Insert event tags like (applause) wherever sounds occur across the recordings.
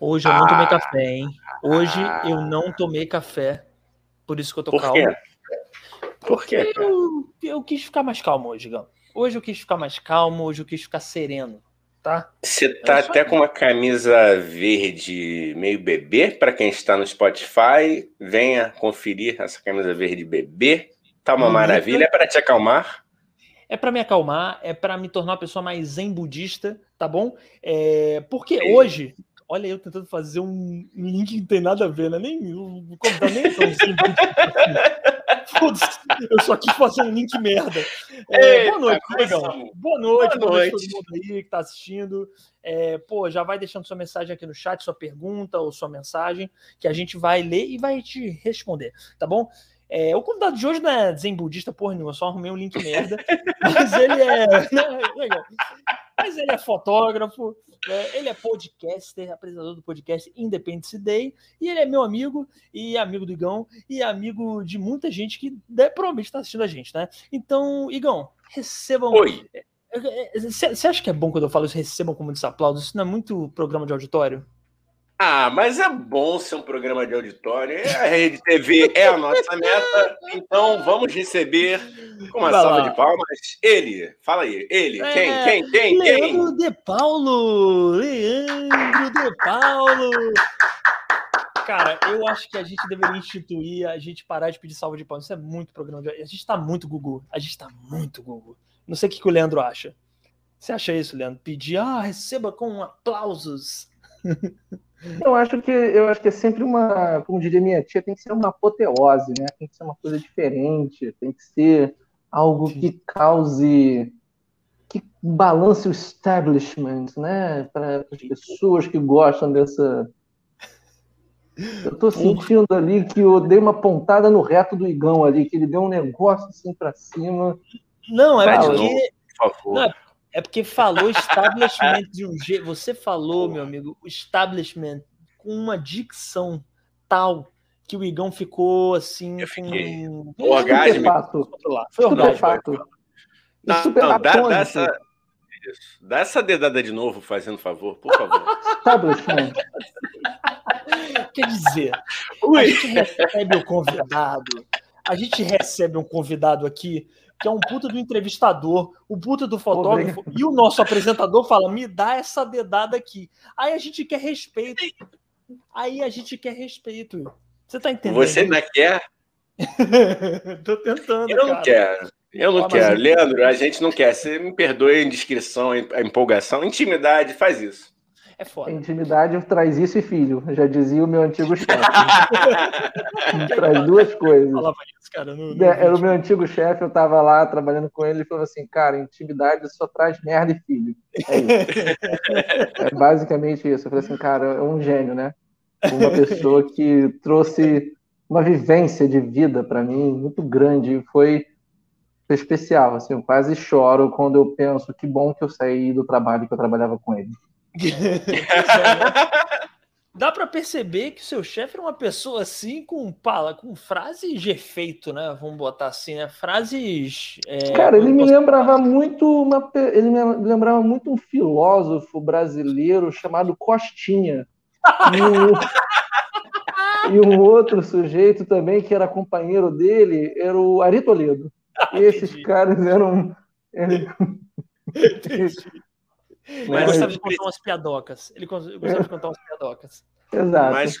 Hoje eu não tomei café, hein? Hoje eu não tomei café. Por isso que eu tô Por calmo. quê? Por quê? Eu, eu quis ficar mais calmo hoje, Gão. Hoje eu quis ficar mais calmo, hoje eu quis ficar sereno, tá? Você tá até com uma camisa verde meio bebê, para quem está no Spotify, venha conferir essa camisa verde bebê. Tá uma maravilha, é para te acalmar. É pra me acalmar, é pra me tornar uma pessoa mais zen budista, tá bom? É, porque Sim. hoje, olha eu tentando fazer um link que não tem nada a ver, né? Nem o convidado nem é tão. Foda-se, eu só quis fazer um link merda. É, Eita, boa noite, coisa- Negão. Boa noite, Boa noite todo mundo aí que tá assistindo. É, pô, já vai deixando sua mensagem aqui no chat, sua pergunta ou sua mensagem, que a gente vai ler e vai te responder, tá bom? É, o convidado de hoje não é zen budista porra nenhuma, eu só arrumei um link merda. (laughs) Mas ele é. (laughs) não, é legal. Mas ele é fotógrafo, né, ele é podcaster, apresentador do podcast Independence Day, e ele é meu amigo, e amigo do Igão, e amigo de muita gente que né, provavelmente está assistindo a gente, né? Então, Igão, recebam. Oi. Você acha que é bom quando eu falo isso, recebam com muitos aplausos? Isso não é muito programa de auditório? Ah, mas é bom ser um programa de auditório. A Rede TV é a nossa meta, então vamos receber com uma Vai salva lá. de palmas ele. Fala aí, ele. É, Quem, quem, quem, quem? Leandro De Paulo! Leandro De Paulo! Cara, eu acho que a gente deveria instituir, a gente parar de pedir salva de palmas. Isso é muito programa de. A gente tá muito Google. A gente tá muito Google. Não sei o que, que o Leandro acha. Você acha isso, Leandro? Pedir, ah, receba com aplausos. (laughs) Eu acho que eu acho que é sempre uma, como diria minha tia, tem que ser uma apoteose, né? Tem que ser uma coisa diferente, tem que ser algo que cause que balance o establishment, né? Para as pessoas que gostam dessa. Eu tô sentindo ali que eu dei uma pontada no reto do Igão ali, que ele deu um negócio assim para cima. Não, é Vai de porque. novo, por favor. Não, É porque falou establishment de um jeito. Você falou, meu amigo, establishment com uma dicção tal que o Igão ficou assim. Eu fiquei com... Fato. Foi fato. Não, não, dá, dá essa, isso. dá essa dedada de novo, fazendo favor, por favor. Establishment. (laughs) Quer dizer, a Ui. gente recebe o convidado, a gente recebe um convidado aqui que é um puta do entrevistador, o puta do fotógrafo, e o nosso apresentador fala: me dá essa dedada aqui. Aí a gente quer respeito. Aí a gente quer respeito. Você tá entendendo? Você ainda quer? (laughs) Tô tentando. Eu não cara. quero. Eu não Ah, mas- quero. Leandro, a gente não quer. Você me perdoe a indiscrição, a empolgação, intimidade, faz isso. É foda. Intimidade traz isso e filho, já dizia o meu antigo (laughs) chefe. traz duas coisas. Falava isso, cara. No, no É, Era o meu antigo chefe, eu tava lá trabalhando com ele e falou assim, cara, intimidade só traz merda e filho. É isso. (laughs) É basicamente isso. Eu falei assim, cara, é um gênio, né? Uma pessoa que trouxe uma vivência de vida para mim muito grande. Foi, foi especial, assim, eu quase choro quando eu penso que bom que eu saí do trabalho que eu trabalhava com ele. (laughs) Dá pra perceber que o seu chefe era uma pessoa assim com pala, com frases de efeito, né? Vamos botar assim, né? Frases. é, Cara, ele me lembrava muito uma, ele me lembrava muito um filósofo brasileiro chamado Costinha. E um, (laughs) e um outro sujeito também que era companheiro dele era o Ari Toledo. (laughs) E esses caras eram Mas- gostava de contar umas piadocas. Ele gos- (laughs) gostava de contar umas piadocas. Exato. Mas,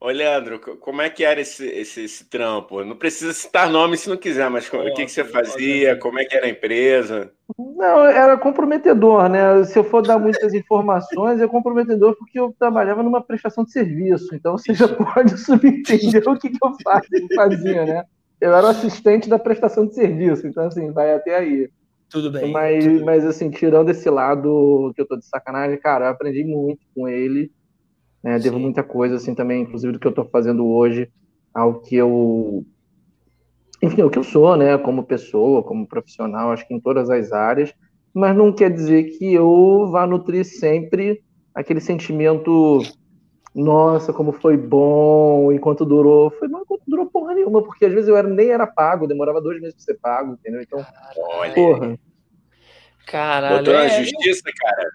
ô Leandro, co- como é que era esse, esse, esse trampo? Não precisa citar nome se não quiser, mas o que, que você fazia? Como é que era a empresa? Não, era comprometedor, né? Se eu for dar muitas informações, é comprometedor porque eu trabalhava numa prestação de serviço. Então você já pode subentender o que, que eu fa- fazia, né? Eu era o assistente da prestação de serviço, então assim, vai até aí. Tudo bem. Mas, tudo mas assim, tirando esse lado que eu tô de sacanagem, cara, eu aprendi muito com ele. Né? Devo Sim. muita coisa, assim, também, inclusive do que eu tô fazendo hoje, ao que eu. Enfim, o que eu sou, né, como pessoa, como profissional, acho que em todas as áreas, mas não quer dizer que eu vá nutrir sempre aquele sentimento, nossa, como foi bom, enquanto durou. Foi não enquanto durou porra nenhuma, porque às vezes eu era, nem era pago, demorava dois meses pra ser pago, entendeu? Então, Olha, porra. Caralho. botou na é, justiça, cara.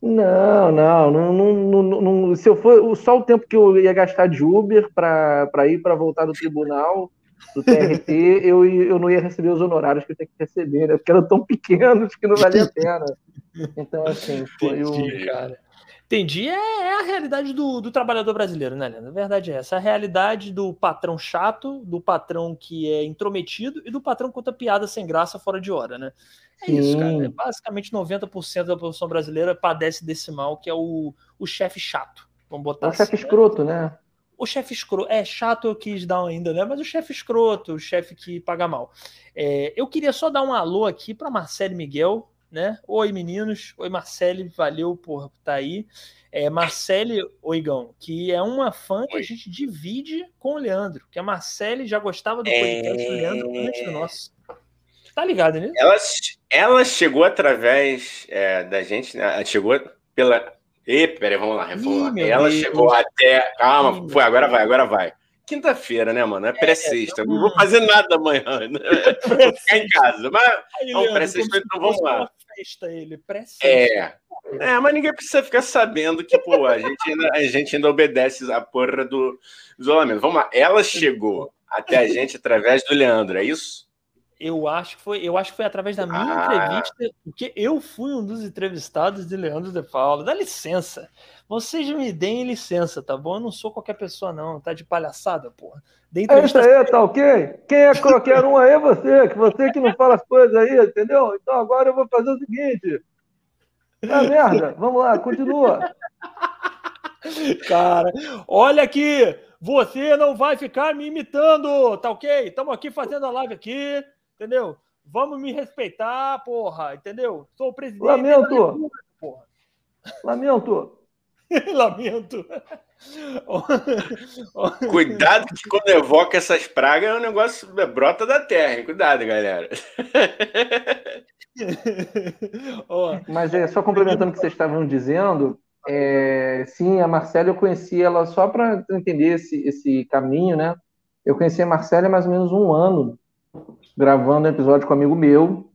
Não, não, não, não, não, não, Se eu for só o tempo que eu ia gastar de Uber para ir para voltar do tribunal, do TRT, (laughs) eu, eu não ia receber os honorários que eu tenho que receber, né? Porque eram tão pequenos que não valia a pena. Então, assim, foi o. Cara. Entendi. É, é, a realidade do, do trabalhador brasileiro, né, Leandro? A verdade é essa. A realidade do patrão chato, do patrão que é intrometido e do patrão que conta piada sem graça fora de hora, né? É Sim. isso, cara. É basicamente 90% da população brasileira padece desse mal, que é o, o chefe chato. Vamos botar é o assim, chefe né? escroto, né? O chefe escroto. É chato, eu quis dar ainda, né? Mas o chefe escroto, o chefe que paga mal. É, eu queria só dar um alô aqui para Marcelo Miguel, né? Oi, meninos. Oi, Marcele. Valeu por estar tá aí. É, Marcele Oigão, que é uma fã que a gente divide com o Leandro, que a Marcele já gostava do podcast é... do Leandro antes do nosso. Tá ligado, né? Ela, ela chegou através é, da gente, né? Chegou pela. Ih, peraí, vamos lá, vamos lá. Ela Deus. chegou até. Calma, Ih, foi, agora vai, agora vai quinta-feira, né, mano? É pré-sexta. É, não vou fazer nada amanhã. Né? (laughs) vou ficar em casa. Mas Aí, não, pré-sexta, então vamos lá. Festa, ele, pré-sexta. É. É, mas ninguém precisa ficar sabendo que, pô, a gente ainda, a gente ainda obedece a porra do isolamento. Vamos lá. Ela chegou até a gente através do Leandro, é isso? Eu acho que foi, eu acho que foi através da minha ah. entrevista, porque eu fui um dos entrevistados de Leandro de Paulo. Dá licença. Vocês me deem licença, tá bom? Eu não sou qualquer pessoa, não. Tá de palhaçada, porra. É isso aí, tá ok? Quem é qualquer um aí é você, que você que não (laughs) fala as coisas aí, entendeu? Então agora eu vou fazer o seguinte. Ah, merda, vamos lá, continua. (laughs) Cara, olha aqui, você não vai ficar me imitando, tá ok? Estamos aqui fazendo a live aqui entendeu? Vamos me respeitar, porra, entendeu? Sou o presidente. Lamento. Porra. Lamento. (laughs) Lamento. (laughs) Cuidado que quando evoca essas pragas é um negócio brota da terra. Cuidado, galera. (laughs) Mas é só complementando o que vocês estavam dizendo, é, sim, a Marcela eu conheci ela só para entender esse, esse caminho, né? Eu conheci a Marcela há mais ou menos um ano gravando um episódio com um amigo meu,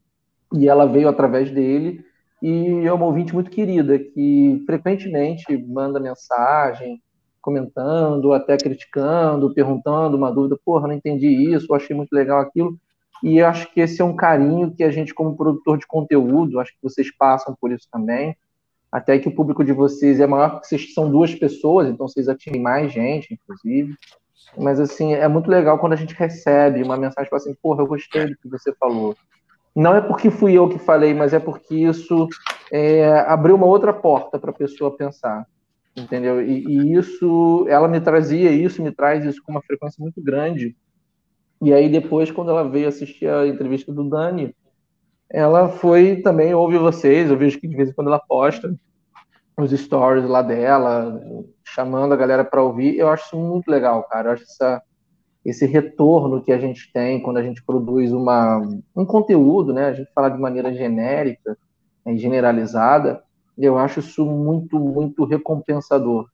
e ela veio através dele, e é uma ouvinte muito querida, que frequentemente manda mensagem, comentando, até criticando, perguntando uma dúvida, porra, não entendi isso, achei muito legal aquilo, e acho que esse é um carinho que a gente, como produtor de conteúdo, acho que vocês passam por isso também, até que o público de vocês é maior porque vocês são duas pessoas, então vocês atingem mais gente, inclusive. Mas, assim, é muito legal quando a gente recebe uma mensagem assim, porra, eu gostei do que você falou. Não é porque fui eu que falei, mas é porque isso é, abriu uma outra porta para a pessoa pensar, entendeu? E, e, isso, ela me trazia isso, me traz isso com uma frequência muito grande. E aí depois, quando ela veio assistir a entrevista do Dani, ela foi também ouve vocês, eu vejo que de vez em quando ela posta, os stories lá dela, chamando a galera para ouvir. Eu acho isso muito legal, cara. Eu acho essa, esse retorno que a gente tem quando a gente produz uma, um conteúdo, né? A gente fala de maneira genérica e né, generalizada. Eu acho isso muito, muito recompensador.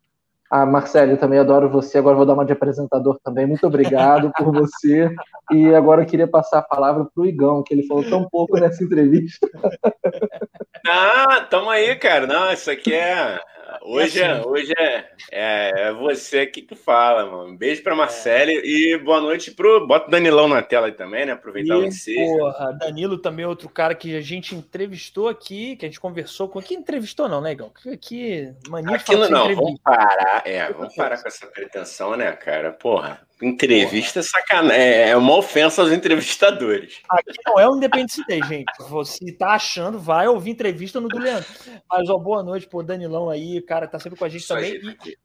Ah, Marcelo, eu também adoro você. Agora vou dar uma de apresentador também. Muito obrigado por você. E agora eu queria passar a palavra para o Igão, que ele falou tão pouco nessa entrevista. (laughs) Ah, tamo aí, cara. Não, isso aqui é Hoje, é, assim. hoje é, é, é, você que fala, mano. Beijo pra Marcele é. e boa noite pro. Bota o Danilão na tela aí também, né? Aproveitar o ensejo. Porra, Danilo também é outro cara que a gente entrevistou aqui, que a gente conversou com. Que entrevistou, não, né, Igão? Que mania Aqui não, não. Vamos parar. É, vamos parar com essa pretensão, né, cara? Porra. Entrevista é sacanagem. É uma ofensa aos entrevistadores. Aqui não é o Independence Day, gente. Você tá achando, vai ouvir entrevista no do Leandro. Mas, ó, boa noite, pô, Danilão aí, cara, tá sempre com a gente Isso também. Aí, e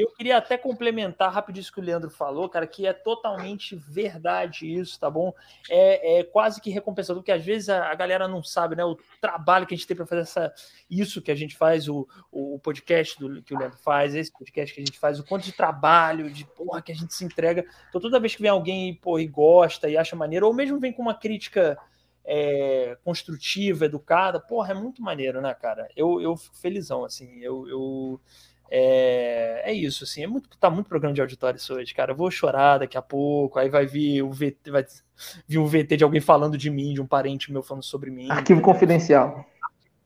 eu queria até complementar rapidinho isso que o Leandro falou, cara, que é totalmente verdade isso, tá bom? É, é quase que recompensador, porque às vezes a, a, galera não sabe, né? O trabalho que a gente tem para fazer essa, isso que a gente faz, o, o podcast do, que o Leandro faz, esse podcast que a gente faz, o quanto de trabalho, de porra que a gente se entrega. Então toda vez que vem alguém porra, e gosta e acha maneiro, ou mesmo vem com uma crítica é, construtiva, educada, porra, é muito maneiro, né, cara? Eu, eu fico felizão, assim, eu, eu é, é isso, assim, é muito, tá muito programa de auditório isso hoje, cara. Eu vou chorar daqui a pouco, aí vai vir o VT, vai vir um VT de alguém falando de mim, de um parente meu falando sobre mim. Arquivo confidencial.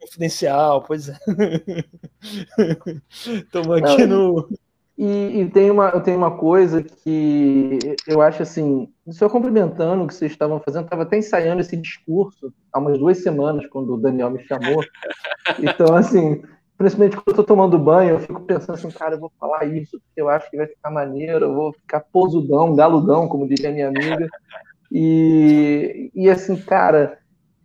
confidencial, pois é. (laughs) Estamos aqui Não, no. E, e, tem uma, tem uma coisa que eu acho assim, só cumprimentando o que vocês estavam fazendo, estava até ensaiando esse discurso há umas duas semanas, quando o Daniel me chamou. (laughs) Então, assim, principalmente quando eu tô tomando banho, eu fico pensando assim, cara, eu vou falar isso, porque eu acho que vai ficar maneiro, eu vou ficar posudão, galudão, como diria minha amiga. E, e assim, cara,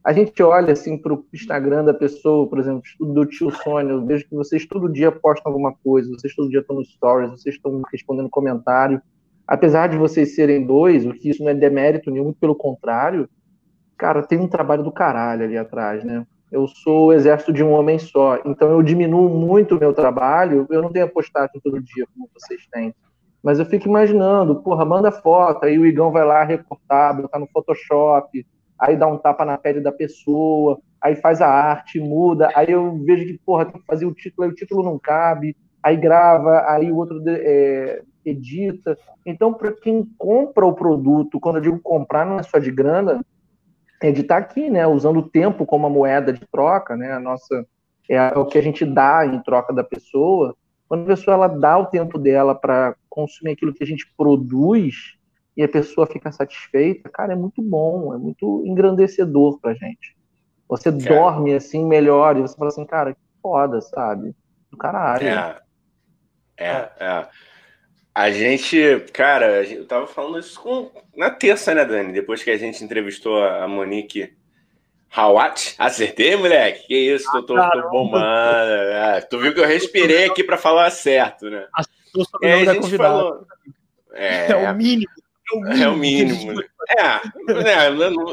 a gente olha assim para o Instagram da pessoa, por exemplo, do tio Sônia, eu vejo que vocês todo dia postam alguma coisa, vocês todo dia estão nos stories, vocês estão respondendo comentário. Apesar de vocês serem dois, o que isso não é demérito nenhum, pelo contrário, cara, tem um trabalho do caralho ali atrás, né? Eu sou o exército de um homem só, então eu diminuo muito o meu trabalho, eu não tenho a postagem todo dia como vocês têm. Mas eu fico imaginando, porra, manda foto, aí o Igão vai lá recortar, botar no Photoshop, aí dá um tapa na pele da pessoa, aí faz a arte, muda, aí eu vejo que, porra, tem que fazer o título, aí o título não cabe, aí grava, aí o outro é, edita. Então, para quem compra o produto, quando eu digo comprar, não é só de grana, é de estar tá aqui, né, usando o tempo como a moeda de troca, né, a nossa, é o que a gente dá em troca da pessoa. Quando a pessoa ela dá o tempo dela para consumir aquilo que a gente produz, e a pessoa fica satisfeita, cara, é muito bom, é muito engrandecedor pra gente. Você dorme assim melhor e você fala assim, cara, que foda, sabe? Do caralho. É. É, é. A gente, cara, eu tava falando isso com, na terça, né, Dani? Depois que a gente entrevistou a Monique Hawat. Acertei, moleque? Que isso, ah, tô, tô, tô bombando. É, tu viu que eu respirei aqui para falar certo, né? É, a gente falou. É, é o mínimo. É o mínimo. É, né,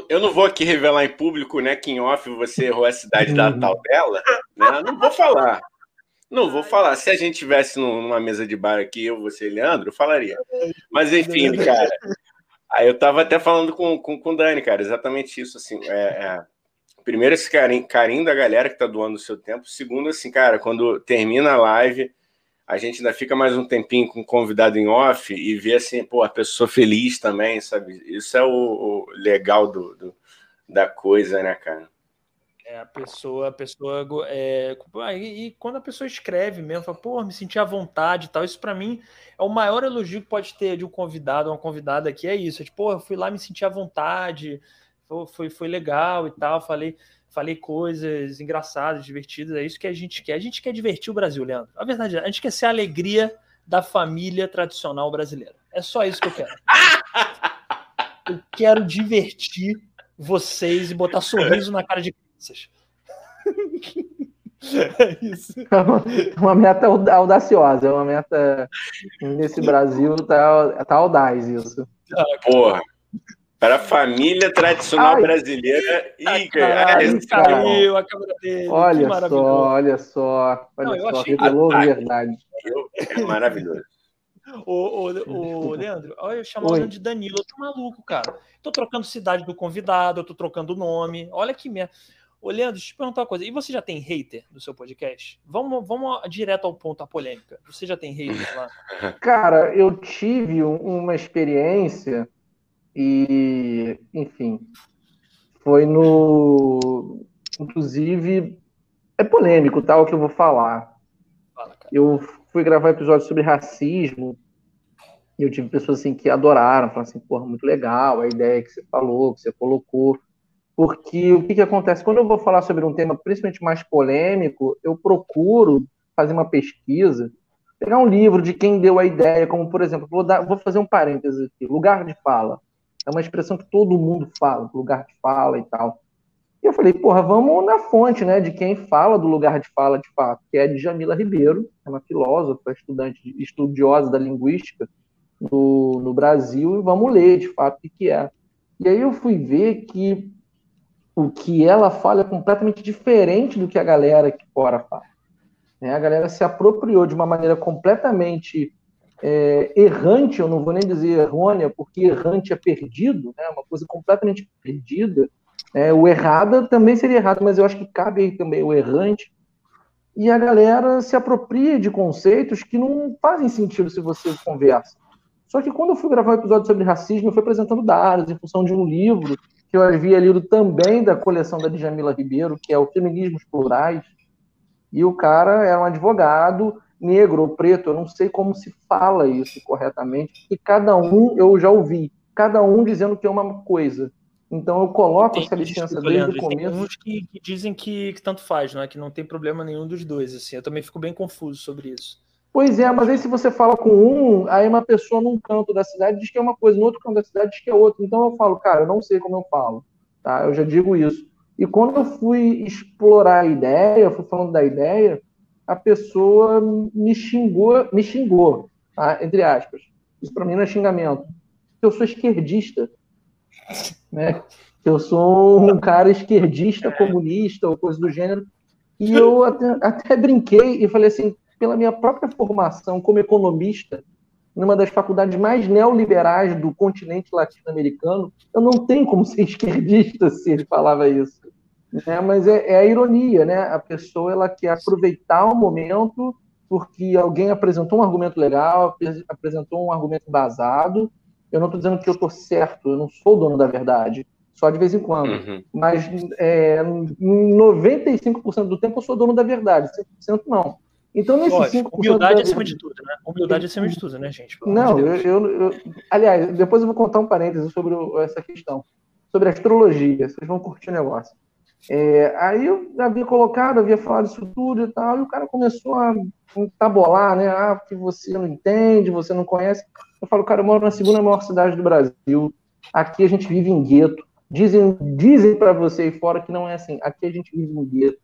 eu não vou aqui revelar em público, né, que em off você errou a cidade da tal uhum. dela, né? Não vou falar. Não vou falar. Se a gente tivesse numa mesa de bar aqui, eu, você e Leandro, eu falaria. Mas enfim, cara. Aí eu tava até falando com, com, com o Dani, cara, exatamente isso, assim. É, é, primeiro, esse carinho, carinho da galera que tá doando o seu tempo. Segundo, assim, cara, quando termina a live, a gente ainda fica mais um tempinho com o convidado em off e vê assim, pô, a pessoa feliz também, sabe? Isso é o, o legal do, do, da coisa, né, cara? É, a pessoa, a pessoa é, e, e, quando a pessoa escreve mesmo, fala, pô, me senti à vontade e tal, isso para mim é o maior elogio que pode ter de um convidado, uma convidada aqui, é isso, é tipo, pô, eu fui lá me senti à vontade, foi, foi legal e tal, falei, falei coisas engraçadas, divertidas. É isso que a gente quer. A gente quer divertir o Brasil, Leandro. A verdade é, a gente quer ser a alegria da família tradicional brasileira. É só isso que eu quero. Eu quero divertir vocês e botar sorriso na cara de crianças. (laughs) É isso. É uma meta audaciosa, é uma meta nesse Brasil tá, tá audaz isso. Porra. Para a família tradicional Ai, brasileira. Ih, caralho, caiu a câmera dele. Olha só, olha só. Olha Não, só, revelou a verdade. É maravilhoso. Ô, ô, ô, Leandro, olha eu chamando de Danilo, eu tô maluco, cara. Tô trocando cidade do convidado, eu tô trocando nome. Olha que merda. Ô, Leandro, deixa eu te perguntar uma coisa. E você já tem hater no seu podcast? Vamos, vamos direto ao ponto, a polêmica. Você já tem hater lá? (laughs) Cara, eu tive uma experiência e, enfim, foi no. Inclusive, é polêmico, tá? O que eu vou falar. Fala, eu fui gravar episódio sobre racismo e eu tive pessoas assim que adoraram, falaram assim, porra, muito legal a ideia que você falou, que você colocou. Porque o que, que acontece? Quando eu vou falar sobre um tema principalmente mais polêmico, eu procuro fazer uma pesquisa, pegar um livro de quem deu a ideia, como por exemplo, vou, dar, vou fazer um parênteses aqui, lugar de fala. É uma expressão que todo mundo fala, lugar de fala e tal. E eu falei, porra, vamos na fonte, né, de quem fala do lugar de fala de fato, que é de Jamila Ribeiro, é uma filósofa, estudante, estudiosa da linguística no, no Brasil, e vamos ler de fato o que, que é. E aí eu fui ver que o que ela fala é completamente diferente do que a galera que fora fala. Né? A galera se apropriou de uma maneira completamente é, errante, eu não vou nem dizer errônea, porque errante é perdido, né? uma coisa completamente perdida. É, o errada também seria errado, mas eu acho que cabe aí também o errante. E a galera se apropria de conceitos que não fazem sentido se você conversa. Só que quando eu fui gravar um episódio sobre racismo, eu fui apresentando dados em função de um livro que eu havia lido também da coleção da Djamila Ribeiro, que é o Feminismos Plurais, e o cara era um advogado negro ou preto, eu não sei como se fala isso corretamente, e cada um eu já ouvi, cada um dizendo que é uma coisa. Então eu coloco tem, essa licença desculpa, desde Leandro, o começo. Tem uns que, que dizem que, que, tanto faz, não é? Que não tem problema nenhum dos dois. Assim, eu também fico bem confuso sobre isso. Pois é, mas aí se você fala com um, aí uma pessoa num canto da cidade diz que é uma coisa, no outro canto da cidade diz que é outra. Então eu falo, cara, eu não sei como eu falo, tá? Eu já digo isso. E quando eu fui explorar a ideia, eu fui falando da ideia, a pessoa me xingou, me xingou, tá? entre aspas. Isso para mim não é xingamento. Eu sou esquerdista né? Eu sou um cara esquerdista, comunista ou coisa do gênero. E eu até, até brinquei e falei assim, pela minha própria formação como economista, numa das faculdades mais neoliberais do continente latino-americano, eu não tenho como ser (laughs) esquerdista se ele falava isso. Né? Mas é, é, a ironia, né? A pessoa ela quer aproveitar o momento porque alguém apresentou um argumento legal, apresentou um argumento basado, eu não estou dizendo que eu estou certo, eu não sou dono da verdade, só de vez em quando. Uhum. Mas é, 95% do tempo eu sou dono da verdade, 5% não. Então, nesse Lógico, 5%. Humildade da... acima de tudo, né? Humildade acima de tudo, né, gente? não, de eu, eu, eu, Aliás, depois eu vou contar um parênteses sobre essa questão. Sobre astrologia, vocês vão curtir o negócio. É, aí eu havia colocado, havia falado isso tudo e tal, e o cara começou a tabolar, né? Ah, que você não entende, você não conhece. Eu falo, cara, eu moro na segunda maior cidade do Brasil. Aqui a gente vive em gueto. Dizem, dizem para você aí fora que não é assim. Aqui a gente vive em gueto.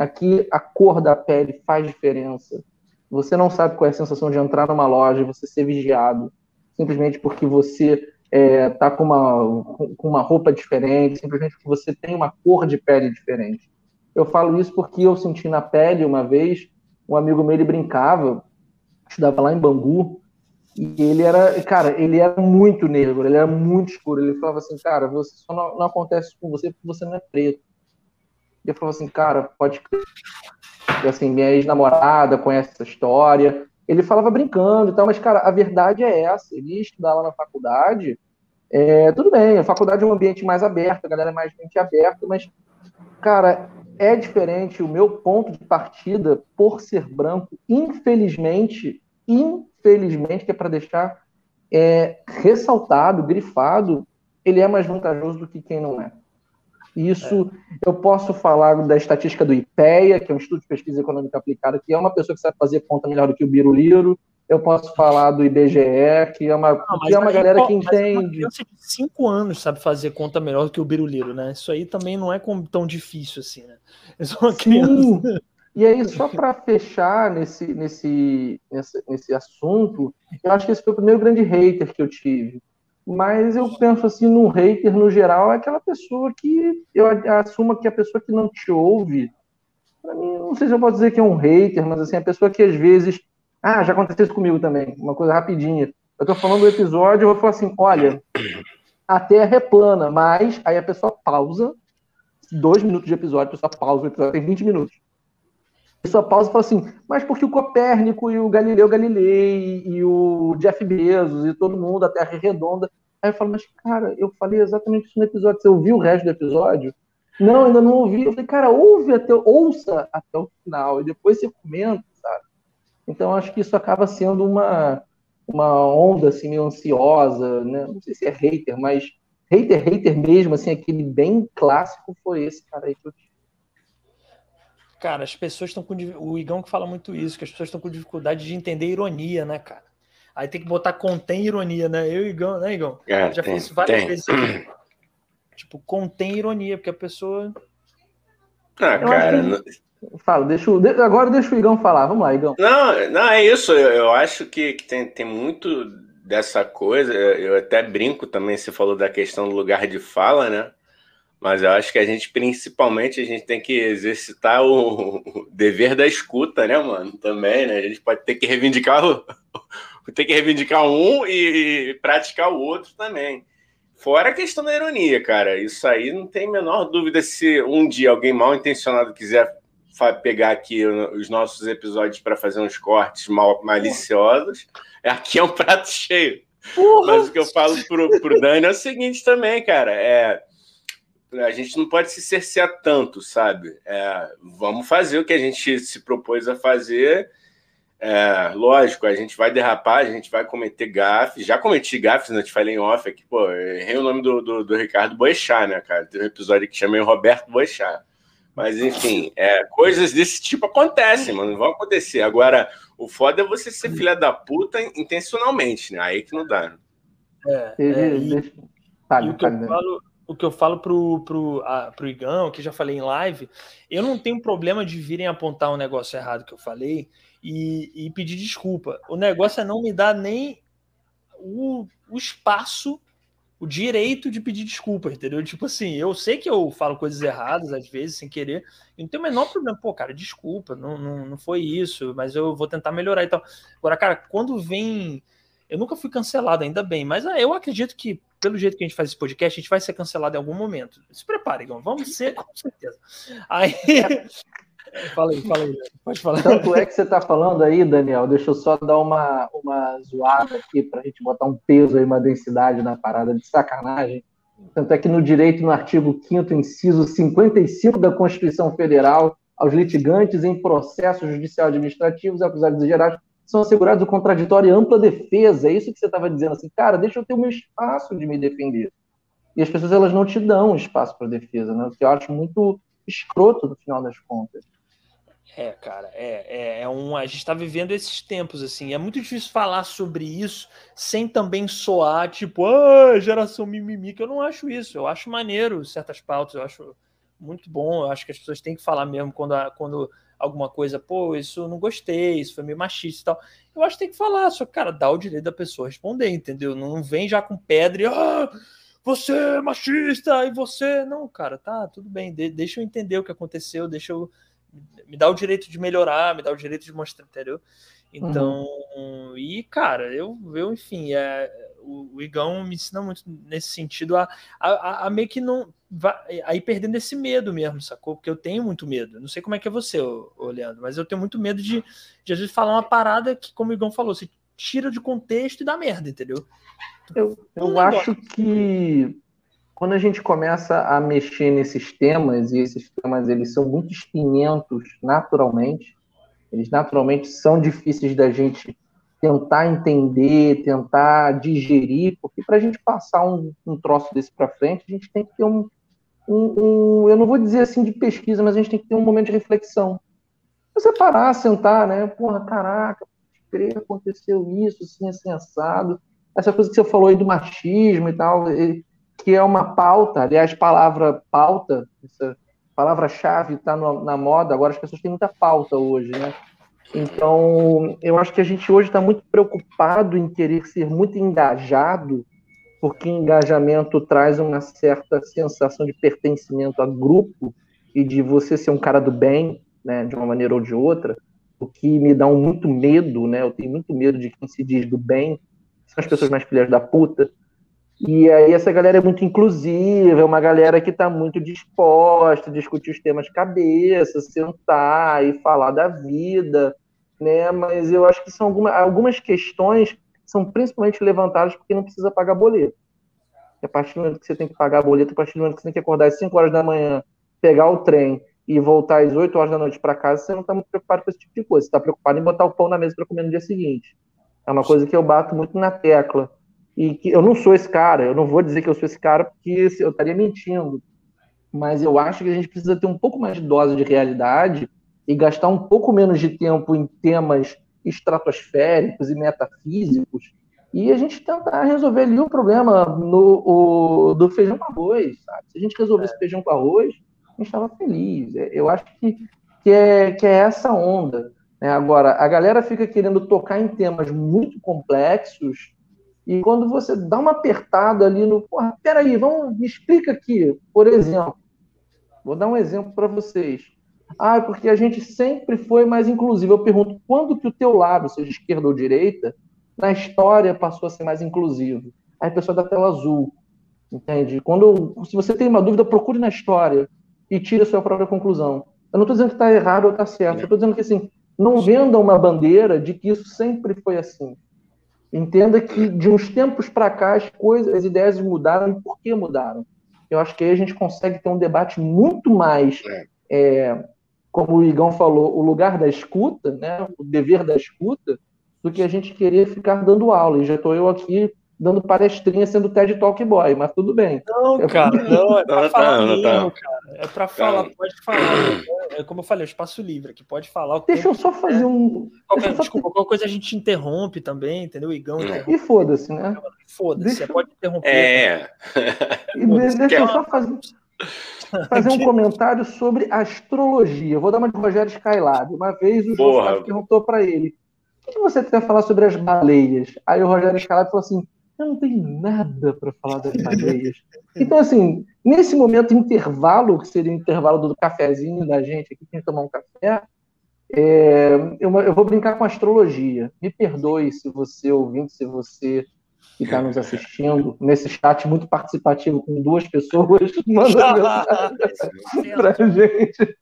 Aqui a cor da pele faz diferença. Você não sabe qual é a sensação de entrar numa loja e você ser vigiado, simplesmente porque você é, tá com uma, com uma roupa diferente, simplesmente porque você tem uma cor de pele diferente. Eu falo isso porque eu senti na pele uma vez, um amigo meu ele brincava, estudava lá em Bangu, e ele era, cara, ele era muito negro, ele era muito escuro. Ele falava assim, cara, você só não, não acontece com você porque você não é preto. E eu falava assim, cara, pode e, assim, minha ex-namorada conhece essa história. Ele falava brincando e tal, mas, cara, a verdade é essa. Ele lá na faculdade, é, tudo bem, a faculdade é um ambiente mais aberto, a galera é mais mente aberta, mas, cara, é diferente. O meu ponto de partida, por ser branco, infelizmente, infelizmente, que é para deixar é, ressaltado, grifado, ele é mais vantajoso do que quem não é. Isso eu posso falar da estatística do IPEA, que é um Instituto de Pesquisa Econômica Aplicada, que é uma pessoa que sabe fazer conta melhor do que o Biruliro. Eu posso falar do IBGE, que é uma, não, que é uma galera que entende. Uma de cinco anos sabe fazer conta melhor do que o Biruliro, né? Isso aí também não é tão difícil assim, né? É só uma criança. Sim. E aí, só para fechar nesse, nesse, nesse, nesse assunto, eu acho que esse foi o primeiro grande hater que eu tive. Mas eu penso assim, num hater no geral, é aquela pessoa que eu assumo que a pessoa que não te ouve, para mim, não sei se eu posso dizer que é um hater, mas assim, a pessoa que às vezes. Ah, já aconteceu isso comigo também, uma coisa rapidinha. Eu tô falando do episódio, eu vou falar assim: olha, a Terra é plana, mas aí a pessoa pausa, dois minutos de episódio, a pessoa pausa, o episódio tem 20 minutos sua pausa e fala assim, mas porque o Copérnico e o Galileu Galilei e o Jeff Bezos e todo mundo, a Terra é redonda. Aí eu falo, mas cara, eu falei exatamente isso no episódio. Você ouviu o resto do episódio? Não, ainda não ouvi. Eu falei, cara, ouve até, ouça até o final e depois você comenta, sabe? Então acho que isso acaba sendo uma, uma onda assim meio ansiosa, né? Não sei se é hater, mas hater, hater mesmo, assim, aquele bem clássico foi esse cara aí que eu tive. Cara, as pessoas estão com. O Igão que fala muito isso, que as pessoas estão com dificuldade de entender ironia, né, cara? Aí tem que botar contém ironia, né? Eu e Igão, né, Igão? É, já tem, fiz várias tem. vezes. Tipo, contém ironia, porque a pessoa. Ah, eu cara. Que... Fala, deixa o... agora deixa o Igão falar. Vamos lá, Igão. Não, não é isso. Eu, eu acho que, que tem, tem muito dessa coisa. Eu, eu até brinco também, você falou da questão do lugar de fala, né? Mas eu acho que a gente, principalmente, a gente tem que exercitar o, dever da escuta, né, mano? Também, né? A gente pode ter que reivindicar o, (laughs) ter que reivindicar um e, praticar o outro também. Fora a questão da ironia, cara. Isso aí não tem menor dúvida se um dia alguém mal intencionado quiser pegar aqui os nossos episódios para fazer uns cortes mal, maliciosos. Aqui é um prato cheio. Porra. Mas o que eu falo pro, pro Dani é o seguinte também, cara. É a gente não pode se cercear tanto, sabe? É, vamos fazer o que a gente se propôs a fazer. É, lógico, a gente vai derrapar, a gente vai cometer gafes. Já cometi gafes, né? Te falei em off aqui, pô, errei o nome do, do, do Ricardo Boechat, né, cara? Tem um episódio que chamei Roberto Boechat. Mas, enfim, é, coisas desse tipo acontecem, mano. Vão acontecer. Agora, o foda é você ser filha da puta intencionalmente, né? Aí que não dá. Né? É, é, e, e o que eu falo, o que eu falo pro, pro, a, pro Igão, que já falei em live, eu não tenho problema de virem apontar um negócio errado que eu falei e, e pedir desculpa. O negócio é não me dar nem o, o espaço o direito de pedir desculpa, entendeu? Tipo assim, eu sei que eu falo coisas erradas às vezes, sem querer, e não tem o menor problema. Pô, cara, desculpa, não, não, não foi isso, mas eu vou tentar melhorar e tal. Agora, cara, quando vem. Eu nunca fui cancelado, ainda bem, mas ah, eu acredito que, pelo jeito que a gente faz esse podcast, a gente vai ser cancelado em algum momento. Se prepare, Igor, vamos ser, com certeza. Aí. (laughs) Fala aí, fala aí, pode falar. Tanto é que você está falando aí, Daniel, deixa eu só dar uma, uma zoada aqui para a gente botar um peso aí, uma densidade na parada de sacanagem. Tanto é que no direito, no artigo 5 inciso 55 da Constituição Federal, aos litigantes em processo judicial administrativos e acusados gerais são assegurados o contraditório e ampla defesa. É isso que você estava dizendo assim, cara, deixa eu ter o meu espaço de me defender. E as pessoas elas não te dão espaço para defesa, né? O que eu acho muito escroto no final das contas. É, cara, é, é, é, um. A gente está vivendo esses tempos, assim. É muito difícil falar sobre isso sem também soar, tipo, ah, geração mimimi, que eu não acho isso. Eu acho maneiro certas pautas, eu acho muito bom. Eu acho que as pessoas têm que falar mesmo quando, quando alguma coisa, pô, isso não gostei, isso foi meio machista e tal. Eu acho que tem que falar, só, cara, dá o direito da pessoa responder, entendeu? Não vem já com pedra e. Ah, você é machista e você. Não, cara, tá, tudo bem, de, deixa eu entender o que aconteceu, deixa eu me dá o direito de melhorar, me dá o direito de mostrar, entendeu? Então, uhum. e cara, eu, eu enfim, é, o, o, Igão me ensina muito nesse sentido a, a, a meio que não. a ir perdendo esse medo mesmo, sacou? Porque eu tenho muito medo. Não sei como é que é você, ô, ô Leandro, mas eu tenho muito medo de, de às vezes falar uma parada que, como o Igão falou, você tira de contexto e dá merda, entendeu? Eu, eu acho que quando a gente começa a mexer nesses temas, e esses temas eles são muito espinhentos naturalmente, eles naturalmente são difíceis da gente tentar entender, tentar digerir, porque para a gente passar um, um troço desse para frente, a gente tem que ter um, um, um, eu não vou dizer assim de pesquisa, mas a gente tem que ter um momento de reflexão. Você parar, sentar, né? Porra, caraca, crer, aconteceu isso, assim, assim, assado. Essa coisa que você falou aí do machismo e tal, que é uma pauta, aliás, palavra pauta, essa palavra-chave está na moda, agora as pessoas têm muita pauta hoje, né? Então, eu acho que a gente hoje está muito preocupado em querer ser muito engajado, porque engajamento traz uma certa sensação de pertencimento a grupo e de você ser um cara do bem, né, de uma maneira ou de outra, o que me dá um muito medo, né? Eu tenho muito medo de quem se diz do bem, são as pessoas mais filhas da puta, e aí essa galera é muito inclusiva, é uma galera que está muito disposta a discutir os temas cabeça, sentar e falar da vida, né? Mas eu acho que são alguma, algumas questões são principalmente levantadas porque não precisa pagar boleto. A partir do momento que você tem que pagar boleto, a partir do momento que você tem que acordar às 5 horas da manhã, pegar o trem e voltar às 8 horas da noite para casa, você não está muito preocupado com esse tipo de coisa. Você está preocupado em botar o pão na mesa para comer no dia seguinte. É uma coisa que eu bato muito na tecla e que eu não sou esse cara, eu não vou dizer que eu sou esse cara porque eu estaria mentindo, mas eu acho que a gente precisa ter um pouco mais de dose de realidade e gastar um pouco menos de tempo em temas estratosféricos e metafísicos e a gente tentar resolver ali o problema no, o, do feijão com arroz, sabe? Se a gente resolvesse é. feijão com arroz, a gente estava feliz. É, eu acho que, que, é, que é essa onda. Né? Agora, a galera fica querendo tocar em temas muito complexos e quando você dá uma apertada ali no. Porra, peraí, vamos, me explica aqui. Por exemplo, vou dar um exemplo para vocês. Ah, porque a gente sempre foi mais inclusivo. Eu pergunto, quando que o teu lado, seja esquerda ou direita, na história passou a ser mais inclusivo? Aí a pessoa da tela azul, entende? Quando, se você tem uma dúvida, procure na história e tire a sua própria conclusão. Eu não estou dizendo que está errado ou está certo. Eu estou dizendo que, assim, não venda uma bandeira de que isso sempre foi assim. Entenda que de uns tempos para cá as coisas, as ideias mudaram e por que mudaram. Eu acho que aí a gente consegue ter um debate muito mais, é. É, como o Igão falou, o lugar da escuta, né, o dever da escuta, do que a gente querer ficar dando aula. E já estou eu aqui dando palestrinha sendo TED Talk Boy, mas tudo bem. Não, cara, não, é pra falar não, mesmo, não, cara. É pra falar, pode falar. É como eu falei, o espaço livre aqui, pode falar. Deixa eu só fazer um. Qualquer, só... Desculpa, qualquer coisa a gente interrompe também, entendeu? Igão. E foda-se, né? Foda-se, deixa... você pode interromper. É. E deixa eu só fazer, fazer um comentário sobre astrologia. Vou dar uma de Rogério Skylab. Uma vez o João perguntou para ele: o que você tem a falar sobre as baleias? Aí o Rogério Skylab falou assim: eu não tenho nada para falar das baleias. Então, assim, nesse momento intervalo, que seria o intervalo do cafezinho da gente aqui, tem que tomar um café, é, eu, eu, vou brincar com astrologia. Me perdoe se você, ouvinte, se você que está nos assistindo, nesse chat muito participativo, com duas pessoas (laughs) mandando (laughs) mensagem para a gente.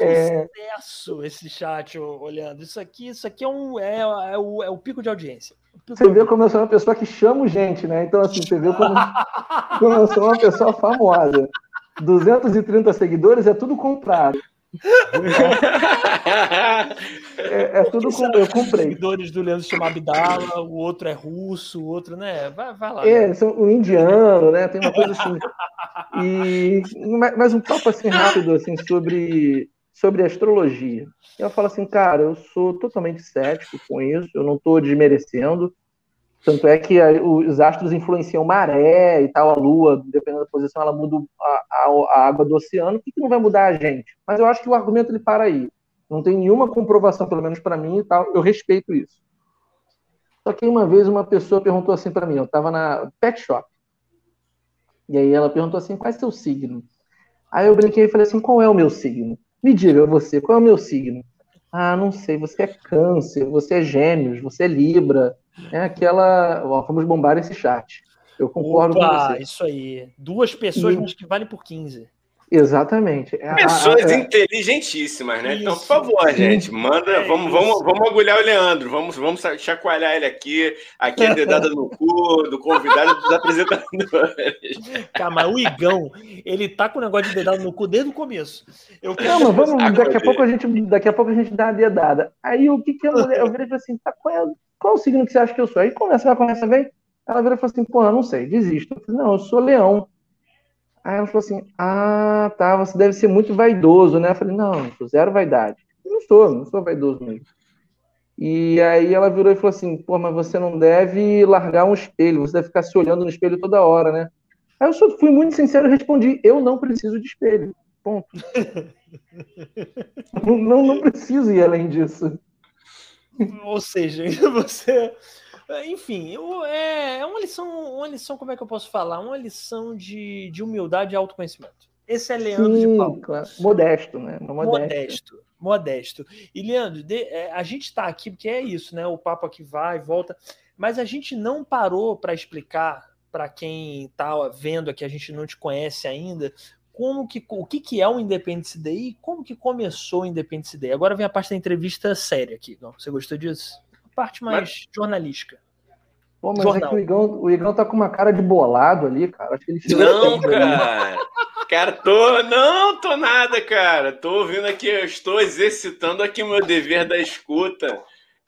É... Sucesso esse chat, olhando. Isso aqui, isso aqui é, um, é, é, o, é o pico de audiência. Você vê como eu sou uma pessoa que chamo gente, né? Então, assim, você vê como, (laughs) como eu sou uma pessoa famosa. 230 seguidores é tudo comprado é, é, tudo com, eu comprei. Seguidores do Leandro chama Abdala, o outro é russo, o outro, né? Vai, vai lá. É, são um indiano, né? Tem uma coisa assim. E mais um papo assim rápido assim sobre sobre astrologia. Eu falo assim, cara, eu sou totalmente cético com isso, eu não estou desmerecendo. Tanto é que a, os astros influenciam maré e tal, a lua, dependendo da posição, ela muda a, a, a água do oceano. O que, que, não vai mudar a gente? Mas eu acho que o argumento ele para aí. Não tem nenhuma comprovação, pelo menos para mim e tal. Eu respeito isso. Só que uma vez uma pessoa perguntou assim para mim, eu estava na pet shop. E aí ela perguntou assim, qual é seu signo? Aí eu brinquei e falei assim, qual é o meu signo? Me diga você, qual é o meu signo? Ah, não sei, você é câncer, você é gêmeos, você é libra, é aquela. Ó, vamos bombar esse chat. Eu concordo Opa, com você. Isso aí. Duas pessoas, mas que valem por 15. Exatamente. É pessoas a, a, inteligentíssimas, né? Isso. Então, por favor, gente, manda, é vamos, vamos, vamos agulhar o Leandro, vamos, vamos chacoalhar ele aqui, aqui a dedada no cu do convidado dos apresentadores. (laughs) Calma, o Igão, ele tá com o negócio de dedada no cu desde o começo. Eu quero... Não, mas vamos, daqui a pouco a gente, daqui a pouco a gente dá a dedada. Aí o que que eu, eu virei assim, tá, qual é, qual o signo que você acha que eu sou? Aí começa, vai, começa, vem. Ela vira e fala assim, pô, eu não sei, desisto. Eu falei, não, eu sou leão. Aí ela falou assim, ah, tá, você deve ser muito vaidoso, né? Eu falei, não, eu sou zero vaidade. Eu não sou, não sou vaidoso mesmo. E aí ela virou e falou assim, pô, mas você não deve largar um espelho, você deve ficar se olhando no espelho toda hora, né? Aí eu só fui muito sincero e respondi, eu não preciso de espelho. Ponto. (laughs) não, não preciso ir além disso. Ou seja, (laughs) você. Enfim, é, é uma lição, uma lição, como é que eu posso falar? Uma lição de, de humildade e autoconhecimento. Esse é Leandro Sim, de Paulo. Claro. Modesto, né? Modesto. modesto. Modesto. E, Leandro, de, é, a gente está aqui porque é isso, né? O papo aqui vai, volta. Mas a gente não parou para explicar para quem está vendo aqui, a gente não te conhece ainda, como que, o que, que é o Independence Day e como que começou o Independence Day. Agora vem a parte da entrevista séria aqui. Não, você gostou disso? A parte mais mas... jornalística. Pô, mas Jornal. é que o Igão, o Igão tá com uma cara de bolado ali, cara. Acho que ele não, cara. Cara, tô. Não, tô nada, cara. Tô ouvindo aqui, eu estou exercitando aqui o meu dever da escuta.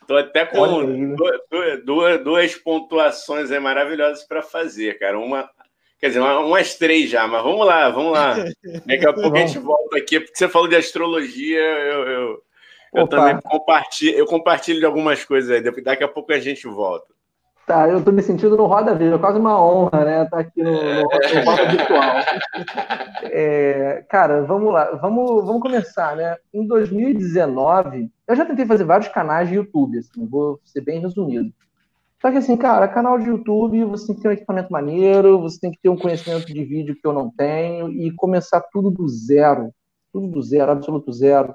Tô até com duas, duas, duas pontuações aí maravilhosas para fazer, cara. Uma Quer dizer, umas três já, mas vamos lá, vamos lá. (laughs) Daqui a pouco a gente volta aqui, porque você falou de astrologia, eu, eu, eu também compartilho, eu compartilho de algumas coisas aí. Daqui a pouco a gente volta. Tá, eu tô me sentindo no Roda Viva, é quase uma honra, né? Estar tá aqui no, no, no Roda Virtual. É, cara, vamos lá, vamos, vamos começar, né? Em 2019, eu já tentei fazer vários canais de YouTube, assim, vou ser bem resumido. Só que assim, cara, canal de YouTube, você tem que ter um equipamento maneiro, você tem que ter um conhecimento de vídeo que eu não tenho e começar tudo do zero. Tudo do zero, absoluto zero.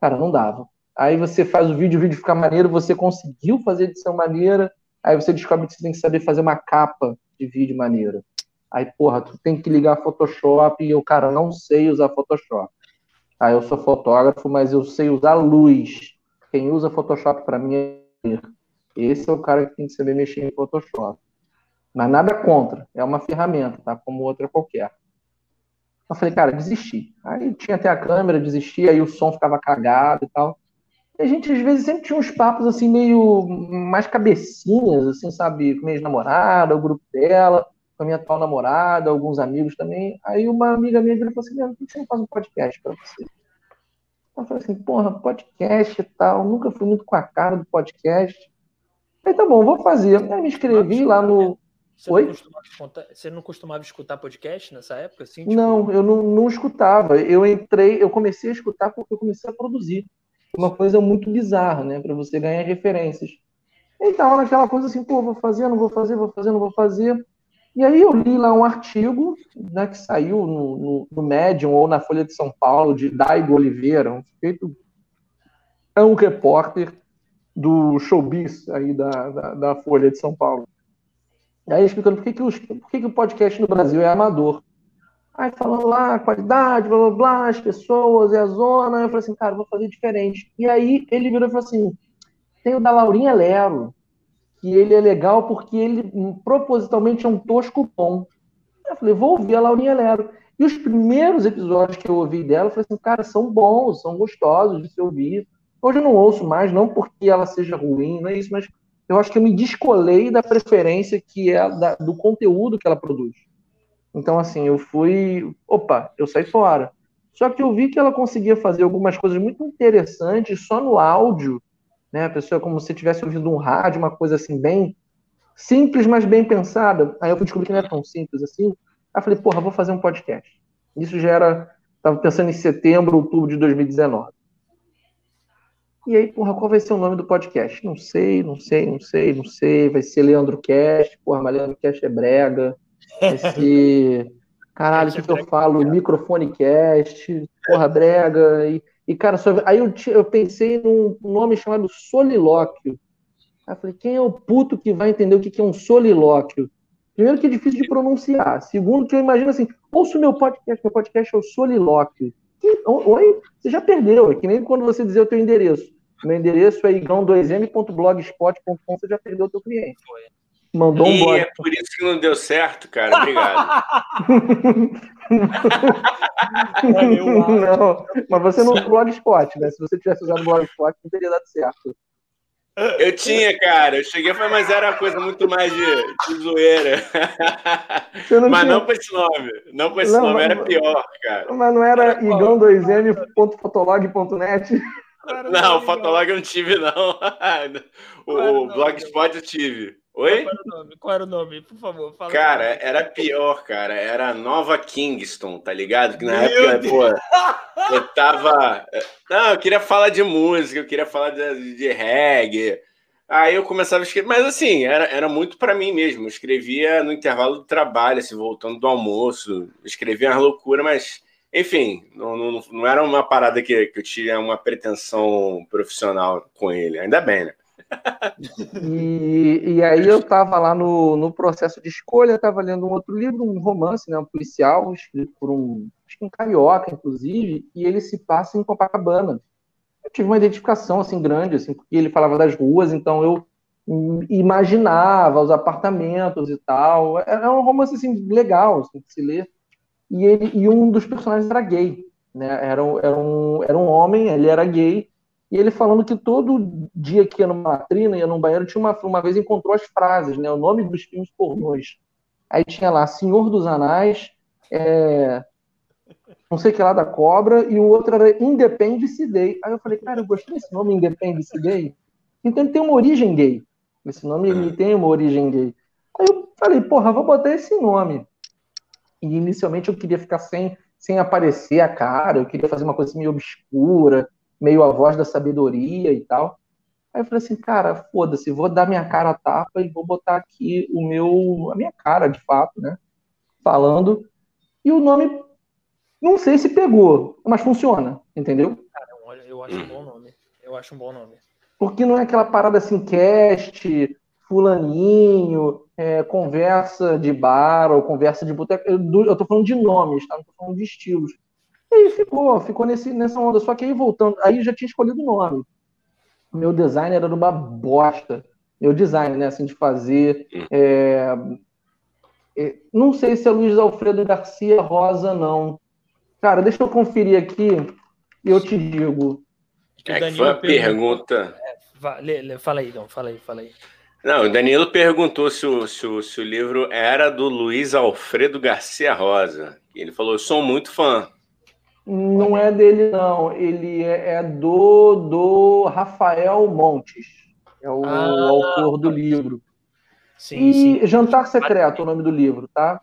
Cara, não dava. Aí você faz o vídeo, o vídeo fica maneiro, você conseguiu fazer edição maneira, aí você descobre que você tem que saber fazer uma capa de vídeo maneira. Aí, porra, tu tem que ligar Photoshop e eu, cara, não sei usar Photoshop. Aí eu sou fotógrafo, mas eu sei usar luz. Quem usa Photoshop para mim é esse é o cara que tem que saber mexer em Photoshop. Mas nada contra, é uma ferramenta, tá? Como outra qualquer. Eu falei, cara, desisti. Aí tinha até a câmera, desisti, aí o som ficava cagado e tal. E a gente, às vezes, sempre tinha uns papos, assim, meio mais cabecinhas, assim, sabe? Com minha ex-namorada, o grupo dela, com a minha atual namorada, alguns amigos também. Aí uma amiga minha virou falou assim, por que você não faz um podcast pra você? Eu falei assim, porra, podcast e tal, nunca fui muito com a cara do podcast. Aí tá bom, vou fazer. Aí me inscrevi lá no. Você Oi? Não você não costumava escutar podcast nessa época? Assim, tipo... Não, eu não, não escutava. Eu entrei, eu comecei a escutar porque eu comecei a produzir. Uma coisa muito bizarra, né? Para você ganhar referências. E tava naquela coisa assim, pô, vou fazer, não vou fazer, vou fazer, não vou fazer. E aí eu li lá um artigo né, que saiu no, no, no Medium ou na Folha de São Paulo, de Daigo Oliveira, um sujeito, é um repórter do showbiz aí da, da, da, Folha de São Paulo. Aí explicando por que, que, os, por que, que o podcast no Brasil é amador. Aí falando lá, qualidade, blá blá blá, as pessoas e a zona. Eu falei assim, cara, vou fazer diferente. E aí ele virou e falou assim: tem o da Laurinha Lero, que ele é legal porque ele hum, propositalmente é um tosco bom. Eu falei, vou ouvir a Laurinha Lero. E os primeiros episódios que eu ouvi dela, eu falei assim, cara, são bons, são gostosos de se ouvir. Hoje eu não ouço mais, não porque ela seja ruim, não é isso, mas eu acho que eu me descolei da preferência que é da, do conteúdo que ela produz. Então, assim, eu fui. Opa, eu saí fora. Só que eu vi que ela conseguia fazer algumas coisas muito interessantes só no áudio né? A pessoa é como se tivesse ouvido um rádio, uma coisa assim bem simples, mas bem pensada. Aí eu fui descobrir que não é tão simples assim. Aí eu falei, porra, vou fazer um podcast. Isso já era, tava pensando em setembro, outubro de 2019. E aí, porra, qual vai ser o nome do podcast? Não sei, não sei, não sei, não sei. Vai ser Leandro Cast, porra, mas Leandro Cast é brega. Vai (laughs) ser. Caralho, o que, que eu falo? Microfone Cast, porra, brega. E e, cara, só... aí eu, eu pensei num nome chamado solilóquio. Aí eu falei, quem é o puto que vai entender o que é um solilóquio? Primeiro que é difícil de pronunciar. Segundo que eu imagino assim, ouço meu podcast, meu podcast é o solilóquio. Oi? Você já perdeu, é que nem quando você dizer o teu endereço. Meu endereço é igão2m.blogspot.com, você já perdeu o teu cliente. Mandou um e é por isso que não deu certo, cara. Obrigado. (laughs) não, mas você não blogspot, né? Se você tivesse usado o blogspot, não teria dado certo. Eu tinha, cara. Eu cheguei mas era uma coisa muito mais de, de zoeira. Não mas tinha... não com esse nome. Não com esse não, nome, mas, era pior, cara. Mas não era igão2m.fotolog.net? Não, o Fotolog eu não tive, não. (laughs) O, o Blogspot eu tive. Oi? Qual era o nome? Qual era o nome? Por favor, fala. Cara, era pior, cara. Era Nova Kingston, tá ligado? Que na Meu época, Deus. pô, eu tava. Não, eu queria falar de música, eu queria falar de, de reggae. Aí eu começava a escrever, mas assim, era, era muito para mim mesmo. Eu escrevia no intervalo do trabalho, assim, voltando do almoço, escrevia uma loucura, mas, enfim, não, não, não era uma parada que, que eu tinha uma pretensão profissional com ele. Ainda bem, né? E, e aí eu estava lá no, no processo de escolha, estava lendo um outro livro, um romance, né, um policial, escrito por um, acho que um carioca, inclusive, e ele se passa em Copacabana. Eu tive uma identificação assim grande, assim, porque ele falava das ruas, então eu imaginava os apartamentos e tal. Era um romance assim legal assim, de se ler. E ele e um dos personagens era gay, né? Era, era um era um homem, ele era gay e ele falando que todo dia que ia numa latrina, ia num banheiro, tinha uma, uma vez encontrou as frases, né? O nome dos filmes pornôs. Aí tinha lá Senhor dos Anais, é, não sei que lá da cobra, e o outro era Independence Day. Aí eu falei, cara, eu gostei desse nome, Independence Day. Então ele tem uma origem gay. Esse nome ele tem uma origem gay. Aí eu falei, porra, vou botar esse nome. E inicialmente eu queria ficar sem, sem aparecer a cara, eu queria fazer uma coisa meio obscura meio a voz da sabedoria e tal. Aí eu falei assim, cara, foda-se, vou dar minha cara a tapa e vou botar aqui o meu, a minha cara, de fato, né? Falando. E o nome, não sei se pegou, mas funciona, entendeu? Cara, eu acho um bom nome. Eu acho um bom nome. Porque não é aquela parada assim, cast, fulaninho, é, conversa de bar ou conversa de boteco. Eu, eu tô falando de nomes, tá? Não tô falando de estilos. E aí ficou, ficou nesse, nessa onda. Só que aí voltando, aí já tinha escolhido o nome. Meu design era uma bosta. Meu design, né, assim, de fazer. É... É... Não sei se é Luiz Alfredo Garcia Rosa, não. Cara, deixa eu conferir aqui e eu te digo. É que foi a pergunta. É, fala aí, não, fala aí, fala aí. Não, o Danilo perguntou se o, se, o, se o livro era do Luiz Alfredo Garcia Rosa. Ele falou: Eu sou muito fã. Não é dele, não. Ele é, é do, do Rafael Montes. É o ah, autor do livro. Sim, e sim. Jantar Secreto é o nome do livro, tá?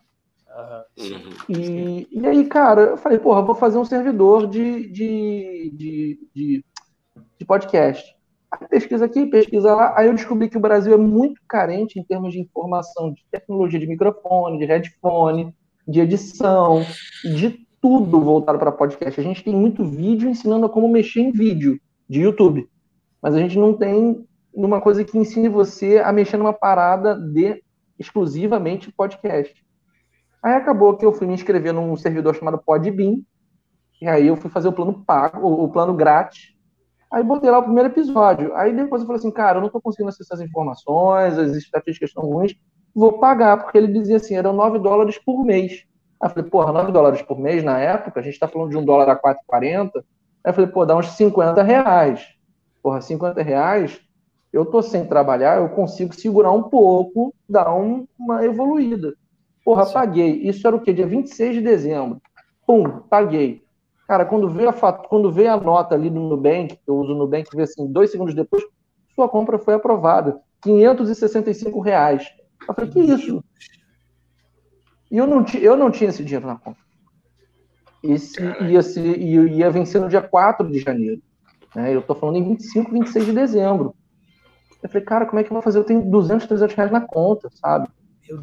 Uhum. E, e aí, cara, eu falei, porra, vou fazer um servidor de, de, de, de, de podcast. Aí pesquisa aqui, pesquisa lá. Aí eu descobri que o Brasil é muito carente em termos de informação de tecnologia de microfone, de headphone, de edição, de tudo voltado para podcast. A gente tem muito vídeo ensinando como mexer em vídeo de YouTube, mas a gente não tem uma coisa que ensine você a mexer numa parada de exclusivamente podcast. Aí acabou que eu fui me inscrever num servidor chamado Podbean, e aí eu fui fazer o plano pago, o plano grátis, Aí botei lá o primeiro episódio. Aí depois eu falei assim, cara, eu não tô conseguindo acessar as informações, as estatísticas estão ruins, vou pagar, porque ele dizia assim, eram 9 dólares por mês. Aí eu falei, porra, 9 dólares por mês na época, a gente tá falando de um dólar a 4,40. Aí eu falei, pô, dá uns 50 reais. Porra, 50 reais, eu tô sem trabalhar, eu consigo segurar um pouco, dar um, uma evoluída. Porra, Sim. paguei. Isso era o quê? Dia 26 de dezembro. Pum, paguei. Cara, quando veio a, fat... quando veio a nota ali no Nubank, eu uso o Nubank, veio assim, dois segundos depois, sua compra foi aprovada. 565 reais. Eu falei, que isso? E eu não, eu não tinha esse dinheiro na conta. Esse ia, se, ia, ia vencer no dia 4 de janeiro. Né? Eu tô falando em 25, 26 de dezembro. Eu falei, cara, como é que eu vou fazer? Eu tenho 200, 300 reais na conta, sabe?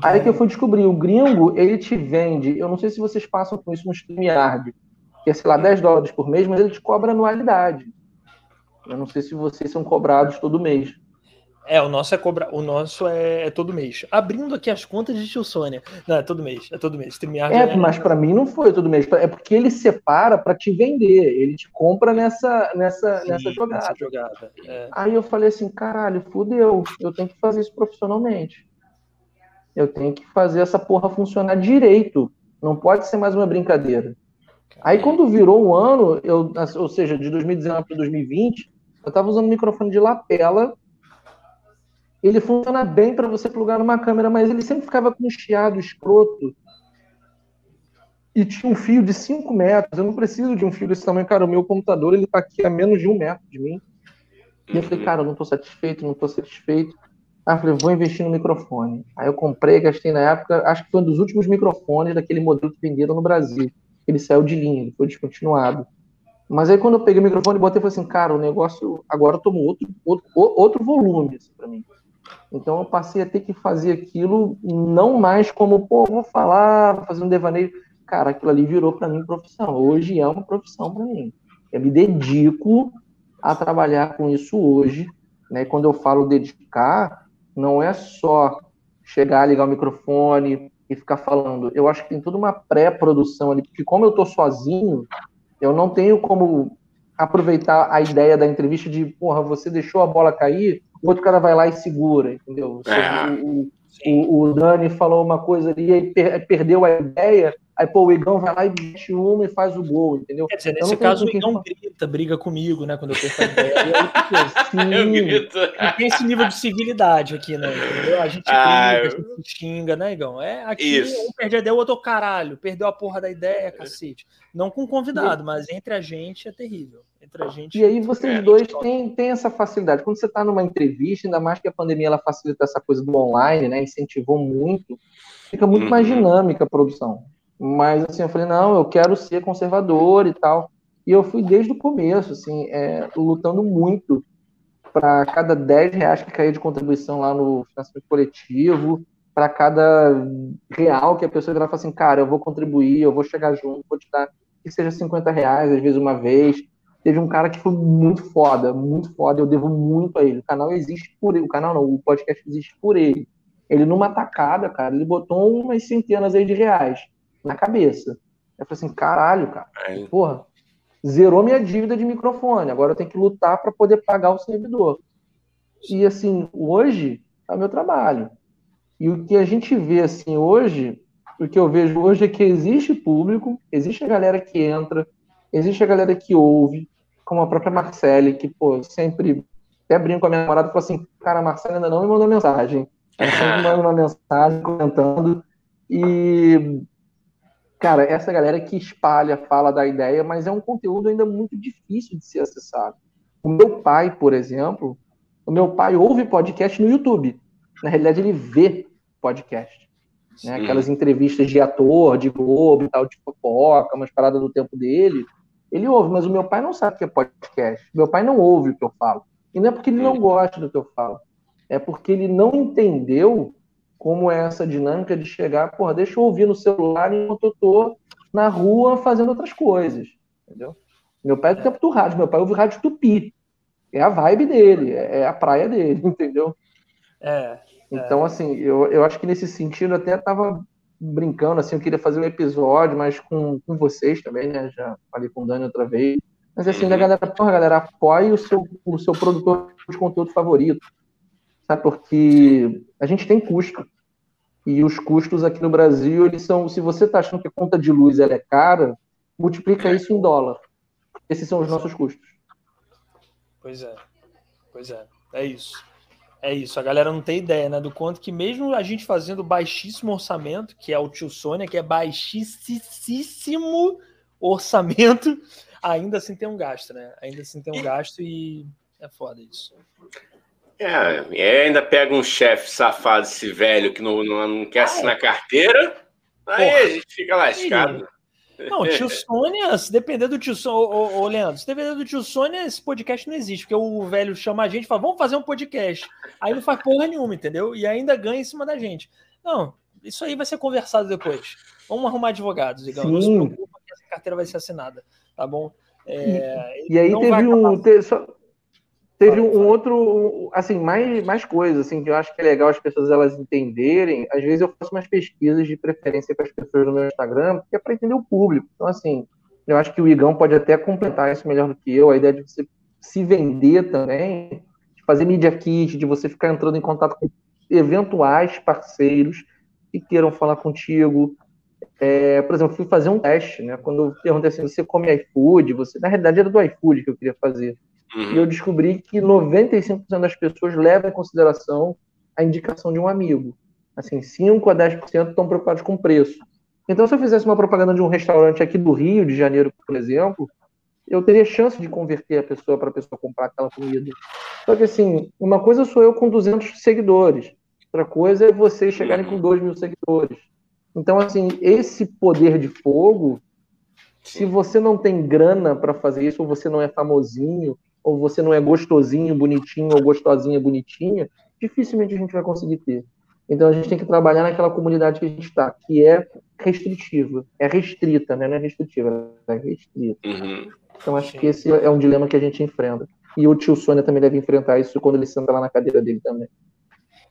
Aí que eu fui descobrir, o gringo, ele te vende, eu não sei se vocês passam com isso no StreamYard, que é, sei lá, 10 dólares por mês, mas ele te cobra anualidade. Eu não sei se vocês são cobrados todo mês. É, o nosso é cobra... o nosso é, é, todo mês. Abrindo aqui as contas de tio Sônia. Não, é todo mês, é todo mês. StreamYard é, é... mas para mim não foi todo mês. É porque ele separa para te vender. Ele te compra nessa, nessa, Sim, nessa jogada. Nessa jogada. É. Aí eu falei assim, caralho, fudeu. Eu tenho que fazer isso profissionalmente. Eu tenho que fazer essa porra funcionar direito. Não pode ser mais uma brincadeira. Aí quando virou o ano, eu, ou seja, de 2019 para 2020, eu estava usando um microfone de lapela. Ele funciona bem para você plugar numa câmera, mas ele sempre ficava com um chiado escroto. E tinha um fio de 5 metros. Eu não preciso de um fio desse tamanho. Cara, o meu computador ele está aqui a menos de um metro de mim. E eu falei, cara, eu não estou satisfeito, não estou satisfeito. Aí eu falei, vou investir no microfone. Aí eu comprei, gastei na época, acho que foi um dos últimos microfones daquele modelo que venderam no Brasil ele saiu de linha, ele foi descontinuado. Mas aí quando eu peguei o microfone e botei, eu falei assim, cara, o negócio agora tomou outro, outro, outro volume assim, para mim. Então eu passei a ter que fazer aquilo não mais como, pô, vou falar, vou fazer um devaneio. Cara, aquilo ali virou para mim profissão. Hoje é uma profissão para mim. Eu me dedico a trabalhar com isso hoje. Né? Quando eu falo dedicar, não é só chegar, ligar o microfone, e ficar falando. Eu acho que tem toda uma pré-produção ali, porque como eu tô sozinho, eu não tenho como aproveitar a ideia da entrevista de, porra, você deixou a bola cair, o outro cara vai lá e segura, entendeu? É. O, o, o, Dani falou uma coisa ali e per, perdeu a ideia, Aí, pô, o Igão vai lá e mete uma e faz o gol, entendeu? Quer dizer, nesse caso, o Igão grita, briga comigo, né? Quando eu perco a (laughs) ideia. (laughs) eu grito. E tem esse nível de civilidade aqui, né? Entendeu? A gente ah, a gente xinga, né, Igão? É, aqui Isso. um perde a ideia, o outro, caralho, perdeu a porra da ideia, cacete. Não com convidado, mas entre a gente é terrível. Entre a gente. E aí vocês é, dois têm, têm essa facilidade. Quando você está numa entrevista, ainda mais que a pandemia ela facilita essa coisa do online, né? Incentivou muito, fica muito uhum. mais dinâmica a produção. Mas assim, eu falei, não, eu quero ser conservador e tal. E eu fui desde o começo, assim, é, lutando muito para cada 10 reais que caía de contribuição lá no financiamento coletivo, para cada real que a pessoa virar assim, cara, eu vou contribuir, eu vou chegar junto, vou te dar que seja 50 reais, às vezes uma vez. Teve um cara que foi muito foda, muito foda, eu devo muito a ele. O canal existe por ele, o canal não, o podcast existe por ele. Ele numa tacada, cara, ele botou umas centenas aí de reais na cabeça. Eu falei assim, caralho, cara, é. porra, zerou minha dívida de microfone, agora eu tenho que lutar para poder pagar o servidor. E assim, hoje é o meu trabalho. E o que a gente vê assim hoje o que eu vejo hoje é que existe público, existe a galera que entra, existe a galera que ouve, como a própria Marcele, que, pô, sempre até brinco com a minha namorada e falo assim, cara, a Marcele ainda não me mandou mensagem. Ela sempre manda uma mensagem comentando. E, cara, essa galera que espalha, fala da ideia, mas é um conteúdo ainda muito difícil de ser acessado. O meu pai, por exemplo, o meu pai ouve podcast no YouTube. Na realidade, ele vê podcast. Né? Aquelas entrevistas de ator, de Globo e tal, de fofoca, umas paradas do tempo dele. Ele ouve, mas o meu pai não sabe o que é podcast. Meu pai não ouve o que eu falo. E não é porque ele não gosta do que eu falo. É porque ele não entendeu como é essa dinâmica de chegar, porra, deixa eu ouvir no celular enquanto eu tô na rua fazendo outras coisas. Entendeu? Meu pai é do tempo do rádio, meu pai ouve rádio tupi. É a vibe dele, é a praia dele, (laughs) entendeu? É. Então, assim, eu, eu acho que nesse sentido até tava brincando, assim, eu queria fazer um episódio, mas com, com vocês também, né? Já falei com o Dani outra vez. Mas assim, da uhum. galera, porra, galera, apoie o seu, o seu produtor de conteúdo favorito. Sabe? Porque a gente tem custo. E os custos aqui no Brasil, eles são. Se você está achando que a conta de luz ela é cara, multiplica isso em dólar. Esses são os nossos custos. Pois é. Pois é. É isso. É isso, a galera não tem ideia, né? Do quanto que mesmo a gente fazendo baixíssimo orçamento, que é o tio Sônia, que é baixíssimo orçamento, ainda assim tem um gasto, né? Ainda assim tem um gasto e é foda isso. É, e ainda pega um chefe safado, esse velho, que não, não, não quer assinar ah, carteira, aí Porra. a gente fica lascado. Não, tio (laughs) Sônia, se depender do tio Sônia, ô, ô, Leandro, se depender do tio Sônia, esse podcast não existe, porque o velho chama a gente e fala, vamos fazer um podcast. Aí não faz porra nenhuma, entendeu? E ainda ganha em cima da gente. Não, isso aí vai ser conversado depois. Vamos arrumar advogados, digamos. Não se preocupa que essa carteira vai ser assinada, tá bom? É, e, e, aí teve um. Te, só, teve um, outro, assim, mais, mais coisas, assim, que eu acho que é legal as pessoas elas entenderem. Às vezes eu faço umas pesquisas de preferência com as pessoas no meu Instagram, porque é para entender o público. Então, assim, eu acho que o Igão pode até completar isso melhor do que eu, a ideia de você se vender também, de fazer media kit, de você ficar entrando em contato com eventuais parceiros que queiram falar contigo, é, por exemplo, fui fazer um teste, né? Quando eu perguntei assim, você come iFood? Você, na realidade, era do iFood que eu queria fazer. Uhum. E eu descobri que 95% das pessoas levam em consideração a indicação de um amigo. Assim, 5 a 10% estão preocupados com o preço. Então, se eu fizesse uma propaganda de um restaurante aqui do Rio de Janeiro, por exemplo, eu teria chance de converter a pessoa para a pessoa comprar aquela comida. Só que, assim, uma coisa sou eu com 200 seguidores, outra coisa é vocês chegarem com 2 mil seguidores. Então, assim, esse poder de fogo, se você não tem grana para fazer isso, ou você não é famosinho, ou você não é gostosinho, bonitinho, ou gostosinha, bonitinha, dificilmente a gente vai conseguir ter. Então a gente tem que trabalhar naquela comunidade que a gente está, que é restritiva, é restrita, né? não é restritiva, é restrita. Uhum. Então acho que esse é um dilema que a gente enfrenta. E o tio Sônia também deve enfrentar isso quando ele senta lá na cadeira dele também.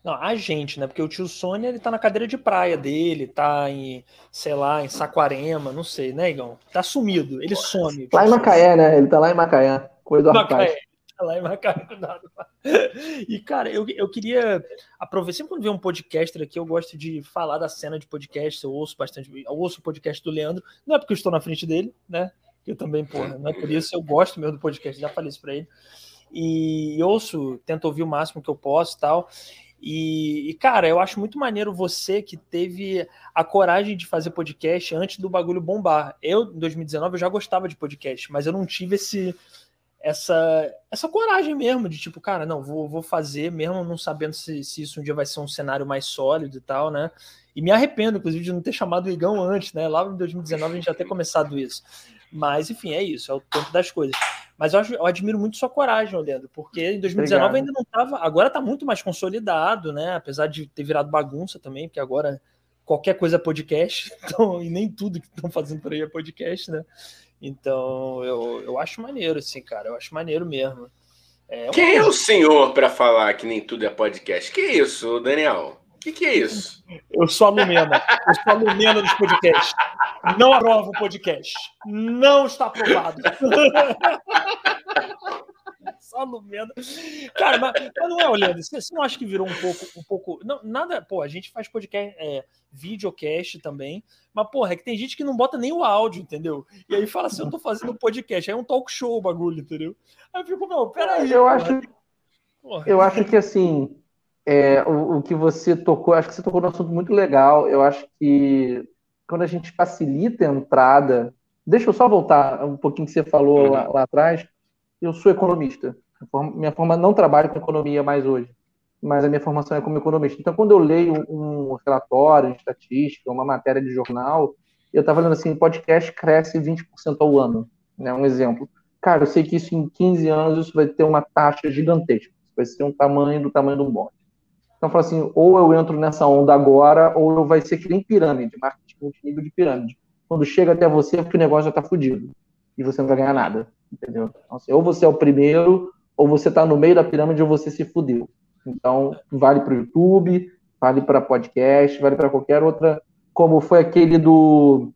Não, a gente, né? Porque o tio Sônia, ele tá na cadeira de praia dele, tá em, sei lá, em Saquarema, não sei, né, Igão? Tá sumido, ele some. Lá em Macaé, né? Ele tá lá em Macaé, coisa do Macaé. Tá lá em Macaé. E, cara, eu, eu queria aproveitar, sempre quando vem um podcaster aqui, eu gosto de falar da cena de podcast, eu ouço bastante, eu ouço o podcast do Leandro, não é porque eu estou na frente dele, né? Eu também, porra, não é por isso, eu gosto mesmo do podcast, já falei isso pra ele. E ouço, tento ouvir o máximo que eu posso e tal. E, e, cara, eu acho muito maneiro você que teve a coragem de fazer podcast antes do bagulho bombar. Eu, em 2019, eu já gostava de podcast, mas eu não tive esse, essa, essa coragem mesmo de tipo, cara, não, vou, vou fazer mesmo não sabendo se, se isso um dia vai ser um cenário mais sólido e tal, né? E me arrependo, inclusive, de não ter chamado o Igão antes, né? Lá em 2019 a gente já ter começado isso. Mas, enfim, é isso, é o tempo das coisas. Mas eu, eu admiro muito sua coragem, Leandro, porque em 2019 Obrigado. ainda não estava. Agora está muito mais consolidado, né? Apesar de ter virado bagunça também, porque agora qualquer coisa é podcast, (laughs) então, e nem tudo que estão fazendo por aí é podcast, né? Então, eu, eu acho maneiro, assim, cara, eu acho maneiro mesmo. É, Quem é o senhor para falar que nem tudo é podcast? Que isso, Daniel? O que, que, é isso? Eu sou a Lumena. Eu sou a Lumena dos podcasts. Não aprovo o podcast. Não está aprovado. (laughs) Só Lumena. Cara, mas, mas não é, olhando, você, você não acha que virou um pouco, um pouco. Não, nada, pô, a gente faz podcast, é, videocast também, mas, porra, é que tem gente que não bota nem o áudio, entendeu? E aí fala assim, eu tô fazendo podcast, aí é um talk show o bagulho, entendeu? Aí eu fico, meu, peraí. Eu porra. acho. Porra. Eu acho que assim. É, o, o que você tocou, acho que você tocou num assunto muito legal. Eu acho que quando a gente facilita a entrada. Deixa eu só voltar um pouquinho que você falou lá, lá, atrás. Eu sou economista. Minha forma não trabalho com economia mais hoje, mas a minha formação é como economista. Então, quando eu leio um relatório estatística, uma matéria de jornal, eu estava lendo assim: podcast cresce 20% ao ano. Né? Um exemplo. Cara, eu sei que isso em 15 anos isso vai ter uma taxa gigantesca. Vai ser um tamanho do tamanho de um bonde. Então, falo assim: ou eu entro nessa onda agora, ou eu vai ser que nem pirâmide, marketing multinível de pirâmide. Quando chega até você, é porque o negócio já está fudido. E você não vai ganhar nada. Entendeu? Então, assim, ou você é o primeiro, ou você está no meio da pirâmide, ou você se fudeu. Então, vale para o YouTube, vale para podcast, vale para qualquer outra. Como foi aquele do.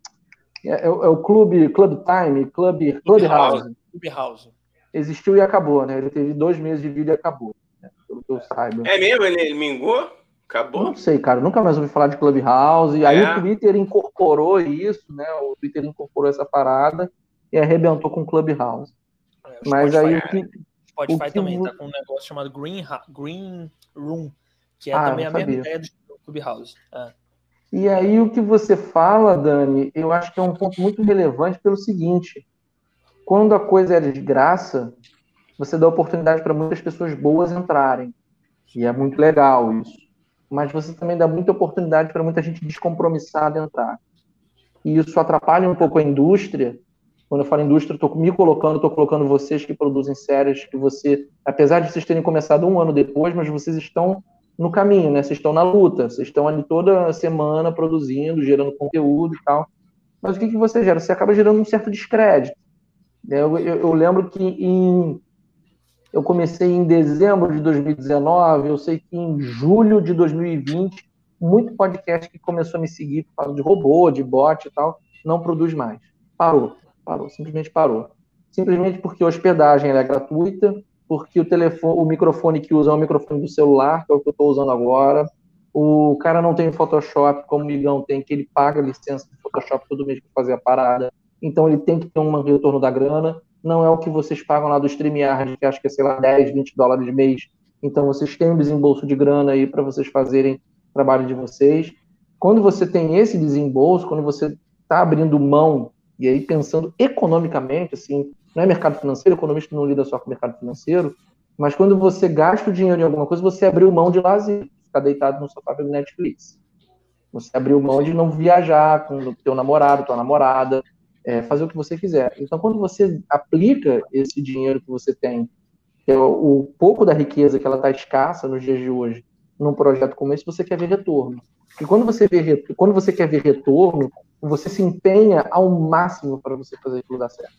É, é, é o Clube, Club Time, Club, Clubhouse. Clubhouse. Existiu e acabou, né? Ele teve dois meses de vida e acabou. Né? Pelo que eu saiba. É mesmo? Ele mingou? Acabou. Não sei, cara. Nunca mais ouvi falar de Clubhouse. É. Aí o Twitter incorporou isso, né? O Twitter incorporou essa parada e arrebentou com o Clubhouse. É, Mas aí o que. Spotify também tá com um negócio chamado Green, Green Room, que é ah, também a mesma ideia do Clubhouse. É. E aí o que você fala, Dani, eu acho que é um ponto muito relevante pelo seguinte: quando a coisa é de graça, você dá oportunidade para muitas pessoas boas entrarem. E é muito legal isso mas você também dá muita oportunidade para muita gente descompromissada entrar. E isso atrapalha um pouco a indústria. Quando eu falo indústria, estou me colocando, estou colocando vocês que produzem séries, que você, apesar de vocês terem começado um ano depois, mas vocês estão no caminho, né? Vocês estão na luta, vocês estão ali toda semana produzindo, gerando conteúdo e tal. Mas o que, que você gera? Você acaba gerando um certo descrédito. Eu, eu, eu lembro que em eu comecei em dezembro de 2019, eu sei que em julho de 2020, muito podcast que começou a me seguir por causa de robô, de bot e tal, não produz mais. Parou, parou, simplesmente parou. Simplesmente porque a hospedagem é gratuita, porque o telefone, o microfone que usa é o microfone do celular, que é o que eu estou usando agora. O cara não tem Photoshop, como o Migão tem, que ele paga licença de Photoshop todo mês para fazer a parada. Então ele tem que ter um retorno da grana não é o que vocês pagam lá do StreamYard, que acho que é, sei lá, 10, 20 dólares mês. Então, vocês têm um desembolso de grana aí para vocês fazerem o trabalho de vocês. Quando você tem esse desembolso, quando você está abrindo mão, e aí pensando economicamente, assim, não é mercado financeiro, economista não lida só com mercado financeiro, mas quando você gasta o dinheiro em alguma coisa, você abriu mão de lazer, ficar deitado no sofá do Netflix. Você abriu mão de não viajar com o teu namorado, tua namorada, é, fazer o que você quiser. Então, quando você aplica esse dinheiro que você tem, que é o, o pouco da riqueza que ela está escassa nos dias de hoje, num projeto como esse, você quer ver retorno. E quando você, vê, quando você quer ver retorno, você se empenha ao máximo para você fazer aquilo dar certo.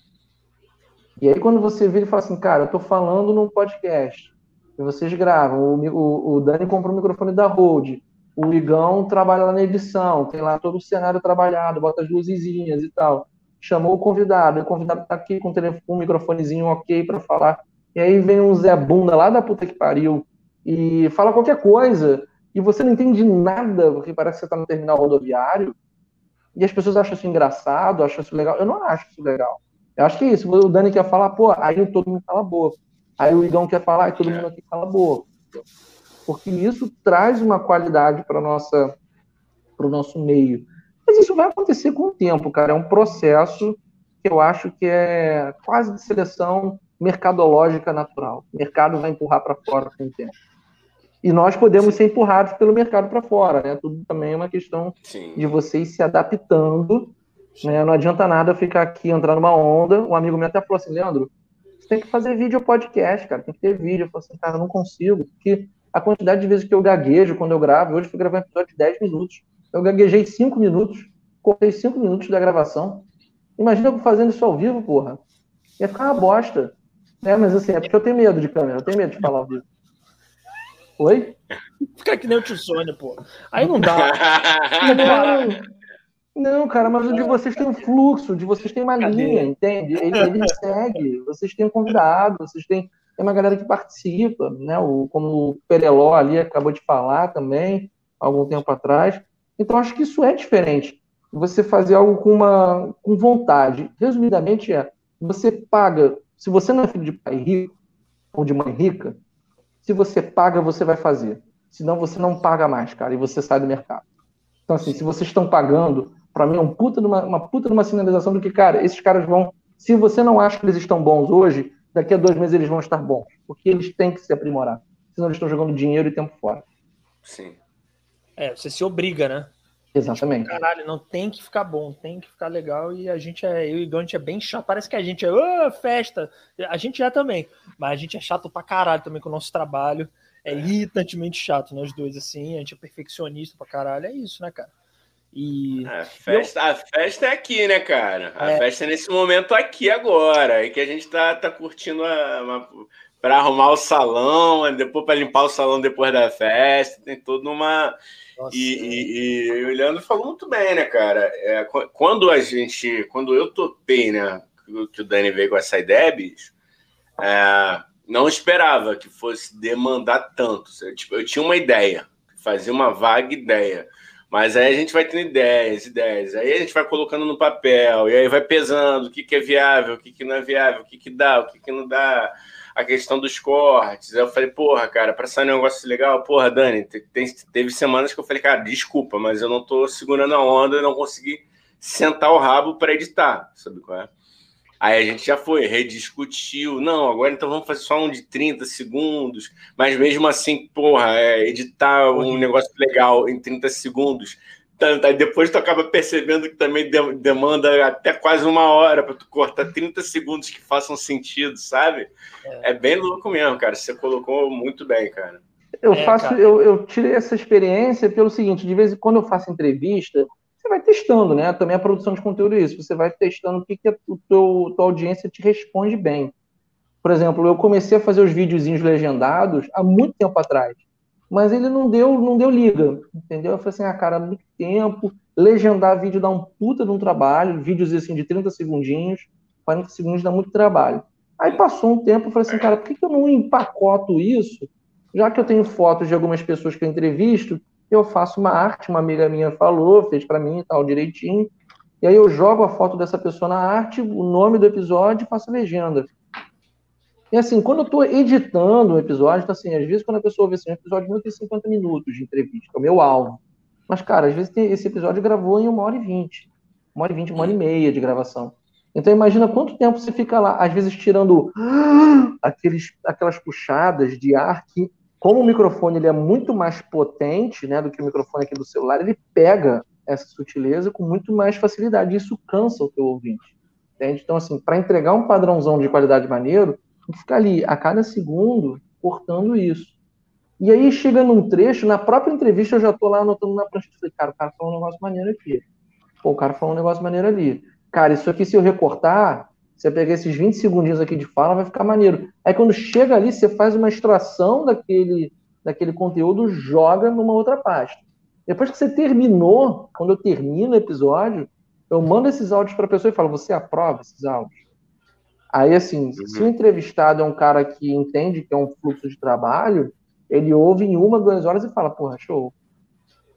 E aí, quando você vira e fala assim, cara, eu estou falando num podcast, e vocês gravam, o, o, o Dani comprou o microfone da Rode, o Igão trabalha lá na edição, tem lá todo o cenário trabalhado, bota as luzinhas e tal chamou o convidado, o convidado tá aqui com telefone, um microfonezinho ok para falar. E aí vem um Zé Bunda lá da puta que pariu e fala qualquer coisa e você não entende nada, porque parece que você tá no terminal rodoviário e as pessoas acham isso engraçado, acham isso legal. Eu não acho isso legal. Eu acho que é isso. O Dani quer falar, pô, aí todo mundo cala a boca. Aí o Igão quer falar, e todo mundo aqui cala a boca. Porque isso traz uma qualidade para nossa para o nosso meio. Mas isso vai acontecer com o tempo, cara. É um processo que eu acho que é quase de seleção mercadológica natural. O mercado vai empurrar para fora com o tempo. E nós podemos ser empurrados pelo mercado para fora, né? Tudo também é uma questão Sim. de vocês se adaptando. Né? Não adianta nada ficar aqui, entrar numa onda. Um amigo meu até falou assim, Leandro, você tem que fazer vídeo podcast, cara. Tem que ter vídeo. Eu falei assim, cara, eu não consigo. Porque a quantidade de vezes que eu gaguejo quando eu gravo, hoje fui gravar um episódio de 10 minutos. Eu gaguejei cinco minutos, cortei cinco minutos da gravação. Imagina eu fazendo isso ao vivo, porra. Ia ficar uma bosta. É, mas assim, é porque eu tenho medo de câmera, eu tenho medo de falar ao vivo. Oi? Fica que nem o tio Sônia, pô. Aí não dá. (laughs) Não, cara, mas o de vocês tem um fluxo, de vocês tem uma linha, entende? Ele, ele segue, vocês têm um convidado, vocês têm tem uma galera que participa, né? O, como o Pereló ali acabou de falar também, algum tempo atrás. Então, acho que isso é diferente. Você fazer algo com uma com vontade. Resumidamente, é você paga. Se você não é filho de pai rico ou de mãe rica, se você paga, você vai fazer. Senão você não paga mais, cara, e você sai do mercado. Então, assim, se vocês estão pagando, para mim é um puta numa, uma puta numa sinalização do que, cara, esses caras vão. Se você não acha que eles estão bons hoje, daqui a dois meses eles vão estar bons. Porque eles têm que se aprimorar. Senão eles estão jogando dinheiro e tempo fora. Sim. É, você se obriga, né? Exatamente. Tipo, caralho, não tem que ficar bom, tem que ficar legal. E a gente é, eu e o a gente é bem chato. Parece que a gente é, oh, festa. A gente é também. Mas a gente é chato pra caralho também com o nosso trabalho. É irritantemente chato, nós dois, assim. A gente é perfeccionista pra caralho. É isso, né, cara? E a festa, eu... a festa é aqui, né, cara? A é. festa é nesse momento aqui agora, é que a gente tá, tá curtindo a, para arrumar o salão, depois para limpar o salão depois da festa, tem toda uma E, e, e, o Leandro falou muito bem, né, cara? É, quando a gente, quando eu topei, né, que o Dani veio com essa ideia, bicho, é, não esperava que fosse demandar tanto. Eu, tipo, eu tinha uma ideia, fazia uma vaga ideia. Mas aí a gente vai tendo ideias, ideias. Aí a gente vai colocando no papel, e aí vai pesando o que, que é viável, o que, que não é viável, o que, que dá, o que, que não dá. A questão dos cortes. Eu falei, porra, cara, para sair um negócio legal, porra, Dani, tem, teve semanas que eu falei, cara, desculpa, mas eu não tô segurando a onda e não consegui sentar o rabo para editar, sabe qual é? Aí a gente já foi, rediscutiu. Não, agora então vamos fazer só um de 30 segundos. Mas mesmo assim, porra, é, editar um negócio legal em 30 segundos. Tanto, aí depois tu acaba percebendo que também demanda até quase uma hora para tu cortar 30 segundos que façam sentido, sabe? É. é. bem louco mesmo, cara. Você colocou muito bem, cara. Eu é, faço, eu, eu tirei essa experiência pelo seguinte: de vez em quando eu faço entrevista, você vai testando, né? Também a produção de conteúdo é isso. Você vai testando o que, que a teu, tua audiência te responde bem. Por exemplo, eu comecei a fazer os videozinhos legendados há muito tempo atrás, mas ele não deu, não deu liga, entendeu? Eu falei assim, ah, cara, muito tempo, legendar vídeo dá um puta de um trabalho, vídeos assim de 30 segundinhos, 40 segundos dá muito trabalho. Aí passou um tempo, eu falei assim, cara, por que, que eu não empacoto isso? Já que eu tenho fotos de algumas pessoas que eu entrevisto, eu faço uma arte, uma amiga minha falou, fez para mim e tal, direitinho. E aí eu jogo a foto dessa pessoa na arte, o nome do episódio e faço a legenda. E assim, quando eu estou editando o episódio, então, assim, às vezes quando a pessoa vê assim, um episódio de 150 minutos de entrevista, é o meu alvo. Mas, cara, às vezes tem, esse episódio gravou em uma hora e vinte. Uma hora e vinte, uma hora e meia de gravação. Então imagina quanto tempo você fica lá, às vezes tirando (gasps) aqueles, aquelas puxadas de ar que como o microfone ele é muito mais potente né, do que o microfone aqui do celular, ele pega essa sutileza com muito mais facilidade. Isso cansa o teu ouvinte. Entende? Então, assim, para entregar um padrãozão de qualidade maneiro, ficar ali a cada segundo cortando isso. E aí chega num trecho, na própria entrevista eu já tô lá anotando na prancha, falei, cara, o cara falou um negócio maneiro aqui. Pô, o cara falou um negócio maneiro ali. Cara, isso aqui se eu recortar, você pegar esses 20 segundinhos aqui de fala, vai ficar maneiro. Aí quando chega ali, você faz uma extração daquele, daquele conteúdo, joga numa outra pasta. Depois que você terminou, quando eu termino o episódio, eu mando esses áudios para a pessoa e falo: você aprova esses áudios? Aí, assim, uhum. se o entrevistado é um cara que entende que é um fluxo de trabalho, ele ouve em uma, duas horas e fala: porra, show.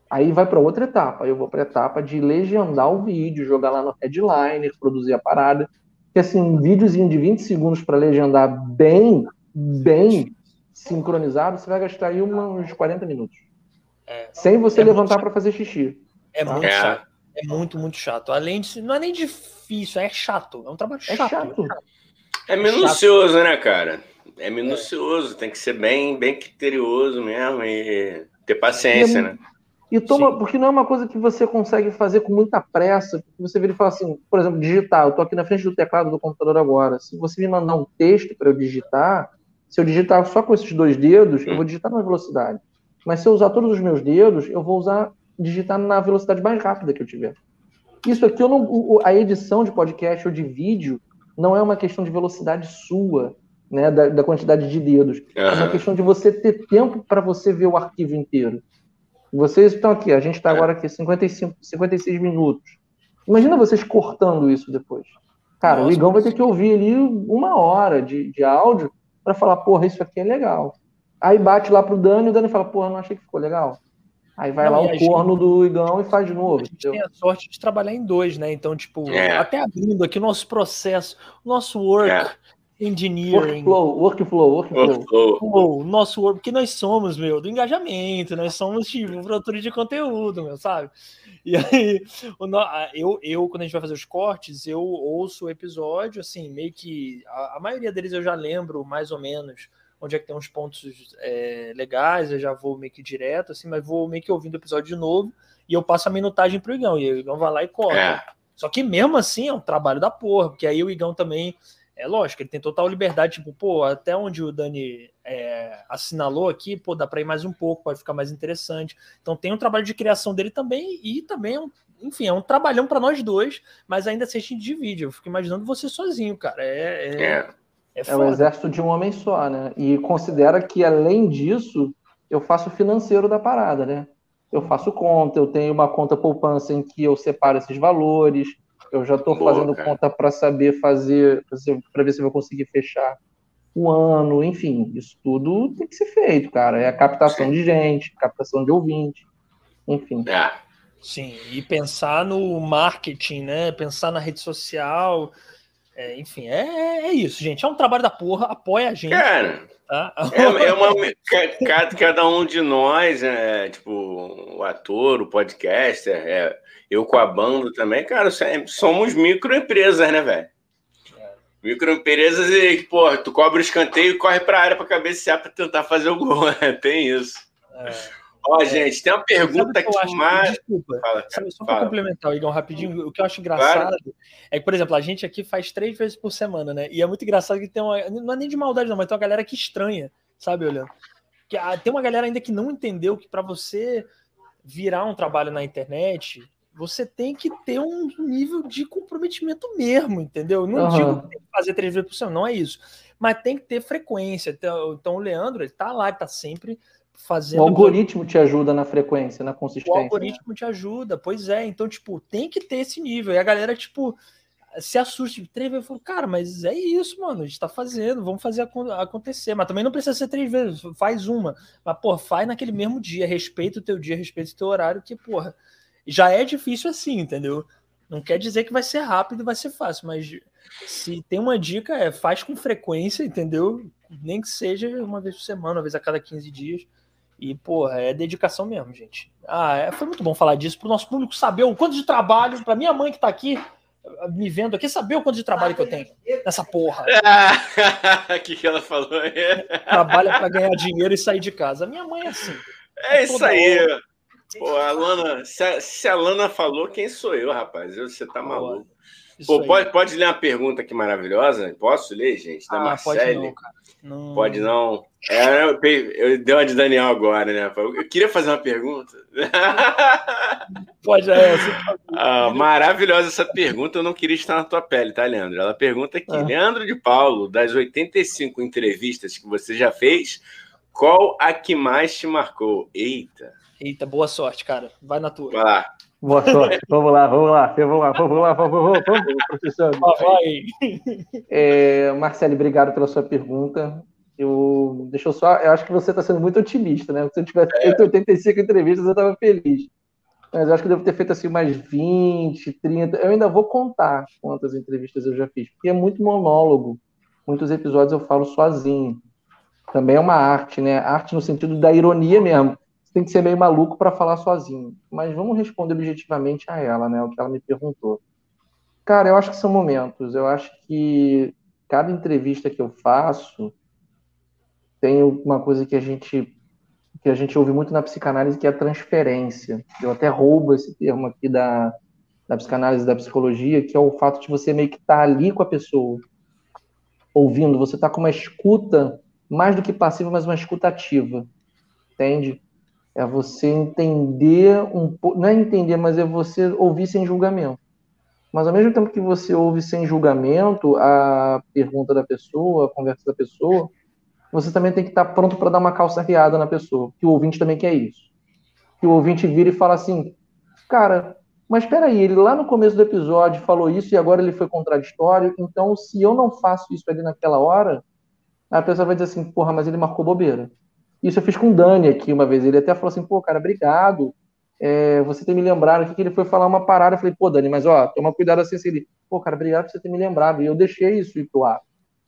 Aí vai para outra etapa. Eu vou para a etapa de legendar o vídeo, jogar lá no headliner, produzir a parada que assim, um videozinho de 20 segundos para legendar bem, bem sincronizado, você vai gastar aí uns 40 minutos. É, sem você é levantar para fazer xixi. É tá? muito é. chato. É muito, muito chato. Além de. Não é nem difícil, é chato. É um trabalho é chato. Chato. É minucioso, né, cara? É minucioso, tem que ser bem, bem criterioso mesmo e ter paciência, né? E toma, Sim. porque não é uma coisa que você consegue fazer com muita pressa. Você vira e fala assim, por exemplo, digitar. Eu estou aqui na frente do teclado do computador agora. Se você me mandar um texto para eu digitar, se eu digitar só com esses dois dedos, eu vou digitar na velocidade. Mas se eu usar todos os meus dedos, eu vou usar digitar na velocidade mais rápida que eu tiver. Isso aqui eu não, a edição de podcast ou de vídeo não é uma questão de velocidade sua, né, da, da quantidade de dedos. Uhum. É uma questão de você ter tempo para você ver o arquivo inteiro. Vocês estão aqui, a gente está é. agora aqui 55, 56 minutos. Imagina vocês cortando isso depois. Cara, Nossa, o Igão vai ter que ouvir ali uma hora de, de áudio para falar, porra, isso aqui é legal. Aí bate lá pro Dani e o Dani fala, porra, não achei que ficou legal. Aí vai não, lá o corno gente, do Igão e faz de novo. A gente entendeu? tem a sorte de trabalhar em dois, né? Então, tipo, é. até abrindo aqui o nosso processo, o nosso work, é. Engineering. Workflow, workflow, workflow. workflow. nosso work, porque nós somos, meu, do engajamento, nós somos, tipo, produtores de conteúdo, meu, sabe? E aí, eu, eu, quando a gente vai fazer os cortes, eu ouço o episódio, assim, meio que. A, a maioria deles eu já lembro mais ou menos onde é que tem uns pontos é, legais, eu já vou meio que direto, assim, mas vou meio que ouvindo o episódio de novo e eu passo a minutagem pro Igão, e o Igão vai lá e corta. É. Só que mesmo assim é um trabalho da porra, porque aí o Igão também é lógico, ele tem total liberdade, tipo, pô, até onde o Dani é, assinalou aqui, pô, dá para ir mais um pouco, pode ficar mais interessante. Então tem um trabalho de criação dele também, e também, é um, enfim, é um trabalhão para nós dois, mas ainda assim a gente divide. Eu fico imaginando você sozinho, cara. É, é, é. É, é o exército de um homem só, né? E considera que, além disso, eu faço o financeiro da parada, né? Eu faço conta, eu tenho uma conta poupança em que eu separo esses valores, eu já estou fazendo cara. conta para saber fazer, para ver se eu vou conseguir fechar um ano, enfim, isso tudo tem que ser feito, cara. É a captação Sim. de gente, captação de ouvinte, enfim. É. Sim, e pensar no marketing, né? Pensar na rede social, é, enfim, é, é, isso, gente. É um trabalho da porra, apoia a gente. Cara, tá? é, é (laughs) uma, cada, cada um de nós, é, tipo, o ator, o podcaster, é, eu com a banda também, cara, é, somos microempresas, né, velho? É. Microempresas e, pô, tu cobra o escanteio e corre pra área pra cabecear pra tentar fazer o gol, (laughs) né? Tem isso. É. Ó, é, gente, tem uma pergunta que aqui mais. Desculpa, fala, sabe, só para complementar, Igor, rapidinho, o que eu acho engraçado claro. é que, por exemplo, a gente aqui faz três vezes por semana, né? E é muito engraçado que tem uma. Não é nem de maldade, não, mas tem uma galera que estranha, sabe, olhando? Que, ah, tem uma galera ainda que não entendeu que para você virar um trabalho na internet, você tem que ter um nível de comprometimento mesmo, entendeu? Não uhum. digo que tem que fazer três vezes por semana, não é isso. Mas tem que ter frequência. Então, então o Leandro, ele tá lá, ele tá sempre fazendo. O algoritmo te ajuda na frequência, na consistência. O algoritmo né? te ajuda, pois é. Então, tipo, tem que ter esse nível. E a galera, tipo, se assusta, tipo, três vezes, falo, cara, mas é isso, mano, a gente tá fazendo, vamos fazer acontecer. Mas também não precisa ser três vezes, faz uma. Mas, pô, faz naquele mesmo dia, respeita o teu dia, respeita o teu horário, que, porra, já é difícil assim, entendeu? Não quer dizer que vai ser rápido e vai ser fácil, mas se tem uma dica, é faz com frequência, entendeu? Nem que seja uma vez por semana, uma vez a cada 15 dias e, porra, é dedicação mesmo, gente. Ah, é, foi muito bom falar disso para o nosso público saber o quanto de trabalho, para minha mãe que está aqui me vendo aqui, saber o quanto de trabalho que eu tenho nessa porra. O (laughs) que, que ela falou aí? Trabalha para ganhar dinheiro e sair de casa. Minha mãe é assim. É, é isso aí. Hora. Pô, a Lana, se a, se a, Lana falou, quem sou eu, rapaz? você tá maluco. Pô, pode, pode ler uma pergunta aqui maravilhosa? Posso ler, gente? Da ah, Marcele? Pode não, cara. Não... Pode não. É, eu, eu dei uma de Daniel agora, né? Eu queria fazer uma pergunta. (laughs) Pode, é. (laughs) Ah, maravilhosa essa pergunta. Eu não queria estar na tua pele, tá, Leandro? Ela pergunta aqui: é. Leandro de Paulo, das 85 entrevistas que você já fez, qual a que mais te marcou? Eita. Eita, boa sorte, cara. Vai na tua. Vai lá. Boa sorte. (laughs) Vamos lá, vamos lá, vamos lá, vamos lá, vamos vamos, professor. É, Marcelo, obrigado pela sua pergunta. Eu, deixa eu só, eu acho que você está sendo muito otimista, né? Se eu tivesse é. feito 85 entrevistas, eu estava feliz. Mas eu acho que eu devo ter feito assim mais 20, 30. Eu ainda vou contar quantas entrevistas eu já fiz, porque é muito monólogo. Muitos episódios eu falo sozinho. Também é uma arte, né? Arte no sentido da ironia mesmo tem que ser meio maluco para falar sozinho. Mas vamos responder objetivamente a ela, né? O que ela me perguntou. Cara, eu acho que são momentos. Eu acho que cada entrevista que eu faço tem uma coisa que a gente que a gente ouve muito na psicanálise que é a transferência. Eu até roubo esse termo aqui da, da psicanálise da psicologia, que é o fato de você meio que estar tá ali com a pessoa, ouvindo. Você está com uma escuta mais do que passiva, mas uma escuta ativa, entende? É você entender um pouco, não é entender, mas é você ouvir sem julgamento. Mas ao mesmo tempo que você ouve sem julgamento a pergunta da pessoa, a conversa da pessoa, você também tem que estar pronto para dar uma calça riada na pessoa, que o ouvinte também quer isso. Que o ouvinte vira e fala assim: "Cara, mas espera aí, ele lá no começo do episódio falou isso e agora ele foi contraditório, então se eu não faço isso ali naquela hora, a pessoa vai dizer assim, porra, mas ele marcou bobeira. Isso eu fiz com o Dani aqui uma vez. Ele até falou assim, pô, cara, obrigado. É, você ter me lembrado aqui que ele foi falar uma parada. Eu falei, pô, Dani, mas ó, toma cuidado assim. assim. Ele, pô, cara, obrigado por você ter me lembrado. E eu deixei isso ir pro ar.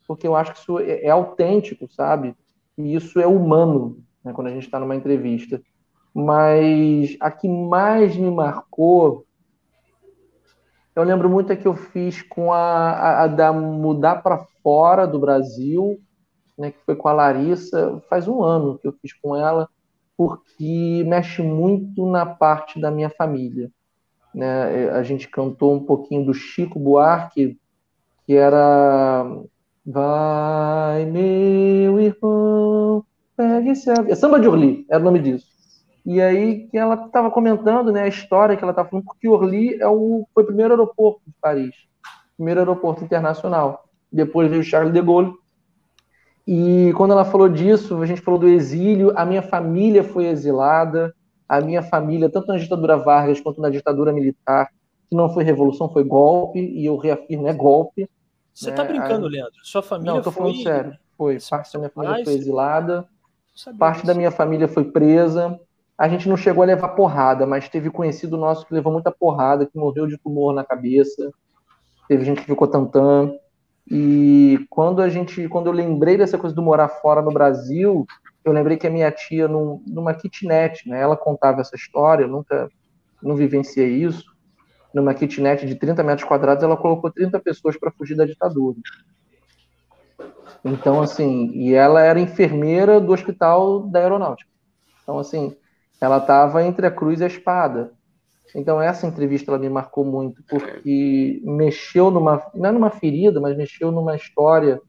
Porque eu acho que isso é, é autêntico, sabe? E isso é humano, né, quando a gente está numa entrevista. Mas a que mais me marcou eu lembro muito a que eu fiz com a, a, a da mudar para fora do Brasil, né, que foi com a Larissa, faz um ano que eu fiz com ela, porque mexe muito na parte da minha família. Né? A gente cantou um pouquinho do Chico Buarque, que era Vai, meu irmão, pegue esse avião. É Samba de Orly, era o nome disso. E aí que ela estava comentando né, a história que ela estava falando, porque Orly é o, foi o primeiro aeroporto de Paris, primeiro aeroporto internacional. Depois veio Charles de Gaulle. E quando ela falou disso, a gente falou do exílio, a minha família foi exilada, a minha família, tanto na ditadura Vargas quanto na ditadura militar, que não foi revolução, foi golpe, e eu reafirmo, é golpe. Você está né? brincando, Leandro? Sua família Não, estou falando sério. Foi. Parte da minha família foi exilada, parte da minha família foi presa, a gente não chegou a levar porrada, mas teve conhecido nosso que levou muita porrada, que morreu de tumor na cabeça. Teve gente que ficou tantã. E quando a gente, quando eu lembrei dessa coisa do morar fora no Brasil, eu lembrei que a minha tia num, numa kitnet, né? Ela contava essa história, eu nunca não vivenciei isso. Numa kitnet de 30 metros quadrados, ela colocou 30 pessoas para fugir da ditadura. Então, assim, e ela era enfermeira do hospital da aeronáutica. Então, assim, ela estava entre a cruz e a espada. Então essa entrevista ela me marcou muito porque mexeu numa não é numa ferida, mas mexeu numa história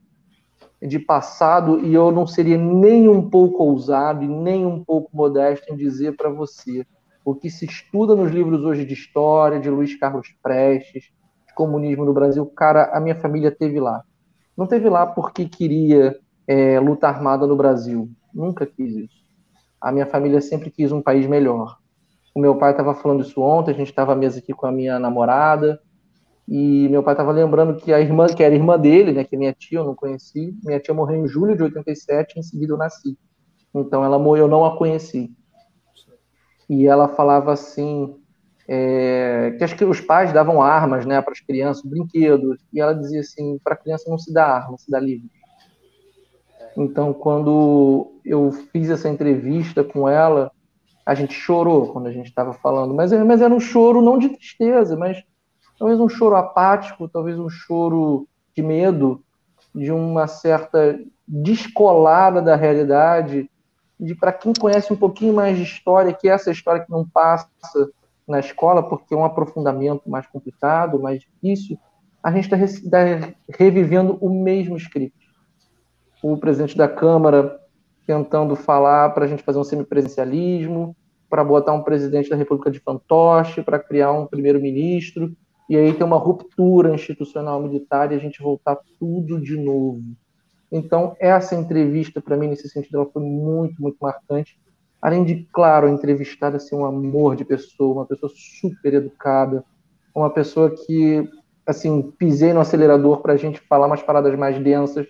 de passado e eu não seria nem um pouco ousado e nem um pouco modesto em dizer para você o que se estuda nos livros hoje de história de Luiz Carlos Prestes, de comunismo no Brasil, cara, a minha família teve lá. Não teve lá porque queria é, luta armada no Brasil, nunca quis isso a minha família sempre quis um país melhor. O meu pai estava falando isso ontem, a gente estava à mesa aqui com a minha namorada, e meu pai estava lembrando que a irmã, que era irmã dele, né, que é minha tia, eu não conheci, minha tia morreu em julho de 87, em seguida eu nasci. Então ela morreu, eu não a conheci. E ela falava assim, é, que acho que os pais davam armas, né, para as crianças, brinquedos, e ela dizia assim, para a criança não se dá arma, se dá livro. Então, quando eu fiz essa entrevista com ela, a gente chorou quando a gente estava falando, mas, mas era um choro não de tristeza, mas talvez um choro apático, talvez um choro de medo, de uma certa descolada da realidade, de para quem conhece um pouquinho mais de história, que é essa história que não passa na escola, porque é um aprofundamento mais complicado, mais difícil, a gente está revivendo o mesmo script. O presidente da Câmara tentando falar para a gente fazer um semipresencialismo, para botar um presidente da República de fantoche, para criar um primeiro-ministro, e aí ter uma ruptura institucional militar e a gente voltar tudo de novo. Então, essa entrevista, para mim, nesse sentido, ela foi muito, muito marcante. Além de, claro, a entrevistada ser um amor de pessoa, uma pessoa super educada, uma pessoa que, assim, pisei no acelerador para a gente falar umas paradas mais densas,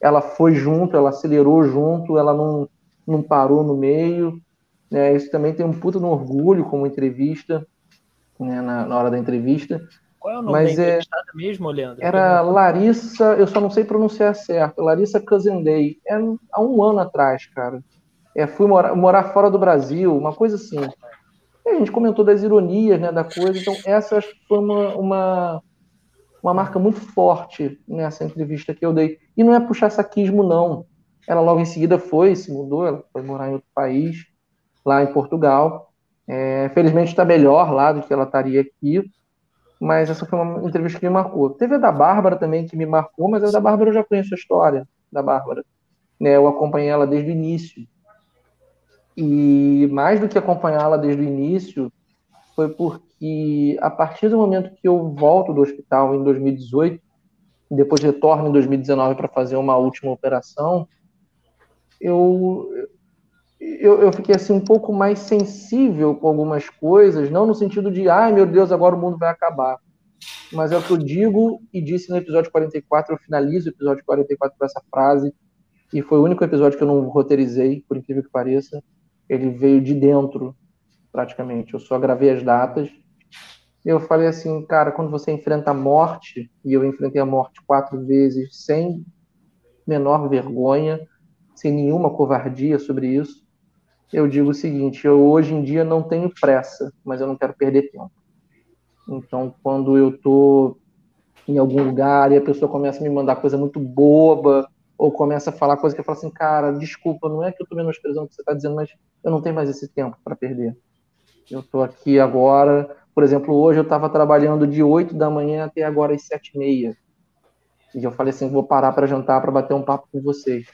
ela foi junto, ela acelerou junto, ela não, não parou no meio. Né? Isso também tem um puta no orgulho como entrevista, né? na, na hora da entrevista. Qual é o nome Mas da é, mesmo, Leandro? Era Larissa, eu só não sei pronunciar certo, Larissa Cazendei. É há um ano atrás, cara. É, fui morar, morar fora do Brasil, uma coisa assim. E a gente comentou das ironias né, da coisa, então essa foi uma, uma, uma marca muito forte nessa entrevista que eu dei. E não é puxar saquismo, não. Ela logo em seguida foi, se mudou, ela foi morar em outro país, lá em Portugal. É, felizmente está melhor lá do que ela estaria aqui, mas essa foi uma entrevista que me marcou. Teve a da Bárbara também que me marcou, mas a da Bárbara eu já conheço a história da Bárbara. Né, eu acompanhei ela desde o início. E mais do que acompanhá-la desde o início, foi porque a partir do momento que eu volto do hospital em 2018, depois retorno em 2019 para fazer uma última operação, eu, eu, eu, fiquei assim um pouco mais sensível com algumas coisas, não no sentido de, ai meu Deus, agora o mundo vai acabar. Mas é o que eu digo e disse no episódio 44, eu finalizo o episódio 44 com essa frase, e foi o único episódio que eu não roteirizei, por incrível que pareça. Ele veio de dentro, praticamente. Eu só gravei as datas. Eu falei assim, cara, quando você enfrenta a morte, e eu enfrentei a morte quatro vezes sem menor vergonha, sem nenhuma covardia sobre isso, eu digo o seguinte: eu hoje em dia não tenho pressa, mas eu não quero perder tempo. Então, quando eu estou em algum lugar e a pessoa começa a me mandar coisa muito boba, ou começa a falar coisa que eu falo assim, cara, desculpa, não é que eu estou menosprezando o que você está dizendo, mas eu não tenho mais esse tempo para perder. Eu estou aqui agora, por exemplo, hoje eu estava trabalhando de 8 da manhã até agora às 7 e meia. E eu falei assim, vou parar para jantar, para bater um papo com vocês.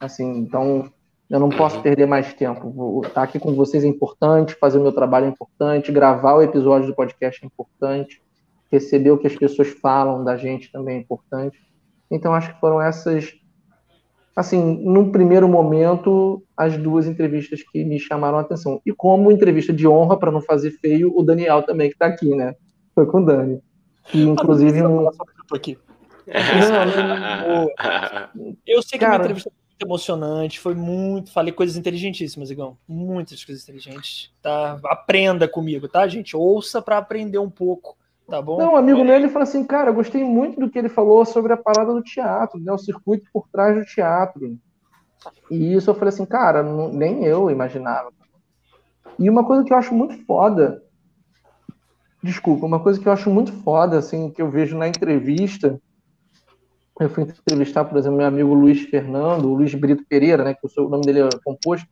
Assim, então, eu não posso perder mais tempo. Estar aqui com vocês é importante, fazer o meu trabalho é importante, gravar o episódio do podcast é importante, receber o que as pessoas falam da gente também é importante. Então, acho que foram essas, assim, num primeiro momento, as duas entrevistas que me chamaram a atenção. E como entrevista de honra, para não fazer feio, o Daniel também, que está aqui, né? Foi com o Dani. Que, inclusive, um... aqui. Não, não, eu sei que Cara, uma entrevista foi muito emocionante, foi muito. Falei coisas inteligentíssimas, Igão. Muitas coisas inteligentes. Tá? Aprenda comigo, tá, gente? Ouça para aprender um pouco. Tá bom? Não, um amigo meu ele falou assim, cara, eu gostei muito do que ele falou sobre a parada do teatro, né? O circuito por trás do teatro. E isso eu falei assim, cara, não, nem eu imaginava. E uma coisa que eu acho muito foda, desculpa, uma coisa que eu acho muito foda, assim, que eu vejo na entrevista, eu fui entrevistar, por exemplo, meu amigo Luiz Fernando, o Luiz Brito Pereira, né, que o nome dele é composto,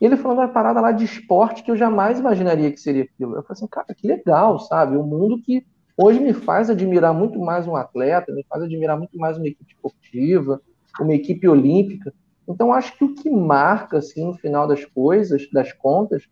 ele falou uma parada lá de esporte que eu jamais imaginaria que seria aquilo. Eu falei assim, cara, que legal, sabe? Um mundo que hoje me faz admirar muito mais um atleta, me faz admirar muito mais uma equipe esportiva, uma equipe olímpica. Então, acho que o que marca, assim, no final das coisas, das contas,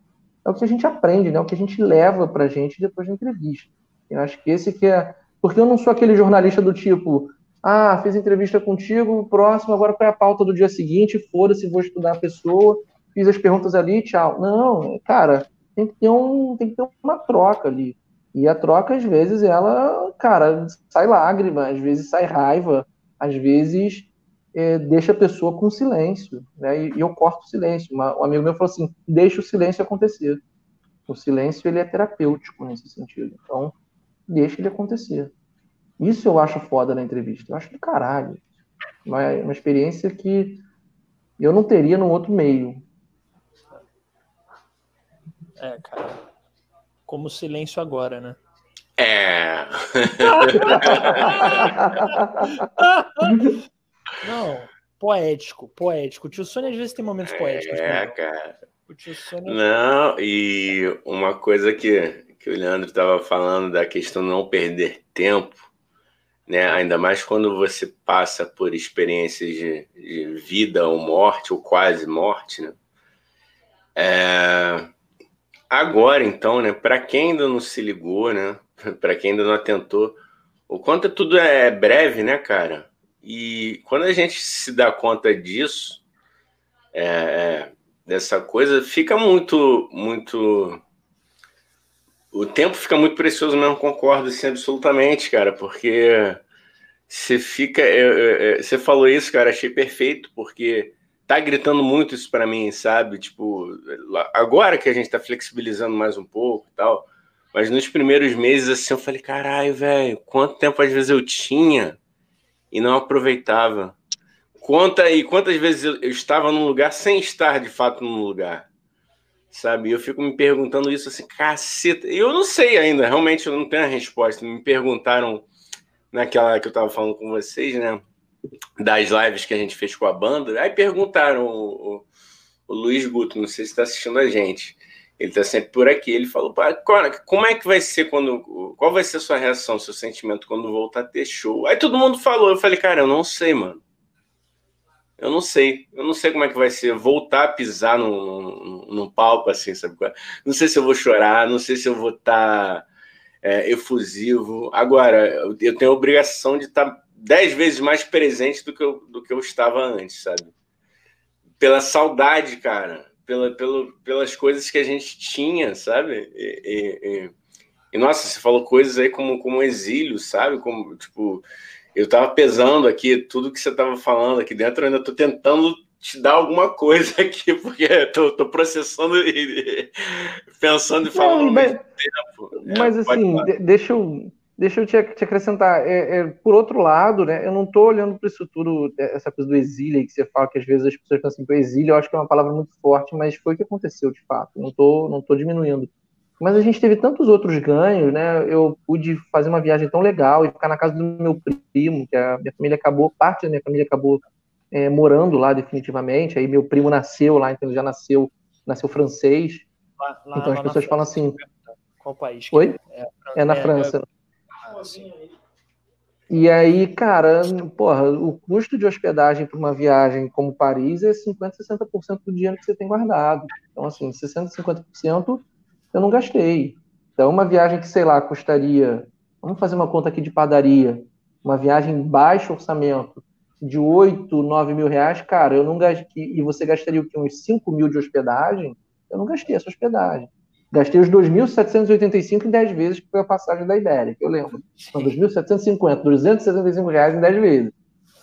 é o que a gente aprende, né? O que a gente leva para a gente depois da entrevista. Eu acho que esse que é... Porque eu não sou aquele jornalista do tipo, ah, fiz entrevista contigo, próximo, agora qual é a pauta do dia seguinte? Foda-se, vou estudar a pessoa, fiz as perguntas ali, tchau. Não, cara, tem que ter, um, tem que ter uma troca ali. E a troca, às vezes, ela, cara, sai lágrima, às vezes sai raiva, às vezes é, deixa a pessoa com silêncio, né? E, e eu corto o silêncio. Uma, um amigo meu falou assim: deixa o silêncio acontecer. O silêncio ele é terapêutico nesse sentido. Então, deixa ele acontecer. Isso eu acho foda na entrevista. Eu acho do caralho. Uma, uma experiência que eu não teria num outro meio. É, cara como silêncio agora, né? É. (laughs) Não, poético, poético. O tio Sônia às vezes tem momentos poéticos. É, cara. O tio Sônia... Não, e uma coisa que, que o Leandro estava falando da questão de não perder tempo, né? Ainda mais quando você passa por experiências de, de vida ou morte, ou quase morte, né? É, Agora, então, né, para quem ainda não se ligou, né, (laughs) para quem ainda não atentou, o quanto tudo é breve, né, cara? E quando a gente se dá conta disso, é, é, dessa coisa, fica muito, muito. O tempo fica muito precioso mesmo, concordo assim, absolutamente, cara, porque você fica. Você falou isso, cara, achei perfeito, porque tá gritando muito isso para mim, sabe? Tipo, agora que a gente tá flexibilizando mais um pouco e tal, mas nos primeiros meses, assim, eu falei, caralho, velho, quanto tempo às vezes eu tinha e não aproveitava. Conta e quantas vezes eu, eu estava num lugar sem estar de fato num lugar, sabe? Eu fico me perguntando isso assim, caceta. Eu não sei ainda, realmente eu não tenho a resposta. Me perguntaram naquela que eu tava falando com vocês, né? Das lives que a gente fez com a banda. Aí perguntaram o, o, o Luiz Guto, não sei se está assistindo a gente. Ele está sempre por aqui. Ele falou: como é que vai ser quando. Qual vai ser a sua reação, seu sentimento quando voltar a ter show? Aí todo mundo falou. Eu falei: cara, eu não sei, mano. Eu não sei. Eu não sei como é que vai ser voltar a pisar num, num, num palco assim, sabe? Não sei se eu vou chorar, não sei se eu vou estar tá, é, efusivo. Agora, eu tenho a obrigação de estar. Tá dez vezes mais presente do que eu, do que eu estava antes, sabe? Pela saudade, cara, pela, pelo, pelas coisas que a gente tinha, sabe? E, e, e, nossa, você falou coisas aí como, como exílio, sabe? Como, tipo, eu tava pesando aqui tudo que você tava falando aqui dentro, eu ainda tô tentando te dar alguma coisa (laughs) aqui, porque tô, tô processando e pensando e falando mas, tempo. É, mas assim, deixa eu, deixa eu te, te acrescentar. É, é, por outro lado, né, eu não estou olhando para isso tudo, é, essa coisa do exílio que você fala, que às vezes as pessoas pensam que o exílio, eu acho que é uma palavra muito forte, mas foi o que aconteceu de fato. Não estou não tô diminuindo. Mas a gente teve tantos outros ganhos, né? Eu pude fazer uma viagem tão legal e ficar na casa do meu primo, que a minha família acabou, parte da minha família acabou é, morando lá definitivamente. Aí meu primo nasceu lá, então ele já nasceu, nasceu francês. Lá, lá, então as pessoas falam assim. Qual país? Oi? É, é na é, França. E aí, cara, porra, o custo de hospedagem para uma viagem como Paris é 50%, 60% do dinheiro que você tem guardado. Então, assim, 60%, 50% eu não gastei. Então, uma viagem que, sei lá, custaria, vamos fazer uma conta aqui de padaria, uma viagem baixo orçamento, de 8, 9 mil reais, cara, eu não gastei, e você gastaria o quê? Uns 5 mil de hospedagem? Eu não gastei essa hospedagem. Gastei os 2.785 em 10 vezes, que foi a passagem da Ibéria, que eu lembro. São 2.750, 275 reais em 10 vezes.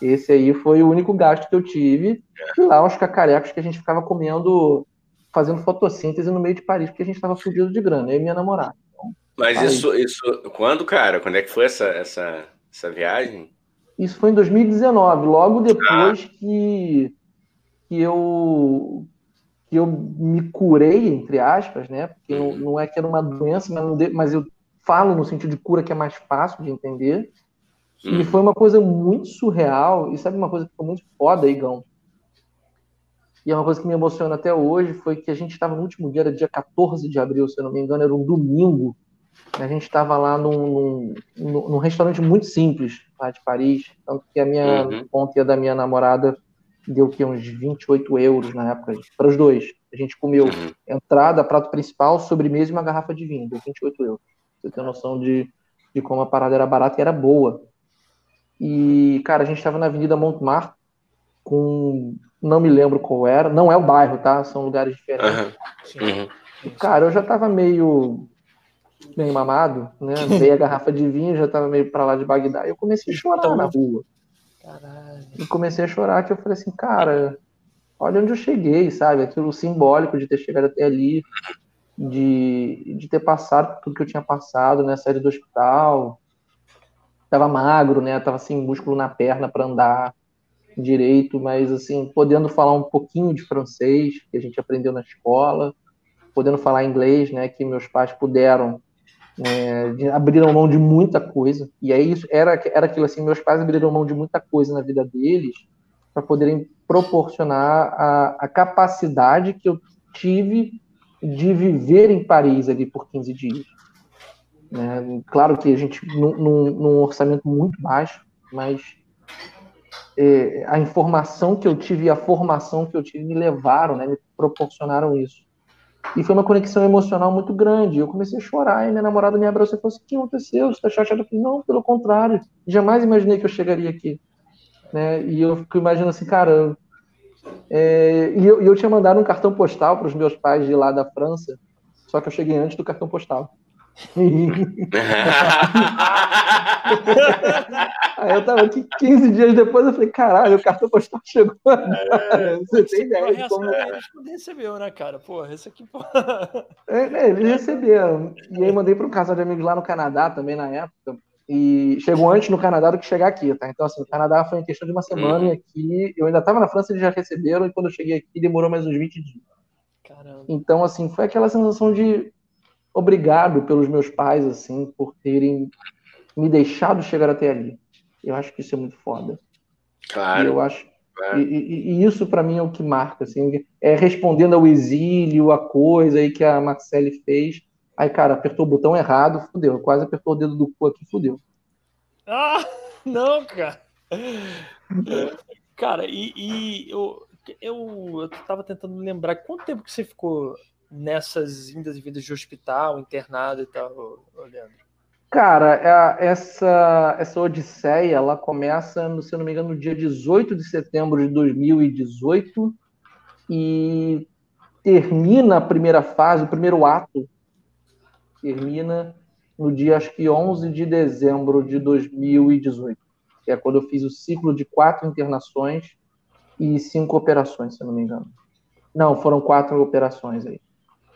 Esse aí foi o único gasto que eu tive. E lá os cacarecos que a gente ficava comendo, fazendo fotossíntese no meio de Paris, porque a gente estava fudido de grana, eu e minha namorada. Então, Mas isso, isso, quando, cara? Quando é que foi essa, essa, essa viagem? Isso foi em 2019, logo depois ah. que, que, eu, que eu me curei, entre aspas, né? Porque não, não é que era uma doença, mas, de, mas eu falo no sentido de cura que é mais fácil de entender. E uhum. foi uma coisa muito surreal. E sabe uma coisa que foi muito foda, Igão? E é uma coisa que me emociona até hoje, foi que a gente estava no último dia, era dia 14 de abril, se eu não me engano, era um domingo. A gente estava lá num, num, num, restaurante muito simples, lá de Paris, tanto que a minha uhum. conta e a da minha namorada deu que uns 28 euros na época, para os dois. A gente comeu uhum. entrada, prato principal, sobremesa e uma garrafa de vinho, deu 28 euros. Você tem noção de, de como a parada era barata e era boa. E, cara, a gente estava na Avenida Montmartre, com. Não me lembro qual era, não é o bairro, tá? São lugares diferentes. Uhum. Cara, eu já estava meio bem mamado, né? Dei a garrafa de vinho, já tava meio pra lá de Bagdá. E eu comecei a chorar então, na rua. Caralho. E comecei a chorar, que eu falei assim, cara, olha onde eu cheguei, sabe? Aquilo simbólico de ter chegado até ali, de, de ter passado tudo que eu tinha passado, né? Saído do hospital. Tava magro, né? Tava sem músculo na perna para andar direito, mas assim, podendo falar um pouquinho de francês, que a gente aprendeu na escola, podendo falar inglês, né, que meus pais puderam é, abriram mão de muita coisa. E aí era, era aquilo assim: meus pais abriram mão de muita coisa na vida deles para poderem proporcionar a, a, capacidade que eu tive de viver em Paris ali por 15 dias. É, claro que a gente, num, num, orçamento muito baixo, mas é, a informação que eu tive e a formação que eu tive me levaram, né, me proporcionaram isso. E foi uma conexão emocional muito grande. Eu comecei a chorar e minha namorada me abraçou e falou assim: O que aconteceu? Você está chateada? Eu falei: Não, pelo contrário. Jamais imaginei que eu chegaria aqui. Né? E eu fico imaginando assim, cara. É... E, eu, eu tinha mandado um cartão postal para os meus pais de lá da França, só que eu cheguei antes do cartão postal. Aí eu tava aqui 15 dias depois, eu falei, caralho, o cartão postal chegou. É, você tem ideia de como... É. Ele recebeu, né, cara? Porra, esse aqui... É, é, eles receberam. E aí mandei para um casal de amigos lá no Canadá também, na época. E chegou antes no Canadá do que chegar aqui, tá? Então, assim, o Canadá foi em questão de uma semana uhum. e aqui... Eu ainda estava na França, eles já receberam, e quando eu cheguei aqui demorou mais uns 20 dias. Caramba. Então, assim, foi aquela sensação de obrigado pelos meus pais, assim, por terem me deixado chegar até ali. Eu acho que isso é muito foda. Claro. E eu acho. Claro. E, e, e, isso para mim é o que marca, assim, é respondendo ao exílio, a coisa aí que a Marcele fez. Aí, cara, apertou o botão errado, fudeu. Quase apertou o dedo do cu aqui, fudeu. Ah, não, cara. cara, e, e eu, eu, eu tava tentando lembrar quanto tempo que você ficou nessas vindas e vindas de hospital, internado e tal, Leandro? Cara, essa, essa odisseia, ela começa, se não me engano, no dia 18 de setembro de 2018 e termina a primeira fase, o primeiro ato, termina no dia, acho que 11 de dezembro de 2018. que é quando eu fiz o ciclo de quatro internações e cinco operações, se não me engano. Não, foram quatro operações aí.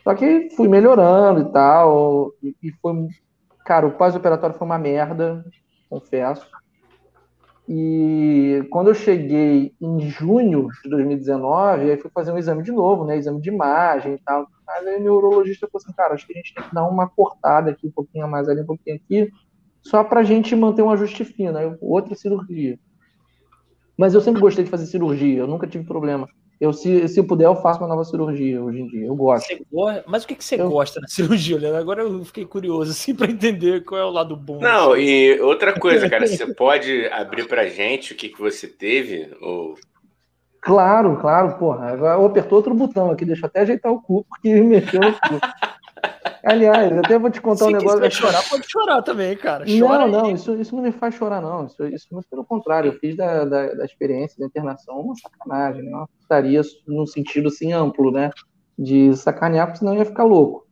Só que fui melhorando e tal, e, e foi. Cara, o pós-operatório foi uma merda, confesso. E quando eu cheguei em junho de 2019, aí fui fazer um exame de novo, né? Exame de imagem e tal. Aí meu urologista falou assim, cara, acho que a gente tem que dar uma cortada aqui, um pouquinho a mais ali, um pouquinho aqui, só pra gente manter um ajuste fino. Aí outra cirurgia. Mas eu sempre gostei de fazer cirurgia, eu nunca tive problema. Eu, se, se eu puder, eu faço uma nova cirurgia hoje em dia. Eu gosto. Mas o que, que você eu... gosta na (laughs) cirurgia, Leandro? Agora eu fiquei curioso, assim, para entender qual é o lado bom. Não, assim. e outra coisa, cara, você pode abrir pra gente o que, que você teve? Ou... Claro, claro, porra. Agora eu apertou outro botão aqui, deixa eu até ajeitar o cu, porque mexeu no cu. (laughs) Aliás, eu até vou te contar Se um negócio. Se chorar, pode chorar também, cara. Chora não, não, isso, isso não me faz chorar, não. Isso, isso muito pelo contrário. Eu fiz da, da, da experiência da internação uma sacanagem, né? uma putaria num sentido assim amplo, né? De sacanear, porque senão ia ficar louco.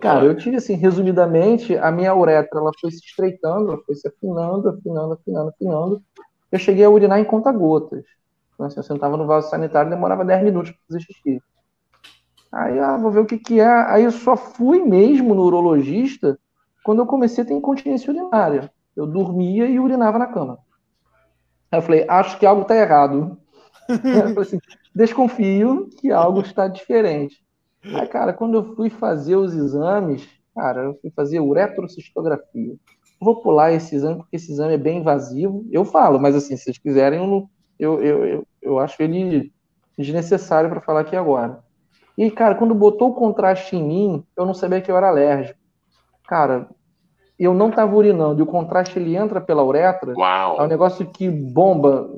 Cara, eu tive assim, resumidamente, a minha uretra ela foi se estreitando, ela foi se afinando, afinando, afinando, afinando. Eu cheguei a urinar em conta-gotas. Então, assim, eu sentava no vaso sanitário e demorava 10 minutos para fazer xixi. Aí, ah, vou ver o que, que é. Aí eu só fui mesmo no urologista quando eu comecei a ter incontinência urinária. Eu dormia e urinava na cama. Aí eu falei, acho que algo está errado. (laughs) eu falei assim, desconfio que algo está diferente. Aí, cara, quando eu fui fazer os exames, cara, eu fui fazer uretrocistografia. Vou pular esse exame, porque esse exame é bem invasivo. Eu falo, mas assim, se vocês quiserem, eu, eu, eu, eu, eu acho ele desnecessário para falar aqui agora. E, cara, quando botou o contraste em mim, eu não sabia que eu era alérgico. Cara, eu não tava urinando e o contraste ele entra pela uretra. Uau. É um negócio que bomba.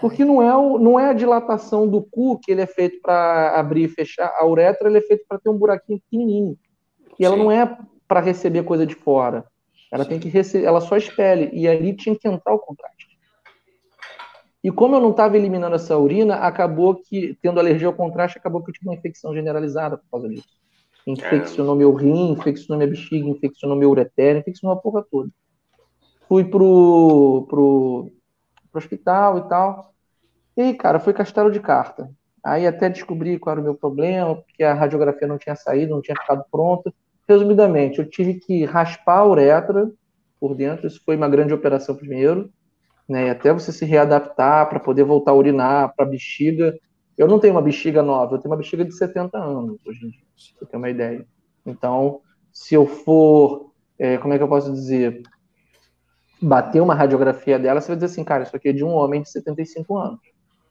Porque não é, o, não é a dilatação do cu que ele é feito para abrir e fechar. A uretra ele é feito para ter um buraquinho pequenininho. E Sim. ela não é para receber coisa de fora. Ela Sim. tem que receber, ela só expele. E ali tinha que entrar o contraste. E como eu não estava eliminando essa urina, acabou que, tendo alergia ao contraste, acabou que eu tive uma infecção generalizada por causa disso. Infeccionou meu rim, infeccionou minha bexiga, infeccionou meu ureter, infeccionou a porra toda. Fui pro, pro, pro hospital e tal. E aí, cara, foi castelo de carta. Aí até descobri qual era o meu problema, porque a radiografia não tinha saído, não tinha ficado pronta. Resumidamente, eu tive que raspar a uretra por dentro, isso foi uma grande operação primeiro né? Até você se readaptar para poder voltar a urinar para bexiga. Eu não tenho uma bexiga nova, eu tenho uma bexiga de 70 anos hoje em dia, pra ter uma ideia. Então, se eu for, é, como é que eu posso dizer, bater uma radiografia dela, você vai dizer assim, cara, isso aqui é de um homem de 75 anos.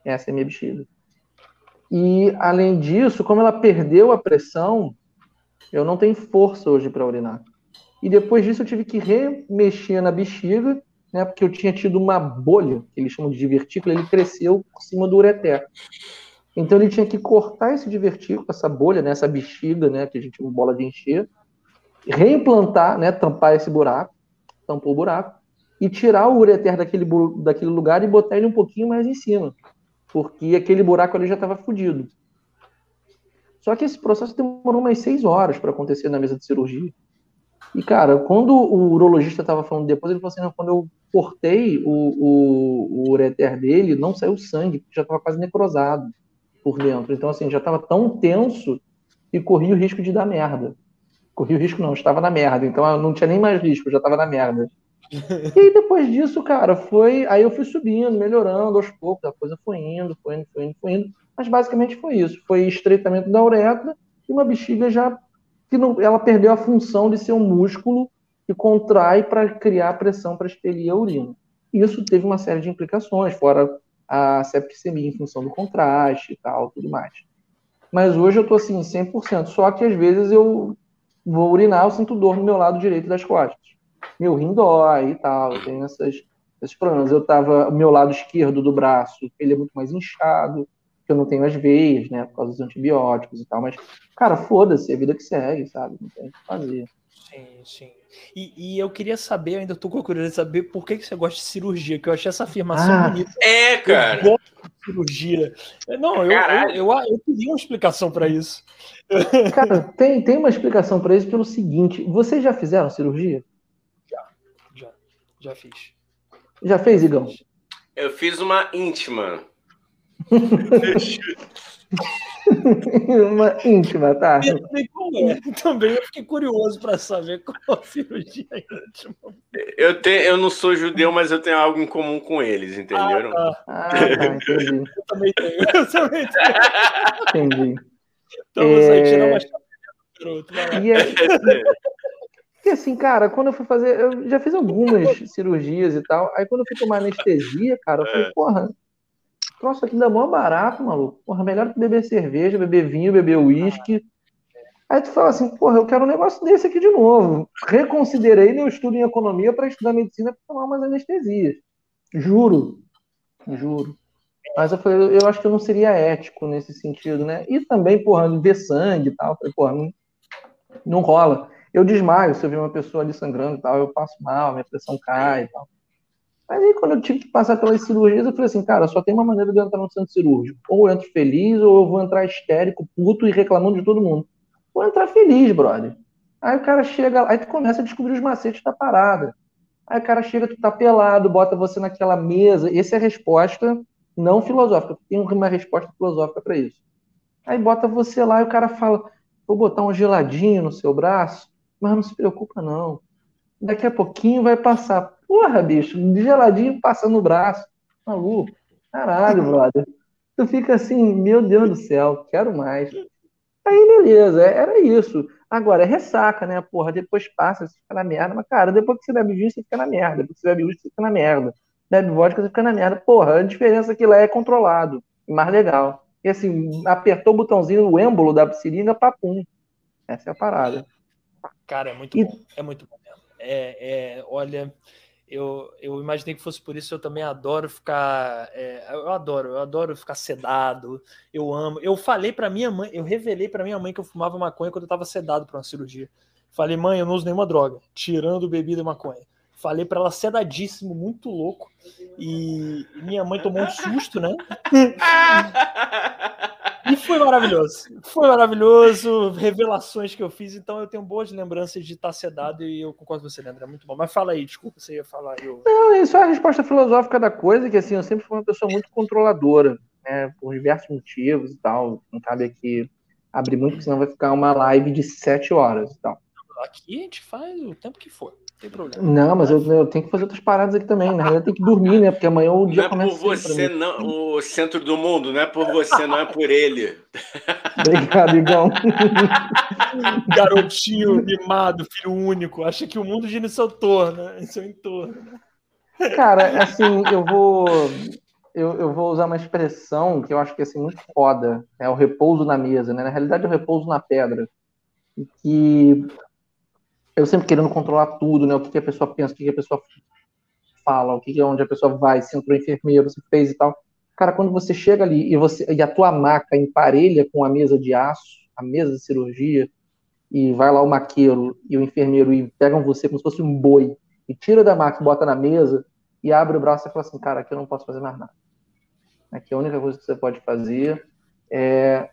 Essa é a minha bexiga. E, além disso, como ela perdeu a pressão, eu não tenho força hoje para urinar. E depois disso eu tive que remexer na bexiga né, porque eu tinha tido uma bolha, que eles chamam de divertícula, ele cresceu por cima do ureter. Então ele tinha que cortar esse divertículo, essa bolha, né, essa bexiga, né, que a gente chama bola de encher, reimplantar, né, tampar esse buraco, tampou o buraco, e tirar o ureter daquele, daquele lugar e botar ele um pouquinho mais em cima, porque aquele buraco ali já estava fodido. Só que esse processo demorou umas seis horas para acontecer na mesa de cirurgia. E, cara, quando o urologista estava falando depois, ele falou assim: não, quando eu cortei o, o, o ureter dele, não saiu sangue, porque já estava quase necrosado por dentro. Então, assim, já estava tão tenso que corria o risco de dar merda. Corria o risco, não, estava na merda. Então, não tinha nem mais risco, já estava na merda. (laughs) e aí, depois disso, cara, foi. Aí eu fui subindo, melhorando aos poucos, a coisa foi indo, foi indo, foi indo, foi indo. Mas basicamente foi isso: foi estreitamento da uretra e uma bexiga já que não, ela perdeu a função de ser um músculo que contrai para criar pressão para expelir a urina. Isso teve uma série de implicações, fora a septicemia em função do contraste e tal, tudo mais. Mas hoje eu estou assim, 100%. Só que às vezes eu vou urinar, eu sinto dor no meu lado direito das costas. Meu rim dói e tal, eu tenho essas, esses problemas. Eu tava, o meu lado esquerdo do braço, ele é muito mais inchado, que eu não tenho as veias, né, por causa dos antibióticos e tal, mas, cara, foda-se, é a vida que segue, sabe? Não tem o que fazer. Sim, sim. E, e, eu queria saber, ainda tô com a curiosidade de saber por que, que você gosta de cirurgia, que eu achei essa afirmação ah, bonita. É, cara. Eu gosto de cirurgia. Não, eu, eu, eu, eu, queria uma explicação para isso. (laughs) Cara, tem, tem uma explicação para isso pelo seguinte: vocês já fizeram cirurgia? Já, já, já fiz. Já fez, Igão? Eu fiz uma íntima. (laughs) uma íntima, tá? Eu também, é. também eu fiquei curioso para saber qual cirurgia íntima. Eu, tenho, eu não sou judeu, mas eu tenho algo em comum com eles, entenderam? Ah, tá, ah, (laughs) tá entendi. Eu também tenho. Eu também tenho. Entendi. Então, é... você tirar uma garoto. E é... assim, cara, quando eu fui fazer, eu já fiz algumas (laughs) cirurgias e tal. Aí quando eu fui tomar anestesia, cara, eu falei, é. porra, troço aqui dá mó barato, maluco. Porra, melhor que beber cerveja, beber vinho, beber uísque. Aí tu fala assim, porra, eu quero um negócio desse aqui de novo. Reconsiderei meu estudo em economia para estudar medicina para tomar umas anestesias. Juro. Juro. Mas eu falei, eu acho que eu não seria ético nesse sentido, né? E também, porra, ver sangue e tal. Eu falei, porra, não, não rola. Eu desmaio se eu ver uma pessoa ali sangrando e tal, eu passo mal, minha pressão cai e tal. Mas aí, quando eu tive que passar pelas cirurgias, eu falei assim, cara, só tem uma maneira de eu entrar no centro cirúrgico. Ou eu entro feliz, ou eu vou entrar histérico, puto e reclamando de todo mundo. Vou entrar feliz, brother. Aí o cara chega, aí tu começa a descobrir os macetes da parada. Aí o cara chega, tu tá pelado, bota você naquela mesa. Essa é a resposta não filosófica. Tem uma resposta filosófica para isso. Aí bota você lá e o cara fala: vou botar um geladinho no seu braço, mas não se preocupa, não. Daqui a pouquinho vai passar. Porra, bicho, geladinho passa no braço. Maluco. Caralho, (laughs) brother. Tu fica assim, meu Deus do céu, quero mais. Aí, beleza, é, era isso. Agora, é ressaca, né? Porra, depois passa, você fica na merda. Mas, cara, depois que você bebe vinho, você fica na merda. Depois que você bebe vinho, você fica na merda. Bebe vodka, você fica na merda. Porra, a diferença é que lá é controlado e mais legal. E assim, apertou o botãozinho, o êmbolo da seringa, papum. Essa é a parada. Cara, é muito e... bom. É muito bom mesmo. É, é, olha, eu, eu imaginei que fosse por isso. Eu também adoro ficar. É, eu adoro, eu adoro ficar sedado. Eu amo. Eu falei para minha mãe, eu revelei para minha mãe que eu fumava maconha quando eu tava sedado para uma cirurgia. Falei, mãe, eu não uso nenhuma droga, tirando bebida e maconha. Falei para ela sedadíssimo, muito louco. E minha mãe tomou um susto, né? (laughs) E foi maravilhoso. Foi maravilhoso. Revelações que eu fiz. Então eu tenho boas lembranças de estar sedado e eu concordo com você, Leandro. É muito bom. Mas fala aí, desculpa, você ia falar. Eu... Não, isso é a resposta filosófica da coisa, que assim, eu sempre fui uma pessoa muito controladora, né? Por diversos motivos e tal. Não cabe aqui abrir muito, senão vai ficar uma live de sete horas e tal. Aqui a gente faz o tempo que for tem problema. Não, mas eu, eu, tenho que fazer outras paradas aqui também. Na realidade, eu tenho que dormir, né? Porque amanhã o dia não é por você, não, o centro do mundo, não é por você, não é por ele. (laughs) Obrigado, Igão. (laughs) Garotinho mimado, filho único. Acha que o mundo gira em seu torno, em seu entorno. Cara, assim, eu vou. Eu, eu vou usar uma expressão que eu acho que é assim, muito foda. É o repouso na mesa, né? Na realidade, é o repouso na pedra. Que eu sempre querendo controlar tudo, né? O que, que a pessoa pensa, o que, que a pessoa fala, o que, que é onde a pessoa vai, se entrou enfermeiro, se fez e tal. Cara, quando você chega ali e você e a tua maca emparelha com a mesa de aço, a mesa de cirurgia, e vai lá o maqueiro e o enfermeiro e pegam você como se fosse um boi e tira da maca, bota na mesa e abre o braço e fala assim, cara, aqui eu não posso fazer mais nada. Aqui a única coisa que você pode fazer é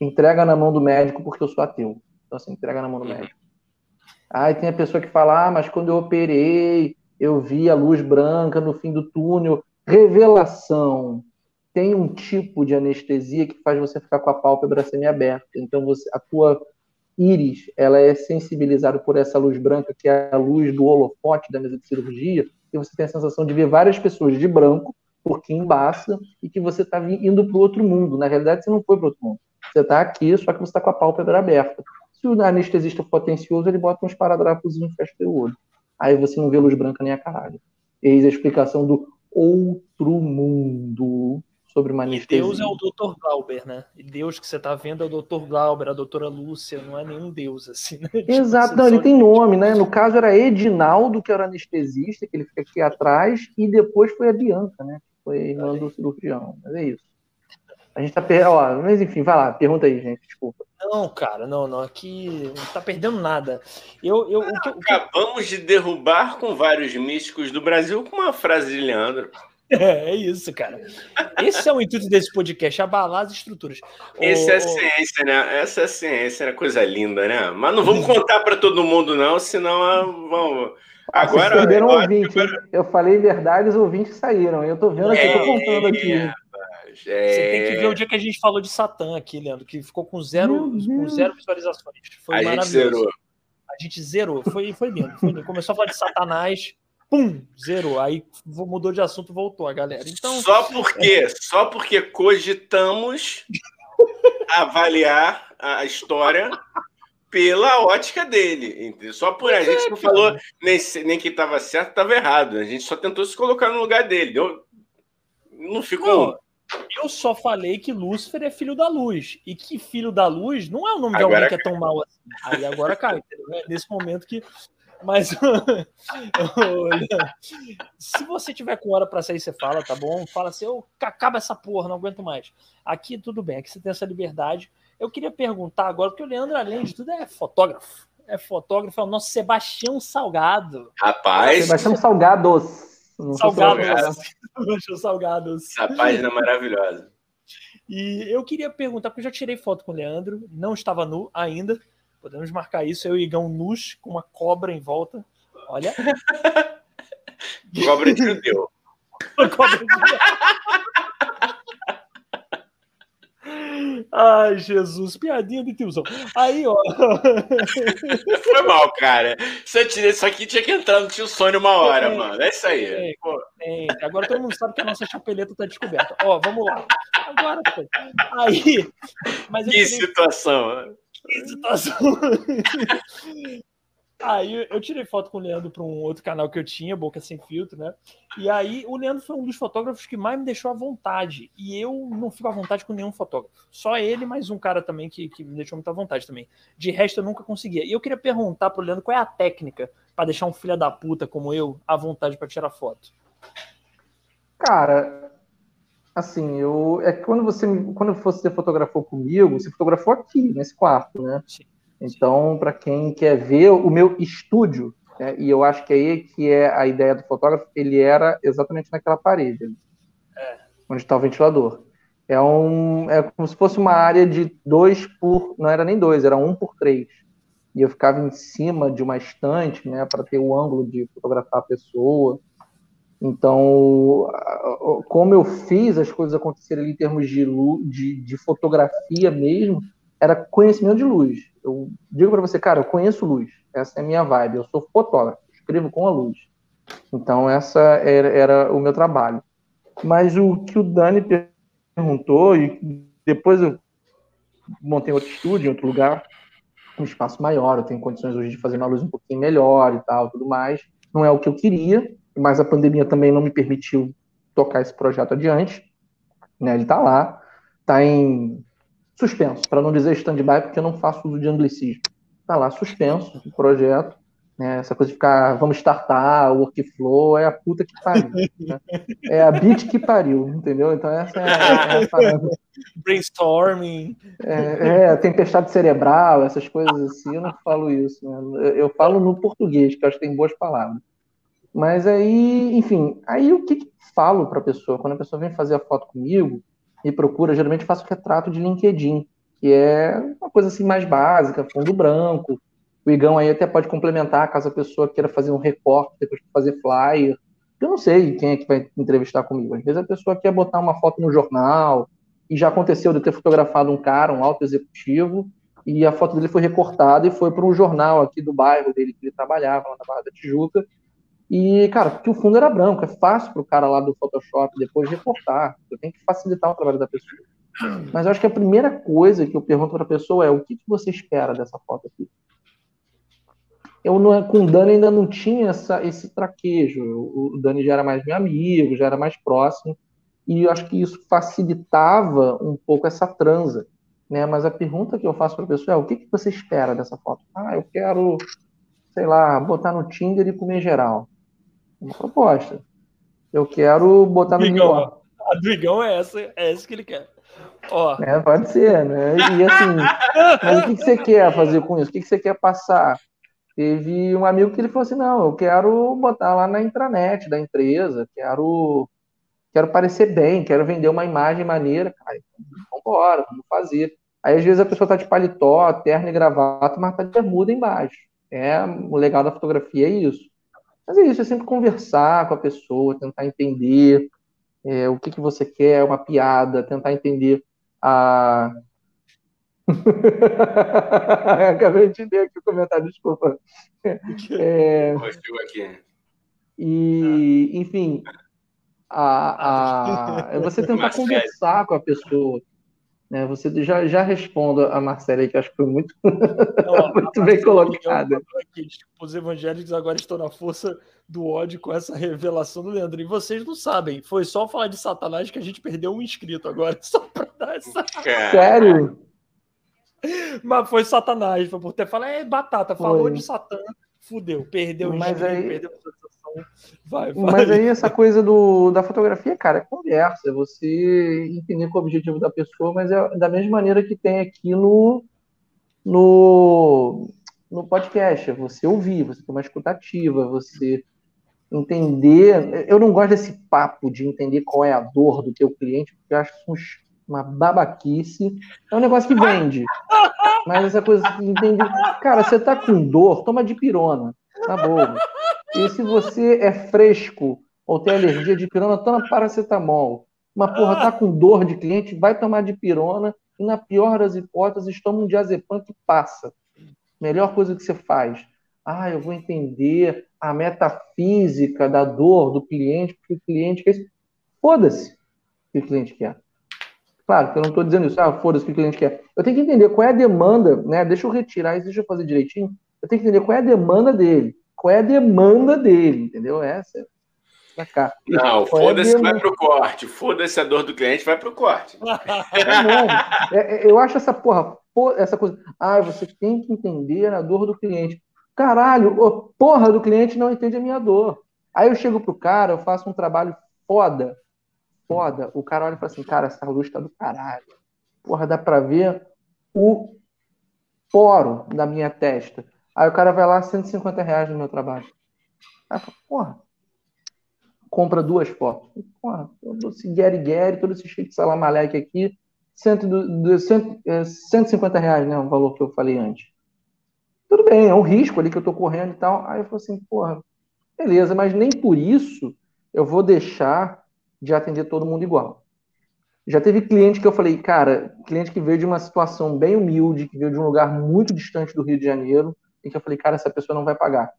entrega na mão do médico porque eu sou ateu. Então assim, entrega na mão do médico. Aí tem a pessoa que fala, ah, mas quando eu operei, eu vi a luz branca no fim do túnel. Revelação. Tem um tipo de anestesia que faz você ficar com a pálpebra semi-aberta. Então você, a tua íris, ela é sensibilizada por essa luz branca, que é a luz do holofote da mesa de cirurgia, e você tem a sensação de ver várias pessoas de branco, porque embaça, e que você está indo para o outro mundo. Na realidade, você não foi para outro mundo. Você está aqui, só que você está com a pálpebra aberta. Se o anestesista for atencioso, ele bota uns paradrapos e fecha o olho. Aí você não vê luz branca nem a caralho. Eis a explicação do outro mundo sobre uma anestesia. E Deus é o Dr. Glauber, né? E Deus que você tá vendo é o Dr. Glauber, a doutora Lúcia, não é nenhum Deus, assim, né? (laughs) Tipo, Exato, não, ele tem nome, né? No caso era Edinaldo, que era anestesista, que ele fica aqui atrás, e depois foi a Bianca, né? Foi irmã do cirurgião. Mas é isso. A gente tá perdendo. Mas enfim, vai lá, pergunta aí, gente. Desculpa. Não, cara, não, não. Aqui não tá perdendo nada. Eu, eu, o que, Acabamos de derrubar com vários místicos do Brasil com uma frase de Leandro. É, (laughs) é isso, cara. Esse é o intuito desse podcast, abalar as estruturas. Esse é a ciência, né? Essa é a ciência, é coisa linda, né? Mas não vamos contar para todo mundo, não, senão ah, vamos. Agora. Vocês perderam ouvinte, Eu falei verdade, os ouvintes saíram. Eu tô vendo aqui, é, tô contando aqui. É... Você tem que ver o dia que a gente falou de Satã aqui, Leandro, que ficou com zero, com zero visualizações. Foi a maravilhoso. Gente zerou. A gente zerou. Foi, foi lindo, foi lindo. Começou a falar de Satanás pum, zerou. Aí mudou de assunto, voltou a galera. Então, só porque, só porque cogitamos (laughs) avaliar a história pela ótica dele. Só por a gente não falou nem, nem que estava certo, estava errado. A gente só tentou se colocar no lugar dele. Deu, não ficou. Eu só falei que Lúcifer é filho da luz. E que filho da luz não é o nome de agora alguém que é tão mal assim. Aí agora cai, entendeu? É nesse momento que mas (laughs) se você tiver com hora para sair, você fala, tá bom? Fala assim, eu acaba essa porra, não aguento mais. Aqui tudo bem, aqui você tem essa liberdade. Eu queria perguntar agora, porque o Leandro, além de tudo, é fotógrafo. É fotógrafo, é o nosso Sebastião Salgado. Rapaz. Sebastião Salgados. Salgados. Sebastião (laughs) Salgados. Essa página maravilhosa. E eu queria perguntar, porque eu já tirei foto com o Leandro, não estava nu ainda. Podemos marcar isso, eu e Igão nus, com uma cobra em volta. Olha. (laughs) cobra de judeu. (laughs) cobra de Ai, Jesus, piadinha de tiozão. Aí, ó. (laughs) Foi mal, cara. Se eu tirei isso aqui, tinha que entrar no tio Sônia uma hora, é, mano. É isso aí. É, é. Agora todo mundo sabe que a nossa chapeleta tá descoberta. Ó, vamos lá. Agora foi. Aí. Mas que queria... situação. Que situação. (laughs) Aí eu tirei foto com o Leandro para um outro canal que eu tinha, Boca Sem Filtro, né? E aí o Leandro foi um dos fotógrafos que mais me deixou à vontade. E eu não fico à vontade com nenhum fotógrafo. Só ele, mais um cara também que, que me deixou muito à vontade também. De resto, eu nunca conseguia. E eu queria perguntar pro Leandro qual é a técnica para deixar um filho da puta como eu à vontade para tirar foto. Cara, assim, eu é que quando você quando você fotografou comigo, você fotografou aqui nesse quarto, né? Sim. Então, para quem quer ver o meu estúdio, né, e eu acho que aí que é a ideia do fotógrafo, ele era exatamente naquela parede, é. onde está o ventilador. É um é como se fosse uma área de dois por, não era nem dois, era um por três. E eu ficava em cima de uma estante, né, para ter o ângulo de fotografar a pessoa. Então, como eu fiz as coisas acontecerem em termos de, de, de fotografia mesmo, era conhecimento de luz. Eu digo para você, cara, eu conheço luz. Essa é a minha vibe. Eu sou fotógrafo, escrevo com a luz. Então, essa era, era o meu trabalho. Mas o que o Dani perguntou, e depois eu montei outro estúdio em outro lugar, um espaço maior, eu tenho condições hoje de fazer uma luz um pouquinho melhor e tal, tudo mais. Não é o que eu queria, mas a pandemia também não me permitiu tocar esse projeto adiante. Né? Ele está lá, está em suspenso, para não dizer stand-by, porque eu não faço uso de anglicismo. Está lá suspenso o projeto. Né? Essa coisa de ficar, vamos startar, workflow, é a puta que pariu. Né? É a beat que pariu, entendeu? Então essa é, é a (laughs) parada. Brainstorming. É, é, tempestade cerebral, essas coisas assim, eu não falo isso. Né? Eu falo no português, que eu acho que tem boas palavras. Mas aí, enfim, aí o que, que falo para a pessoa? Quando a pessoa vem fazer a foto comigo e procura, geralmente faço retrato de LinkedIn, que é uma coisa assim mais básica, fundo branco. O Igão aí até pode complementar, caso a pessoa queira fazer um recorte, depois fazer flyer. Eu não sei quem é que vai entrevistar comigo. Às vezes a pessoa quer botar uma foto no jornal, e já aconteceu de eu ter fotografado um cara, um alto executivo, e a foto dele foi recortada e foi para um jornal aqui do bairro dele que ele trabalhava, lá na Barra da Tijuca, e, cara, porque o fundo era branco, é fácil para o cara lá do Photoshop depois recortar. Eu tenho que facilitar o trabalho da pessoa. Mas eu acho que a primeira coisa que eu pergunto para a pessoa é: o que, que você espera dessa foto aqui? Eu não, com o Dani ainda não tinha essa, esse traquejo. O Dani já era mais meu amigo, já era mais próximo, e eu acho que isso facilitava um pouco essa transa. Né? Mas a pergunta que eu faço para a pessoa é: o que, que você espera dessa foto? Ah, eu quero, sei lá, botar no Tinder e comer geral uma proposta. Eu quero botar no Igão. A do Igão é essa, é essa que ele quer. Ó. É, pode ser, né? E assim, mas o que, você quer fazer com isso? O que, você quer passar? Teve um amigo que ele falou assim: não, eu quero botar lá na intranet da empresa, quero quero parecer bem, quero vender uma imagem maneira, cara, vamos embora, vamos fazer. Aí às vezes a pessoa tá de paletó, terno e gravata, mas tá de bermuda embaixo. É, o legal da fotografia é isso. Mas é isso, é sempre conversar com a pessoa, tentar entender é, o que, que você quer, uma piada, tentar entender a. (laughs) Acabei de ler aqui o comentário, desculpa. É... aqui. E, enfim, a, a, é você tentar conversar com a pessoa. Né? Você já, já respondo a Marcela que acho que foi muito, Não, (laughs) muito bem colocada. Os evangélicos agora estão na força do ódio com essa revelação do Leandro. E vocês não sabem, foi só falar de Satanás que a gente perdeu um inscrito agora, (laughs) só para dar essa. Sério? Mas foi Satanás, foi por ter falado, é batata, falou foi. de Satã, fudeu, perdeu o inscrito, aí... perdeu Vai, vai. Mas aí essa coisa do, da fotografia, cara, é conversa, é você entender qual é o objetivo da pessoa, mas é da mesma maneira que tem aqui no, no, no podcast, é você ouvir, você ter uma escutativa, você entender. Eu não gosto desse papo de entender qual é a dor do teu cliente, porque eu acho isso uma babaquice. É um negócio que vende. Mas essa coisa de entender. Cara, você tá com dor, toma de pirona. Tá bom. E se você é fresco ou tem alergia de pirona, toma paracetamol. Uma porra tá com dor de cliente, vai tomar de pirona e na pior das hipóteses toma um diazepam que passa. Melhor coisa que você faz. Ah, eu vou entender a metafísica da dor do cliente, porque o cliente quer isso. Foda-se que o cliente quer. Claro que eu não estou dizendo isso, ah, foda-se que o cliente quer. Eu tenho que entender qual é a demanda, né? Deixa eu retirar isso, deixa eu fazer direitinho. Eu tenho que entender qual é a demanda dele qual é a demanda dele, entendeu? Essa é pra cá. Não, é foda-se é vai pro corte. Foda-se a dor do cliente, vai pro corte. (laughs) É, é, eu acho essa porra, essa coisa. Ah, você tem que entender a dor do cliente. Caralho, a porra do cliente não entende a minha dor. Aí eu chego pro cara, eu faço um trabalho foda. Foda. O cara olha e fala assim, cara, essa luz tá do caralho. Porra, dá pra ver o poro da minha testa. Aí o cara vai lá, 150 reais no meu trabalho. Aí fala, porra, compra duas fotos. Porra, todo esse Gary Gary, todo esse de salamaleque aqui, 100, 150 reais, né? O valor que eu falei antes. Tudo bem, é um risco ali que eu tô correndo e tal. Aí eu falo assim, porra, beleza, mas nem por isso eu vou deixar de atender todo mundo igual. Já teve cliente que eu falei, cara, cliente que veio de uma situação bem humilde, que veio de um lugar muito distante do Rio de Janeiro, que eu falei, cara, essa pessoa não vai pagar.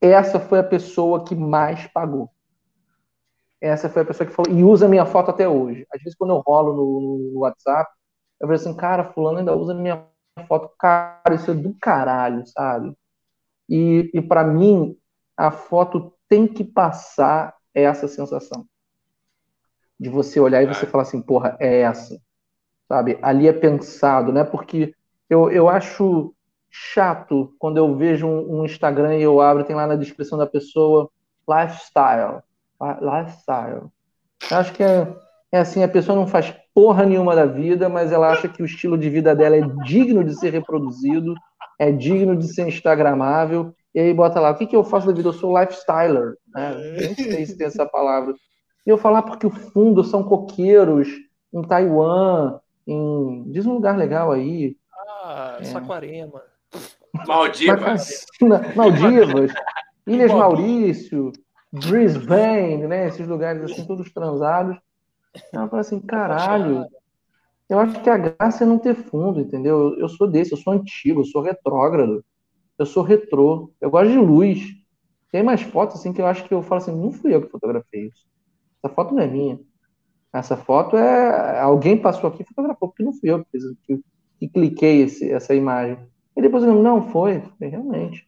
Essa foi a pessoa que mais pagou. Essa foi a pessoa que falou, e usa minha foto até hoje. Às vezes, quando eu rolo no, no WhatsApp, eu falo assim, cara, fulano ainda usa minha foto. Cara, isso é do caralho, sabe? E, e para mim, a foto tem que passar essa sensação. De você olhar e você falar assim, porra, é essa. Sabe? Ali é pensado, né? Porque eu, eu acho chato quando eu vejo um, um Instagram e eu abro, tem lá na descrição da pessoa lifestyle. Lifestyle. Eu acho que é, é assim, a pessoa não faz porra nenhuma da vida, mas ela acha que o estilo de vida dela é digno de ser reproduzido, é digno de ser instagramável, e aí bota lá, o que, que eu faço da vida? Eu sou lifestyler, né? Nem sei se tem essa palavra. E eu falar porque o fundo são coqueiros em Taiwan, em... diz um lugar legal aí. Ah, é. Saquarema. Maldivas. Maldivas, (laughs) Ilhas Maurício, Brisbane, né? Esses lugares assim, todos transados. Ela fala assim, caralho, eu acho que a graça é não ter fundo, entendeu? Eu sou desse, eu sou antigo, eu sou retrógrado, eu sou retrô, eu gosto de luz. Tem mais fotos assim que eu acho que eu falo assim, não fui eu que fotografei isso. Essa foto não é minha. Essa foto é. Alguém passou aqui e fotografou, porque não fui eu que, fiz, que, que cliquei esse, essa imagem. E depois eu não foi, foi realmente.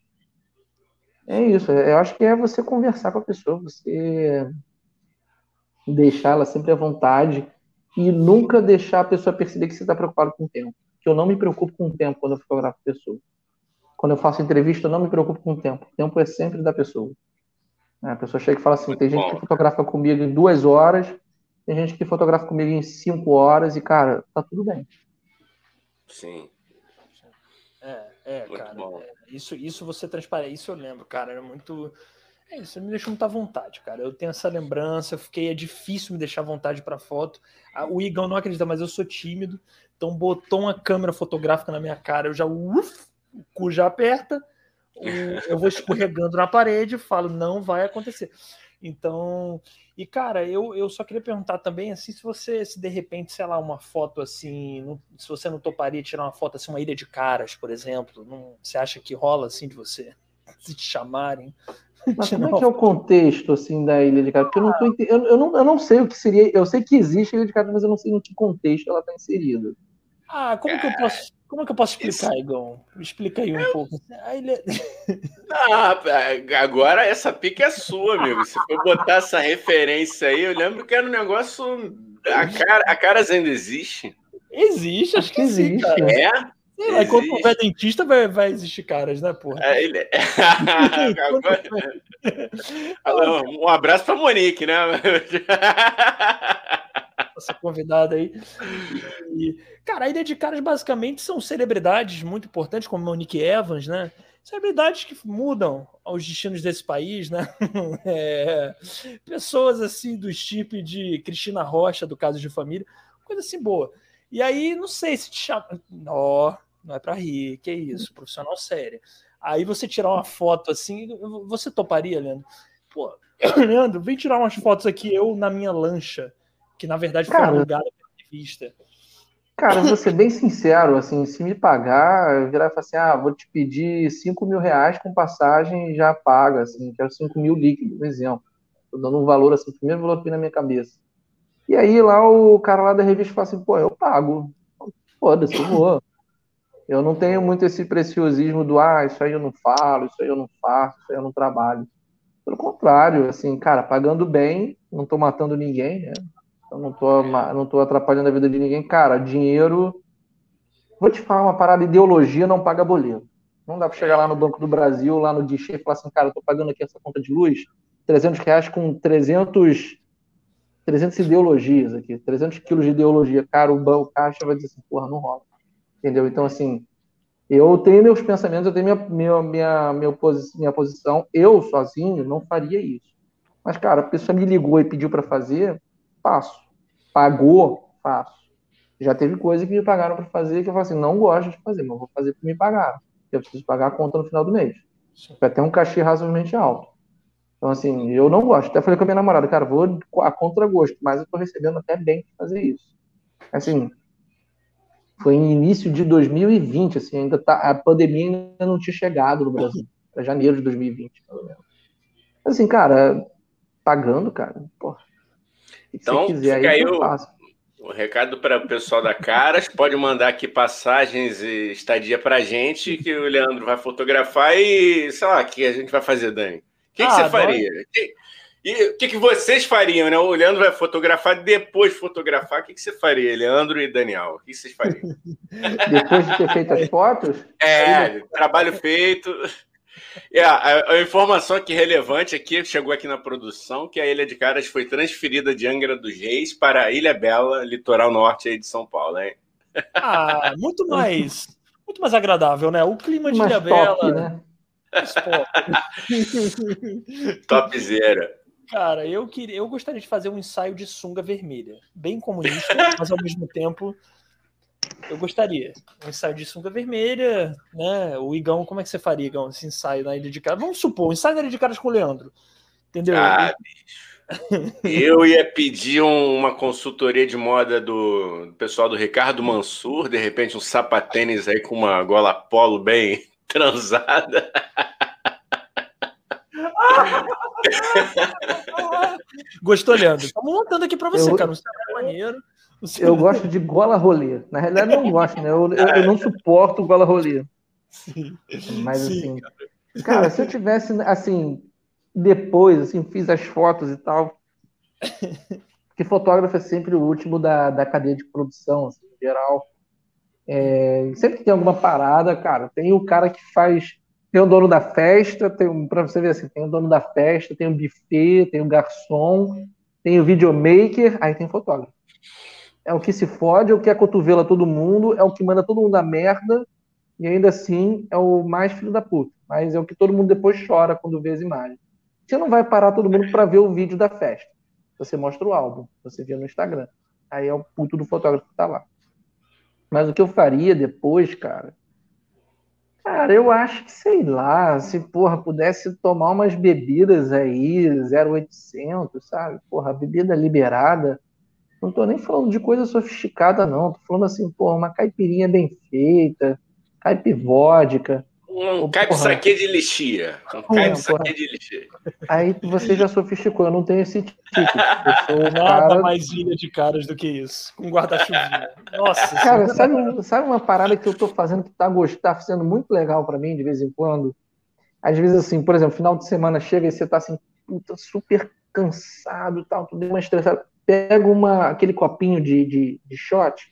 É isso, é, eu acho que é você conversar com a pessoa, você deixá-la sempre à vontade e nunca deixar a pessoa perceber que você está preocupado com o tempo. Que eu não me preocupo com o tempo quando eu fotografo a pessoa. Quando eu faço entrevista, eu não me preocupo com o tempo. O tempo é sempre da pessoa. A pessoa chega e fala assim: Muito tem bom. gente que fotografa comigo em duas horas, tem gente que fotografa comigo em cinco horas, e, cara, tá tudo bem. Sim. É, muito cara. É, isso, isso você transparece, isso eu lembro, cara. Era muito. É isso, me deixou muita vontade, cara. Eu tenho essa lembrança, eu fiquei, é difícil me deixar vontade para foto. O Igão não acredita, mas eu sou tímido. Então botou uma câmera fotográfica na minha cara, eu já uf, o cu já aperta, eu vou escorregando na parede, falo, não vai acontecer. Então, e cara, eu, eu só queria perguntar também, assim, se você, se de repente, sei lá, uma foto assim, não, se você não toparia tirar uma foto assim, uma ilha de caras, por exemplo, não, você acha que rola assim de você? (laughs) Se te chamarem? Mas como é que é o contexto assim da Ilha de Caras? Porque eu não, tô eu, eu, não, eu não sei o que seria. Eu sei que existe a Ilha de Caras, mas eu não sei em que contexto ela está inserida. Ah, como que eu posso, como é que eu posso explicar, Isso... Igor? Explica aí um eu... pouco. Ilha... (laughs) Ah, agora essa pica é sua, amigo. Se for botar essa referência aí, eu lembro que era um negócio. A, cara, a Caras ainda existe? Existe, acho que existe. É? É, aí quando houver dentista, vai, vai existir caras, né, porra? É, ele... (laughs) Agora... (laughs) um abraço pra Monique, né? Nossa convidada aí. E, cara, a Ilha de Caras basicamente são celebridades muito importantes, como Monique Evans, né? Celebridades que mudam os destinos desse país, né? (laughs) É, pessoas assim do tipo de Cristina Rocha, do Caso de Família, coisa assim boa. E aí, não sei se te chama. Oh, não é para rir, que isso, profissional sério. Aí você tirar uma foto assim, você toparia, Leandro? Pô, (coughs) Leandro, vem tirar umas fotos aqui, eu na minha lancha, que na verdade foi alugada pela revista. Cara, vou ser bem sincero, assim, se me pagar, eu virar e falar assim, ah, vou te pedir 5 mil reais com passagem e já paga, assim, quero 5 mil líquido, por exemplo. Tô dando um valor, assim, primeiro valor aqui na minha cabeça. E aí lá o cara lá da revista fala assim, pô, eu pago. Foda-se, eu vou. Eu não tenho muito esse preciosismo do, ah, isso aí eu não falo, isso aí eu não faço, isso aí eu não trabalho. Pelo contrário, assim, cara, pagando bem, não tô matando ninguém, né? Eu não tô, não tô atrapalhando a vida de ninguém. Cara, dinheiro. Vou te falar uma parada: ideologia não paga boleto. Não dá para chegar lá no Banco do Brasil, lá no guichê e falar assim, cara, eu tô pagando aqui essa conta de luz, 300 reais com 300 300 ideologias aqui, 300 quilos de ideologia. Cara, o, o caixa vai dizer assim, porra, não rola. Entendeu? Então, assim, eu tenho meus pensamentos, eu tenho minha, minha, minha, minha, posi minha posição. Eu, sozinho, não faria isso. Mas, cara, a pessoa me ligou e pediu para fazer, faço. Pagou, faço. Já teve coisa que me pagaram para fazer que eu falei assim, não gosto de fazer, mas vou fazer porque me pagaram. Eu preciso pagar a conta no final do mês. Vai ter um cachê razoavelmente alto. Então, assim, eu não gosto. Até falei com a minha namorada, cara, vou a contragosto, mas eu tô recebendo até bem pra fazer isso. Assim, foi em início de 2020, assim, ainda tá, a pandemia ainda não tinha chegado no Brasil. (laughs) Era janeiro de 2020, pelo menos. Assim, cara, pagando, cara, porra. Então, quiser, fica aí, aí o, o recado para o pessoal da Caras. Pode mandar aqui passagens e estadia para gente, que o Leandro vai fotografar e, sei lá, o que a gente vai fazer, Dani? que, ah, que você faria? E o que, que vocês fariam, né? O Leandro vai fotografar, depois de fotografar, o que, que você faria, Leandro e Daniel? O que vocês fariam? (laughs) depois de ter feito as fotos? É, trabalho feito. É, a, a, informação aqui relevante aqui, chegou aqui na produção, que a Ilha de Caras foi transferida de Angra dos Reis para a Ilha Bela, litoral norte aí de São Paulo, hein? Ah, muito (laughs) mais, muito mais agradável, né? O clima de mais Ilha top, Bela... Né? (laughs) Topzera. Cara, eu queria, eu gostaria de fazer um ensaio de sunga vermelha, bem comunista, mas ao mesmo tempo eu gostaria. Um ensaio de sunga vermelha, né? O Igão, como é que você faria, Igão, esse ensaio na Ilha de Caras? Vamos supor, um ensaio na Ilha de Caras com o Leandro. Entendeu? Ah, eu ia pedir um, uma consultoria de moda do pessoal do Ricardo Mansur, de repente um sapatênis aí com uma gola polo bem (laughs) transada. Gostou, Leandro? Estamos montando aqui para você, eu, cara. É maneiro. Eu gosto de gola rolê. Na realidade, eu não gosto, né? Eu, eu, eu não suporto gola rolê. Sim. Mas, Sim, assim, cara. cara, se eu tivesse, assim, depois, assim, fiz as fotos e tal. Porque fotógrafo é sempre o último da, da cadeia de produção, assim, em geral. É, sempre que tem alguma parada, cara, tem o cara que faz. Tem o dono da festa, tem para você ver assim, tem o dono da festa, tem o buffet, tem o garçom, tem o videomaker, aí tem o fotógrafo. É o que se fode, é o que é cotovela todo mundo, é o que manda todo mundo a merda, e ainda assim é o mais filho da puta. Mas é o que todo mundo depois chora quando vê as imagens. Você não vai parar todo mundo para ver o vídeo da festa. Você mostra o álbum, você vê no Instagram. Aí é o puto do fotógrafo que tá lá. Mas o que eu faria depois, cara? Cara, eu acho que, sei lá, se, porra, pudesse tomar umas bebidas aí, 0800, sabe? Porra, bebida liberada. Não tô nem falando de coisa sofisticada, não. Tô falando assim, porra, uma caipirinha bem feita, caipivódica. Um caipsaque de lixia. Um caipsaque de lixia. Aí você já sofisticou, eu não tenho esse tipo. (laughs) Nada cara... mais ilha de caras do que isso. Com guarda-chuva. Nossa. Cara, sabe, sabe uma parada que eu tô fazendo que tá, gost... tá sendo muito legal para mim de vez em quando? Às vezes, assim, por exemplo, final de semana chega e você tá assim, puta, super cansado e tal, tudo mais estressado. Pega uma, aquele copinho de, de, de shot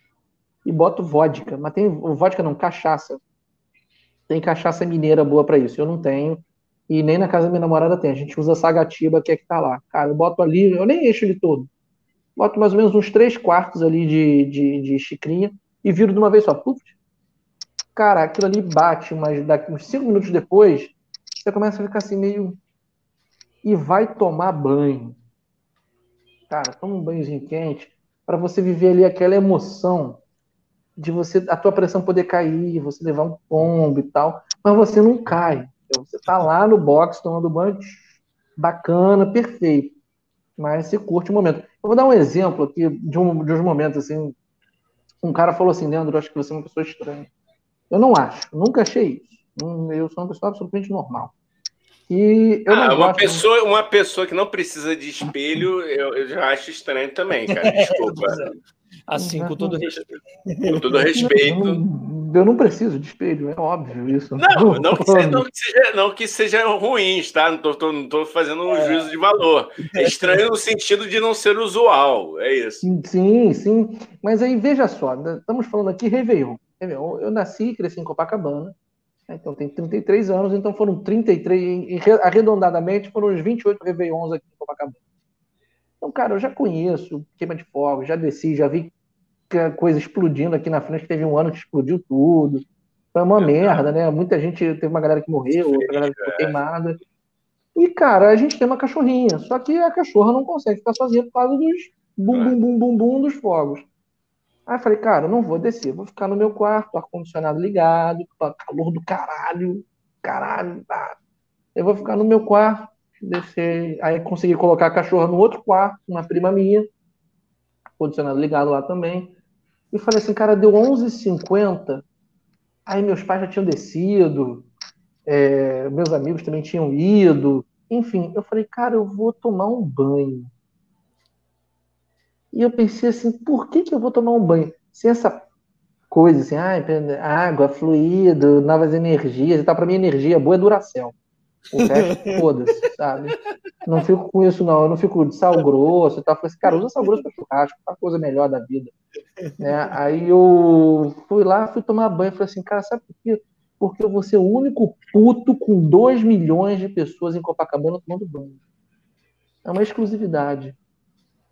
e bota vodka. Mas tem vodka não, cachaça tem cachaça mineira boa para isso. Eu não tenho. E nem na casa da minha namorada tem. A gente usa sagatiba, que é que tá lá. Cara, eu boto ali, eu nem encho ele todo. Boto mais ou menos uns três quartos ali de, de, de xicrinha e viro de uma vez só. Puf. Cara, aquilo ali bate, mas daqui uns cinco minutos depois, você começa a ficar assim meio. E vai tomar banho. Cara, toma um banhozinho quente para você viver ali aquela emoção de você a tua pressão poder cair, você levar um pombo e tal, mas você não cai. Então, você tá lá no box tomando banho, bacana, perfeito. Mas você curte o momento. Eu vou dar um exemplo aqui de, um, de uns momentos assim. Um cara falou assim, Leandro, acho que você é uma pessoa estranha. Eu não acho, nunca achei isso. Eu sou uma pessoa absolutamente normal. E eu ah, uma, pessoa, uma pessoa que não precisa de espelho, eu, eu já acho estranho também, cara. (laughs) Desculpa. Assim, com todo respeito. Com todo respeito. Eu não preciso de espelho, é óbvio isso. Não, não que seja, não que seja, não que seja ruim, tá? Não tô, tô, não tô fazendo um é. juízo de valor. É estranho no sentido de não ser usual, é isso. Sim, sim. Mas aí, veja só, né, estamos falando aqui Réveillon. Réveillon. Eu nasci e cresci em Copacabana, né, então tem 33 anos, então foram 33, arredondadamente, foram os 28 Réveillons aqui em Copacabana. Então, cara, eu já conheço queima de fogo, já desci, já vi coisa explodindo aqui na frente. Teve um ano que explodiu tudo. Foi uma merda, né? Muita gente, teve uma galera que morreu, outra galera que ficou queimada. E, cara, a gente tem uma cachorrinha. Só que a cachorra não consegue ficar sozinha por causa dos bum, bum, bum, bum, bum dos fogos. Aí eu falei, cara, eu não vou descer, vou ficar no meu quarto, ar-condicionado ligado, calor do caralho, caralho. Eu vou ficar no meu quarto, descer, aí consegui colocar a cachorra no outro quarto, uma prima minha, condicionado ligado lá também. E falei assim, cara, deu 11h50, aí meus pais já tinham descido, é, meus amigos também tinham ido, enfim, eu falei, cara, eu vou tomar um banho. E eu pensei assim, por que, que eu vou tomar um banho? Sem essa coisa assim, ah, água, fluido, novas energias e tal. Para mim, energia boa é Duracell. O resto, foda-se, sabe? Não fico com isso, não. Eu não fico de sal grosso e tal. Falei assim, cara, usa sal grosso para churrasco, a coisa melhor da vida. Né? Aí eu fui lá, fui tomar banho. Falei assim, cara, sabe por quê? Porque eu vou ser o único puto com 2 milhões de pessoas em Copacabana tomando banho. É uma exclusividade.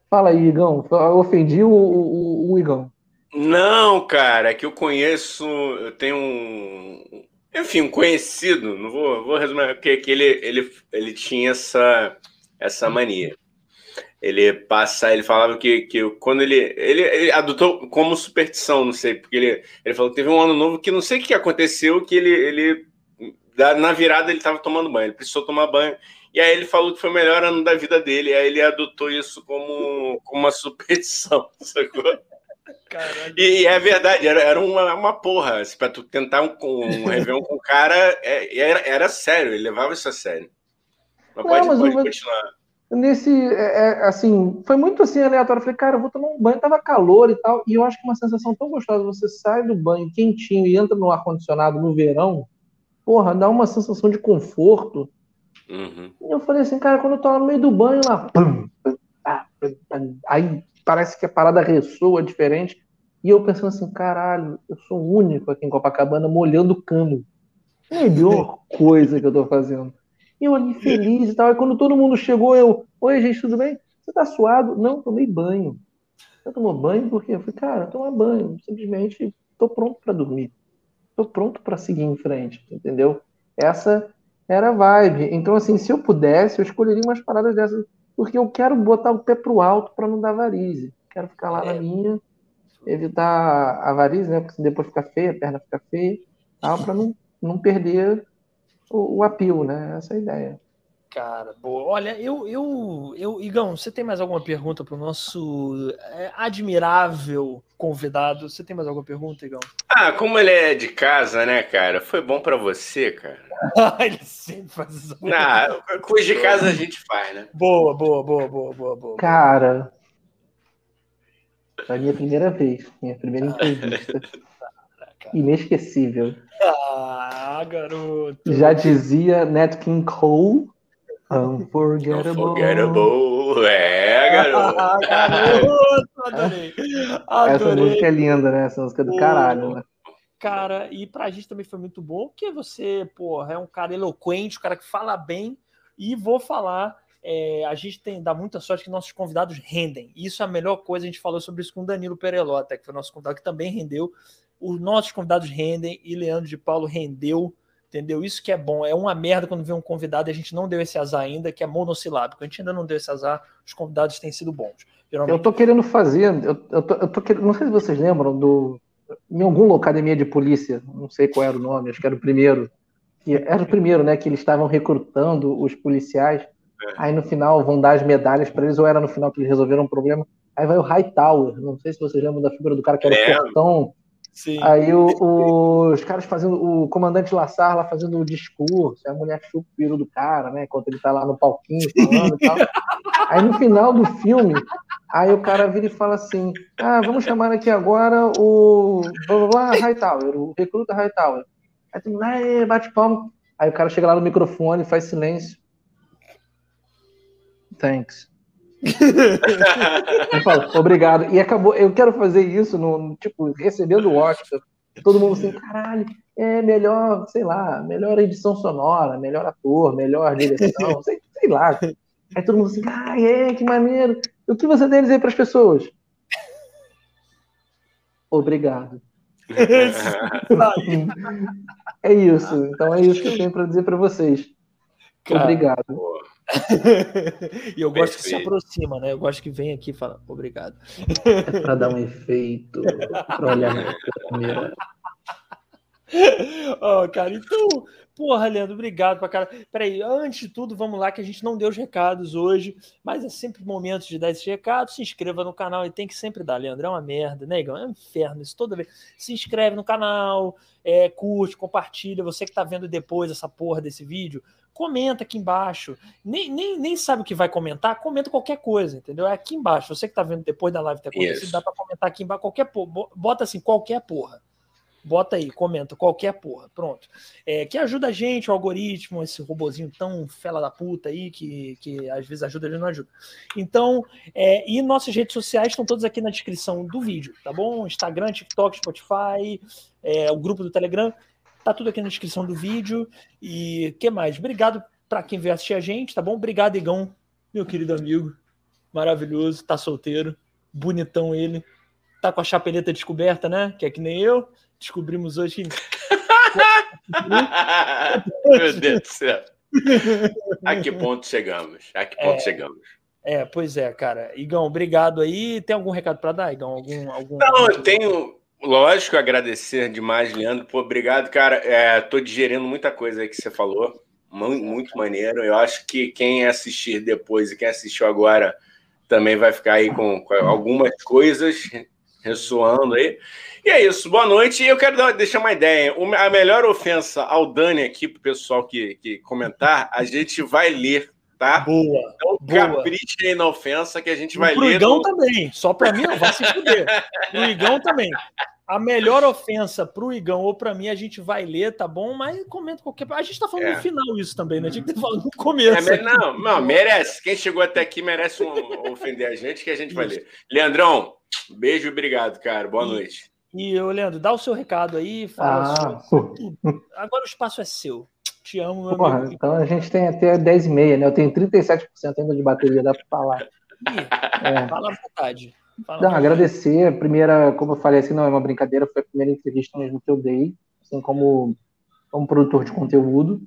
Fala aí, Igão. Eu ofendi o, o, o Igão. Não, cara, é que eu conheço, eu tenho um, enfim, um conhecido, não vou, vou resumir, porque que ele, ele, ele tinha essa, essa mania. Ele passa, ele falava que, que quando ele, ele, ele adotou como superstição, não sei, porque ele, ele falou que teve um ano novo que não sei o que aconteceu, que ele, ele na virada ele estava tomando banho, ele precisou tomar banho, e aí ele falou que foi o melhor ano da vida dele, aí ele adotou isso como, como uma (laughs) superstição, sacou? E, e, é verdade, era, era uma, uma porra. Assim, pra tu tentar um, um Réveillon com o cara, é, era, era sério, ele levava isso a sério. Mas pode, mas pode continuar. Nesse, é, é, assim, foi muito assim aleatório. Eu falei, cara, eu vou tomar um banho, tava calor e tal. E eu acho que uma sensação tão gostosa, você sai do banho quentinho e entra no ar-condicionado no verão, porra, dá uma sensação de conforto. Uhum. E eu falei assim, cara, quando eu tô no meio do banho lá, aí parece que a parada ressoa diferente. E eu pensando assim, caralho, eu sou o único aqui em Copacabana molhando o cano. Melhor (laughs) coisa que eu tô fazendo. E eu ali feliz e tal. E quando todo mundo chegou, eu, oi gente, tudo bem? Você tá suado? Não, tomei banho. Você tomou banho por quê? Eu falei, cara, tomar banho. Simplesmente tô pronto para dormir. Tô pronto para seguir em frente, entendeu? Essa Era vibe. Então, assim, se eu pudesse, eu escolheria umas paradas dessas, porque eu quero botar o pé pro alto para não dar varize. Quero ficar lá é. na minha, evitar a varize, né? Porque depois fica feia, a perna fica feia, para não, não perder o, o apio, né? Essa é a ideia. Cara, boa. Olha, eu, eu, eu, Igão, você tem mais alguma pergunta para o nosso é, admirável convidado? Você tem mais alguma pergunta, Igão? Ah, como ele é de casa, né, cara? Foi bom para você, cara. (laughs) ele sempre faz isso. Não, coisa de casa a gente faz, né? Boa, boa, boa, boa, boa, boa. Cara, foi a minha primeira vez, minha primeira entrevista. Inesquecível. Ah, garoto. Já dizia Nat King Cole Unforgettable. Unforgettable. É, garoto. (laughs) Ah, garoto, adorei. adorei. Essa música é linda, né? Essa música é do caralho, né? Cara, e pra gente também foi muito bom, porque você, porra, é um cara eloquente, um cara que fala bem, e vou falar, é, a gente tem dá muita sorte que nossos convidados rendem. Isso é a melhor coisa, a gente falou sobre isso com o Danilo Perelota, que foi nosso convidado, que também rendeu. Os nossos convidados rendem, e Leandro de Paulo rendeu Entendeu? Isso que é bom. É uma merda quando vem um convidado e a gente não deu esse azar ainda, que é monossilábico. A gente ainda não deu esse azar, os convidados têm sido bons. Geralmente... Eu tô querendo fazer, eu, eu, tô, eu tô querendo, não sei se vocês lembram do. Em alguma academia de polícia, não sei qual era o nome, acho que era o primeiro. Era o primeiro, né? Que eles estavam recrutando os policiais. É. Aí no final vão dar as medalhas para eles, ou era no final que eles resolveram um problema. Aí vai o Hightower. Não sei se vocês lembram da figura do cara que era é. fortão Sim. Aí o, o, os caras fazendo, o comandante Lassar lá fazendo o discurso, a mulher chupa o piro do cara, né? Enquanto ele tá lá no palquinho falando e tal. Aí no final do filme, aí o cara vira e fala assim: Ah, vamos chamar aqui agora o blá blá blá Hightower, o recruta Hightower. Aí todo mundo, bate palma. Aí o cara chega lá no microfone, faz silêncio. Thanks. (laughs) eu falo, obrigado. E acabou. Eu quero fazer isso no, tipo, recebendo o Oscar. Todo mundo assim, caralho, é melhor, sei lá, melhor edição sonora, melhor ator, melhor direção, (laughs) sei, sei lá. Aí todo mundo assim, ah, é, que maneiro. O que você tem a dizer para as pessoas? Obrigado. (laughs) é isso. Então é isso que eu tenho para dizer para vocês. Cara, Obrigado. Boa. (laughs) e eu gosto que se aproxima, né? Eu gosto que vem aqui e fala obrigado. É para dar um efeito, para olhar na câmera. (laughs) oh, cara, então, porra, Leandro, obrigado pra cara. Peraí, antes de tudo, vamos lá, que a gente não deu os recados hoje, mas é sempre momento de dar esses recados. Se inscreva no canal e tem que sempre dar, Leandro. É uma merda, né, Igão? É um inferno isso toda vez. Se inscreve no canal, é, curte, compartilha. Você que tá vendo depois essa porra desse vídeo, comenta aqui embaixo. Nem, nem, nem sabe o que vai comentar, comenta qualquer coisa, entendeu? É aqui embaixo. Você que tá vendo depois da live ter acontecido, dá pra comentar aqui embaixo qualquer porra. Bota assim, qualquer porra. Bota aí, comenta, qualquer porra. Pronto. É, que ajuda a gente, o algoritmo, esse robozinho tão fela da puta aí, que, que às vezes ajuda, ele não ajuda. Então, é, e nossas redes sociais estão todas aqui na descrição do vídeo, tá bom? Instagram, TikTok, Spotify, é, o grupo do Telegram. Tá tudo aqui na descrição do vídeo. E que mais? Obrigado para quem veio assistir a gente, tá bom? Obrigado, Igão, meu querido amigo. Maravilhoso, tá solteiro, bonitão ele. Tá com a chapeleta descoberta, né? Que é que nem eu. Descobrimos hoje. (laughs) meu Deus do céu. A que ponto chegamos? A que ponto é, chegamos? É, pois é, cara. Igão, obrigado aí. Tem algum recado para dar, Igão? Algum, algum... Não, eu tenho Lógico, agradecer demais, Leandro. Pô, obrigado, cara. É, tô digerindo muita coisa aí que você falou. Muito, muito maneiro. Eu acho que quem assistir depois e quem assistiu agora também vai ficar aí com, com algumas coisas ressoando aí. E é isso. Boa noite. E eu quero dar, deixar uma ideia. A melhor ofensa ao Dani aqui, pro pessoal que, que comentar, a gente vai ler tá? Boa. Então boa. aí na ofensa que a gente vai pro ler. Igão no... também. Só para mim, não vai se fuder. (laughs) Pro Igão também. A melhor ofensa pro Igão ou para mim a gente vai ler, tá bom? Mas comenta qualquer. A gente tá falando é. no final isso também, né? Tinha que ter falado no começo. É, não, não, merece. Quem chegou até aqui merece um, ofender a gente que a gente isso. vai ler. Leandrão, beijo e obrigado, cara. Boa e, noite. E, Leandro, dá o seu recado aí. Fala ah. Agora o espaço é seu. Te amo, meu Porra, amigo. Então a gente tem até 10 e meia, né? Eu tenho 37% ainda de bateria, dá para falar. é. Fala à vontade. Fala não, agradecer. A primeira, como eu falei assim, não é uma brincadeira, foi a primeira entrevista mesmo que eu dei, assim como, como produtor de conteúdo.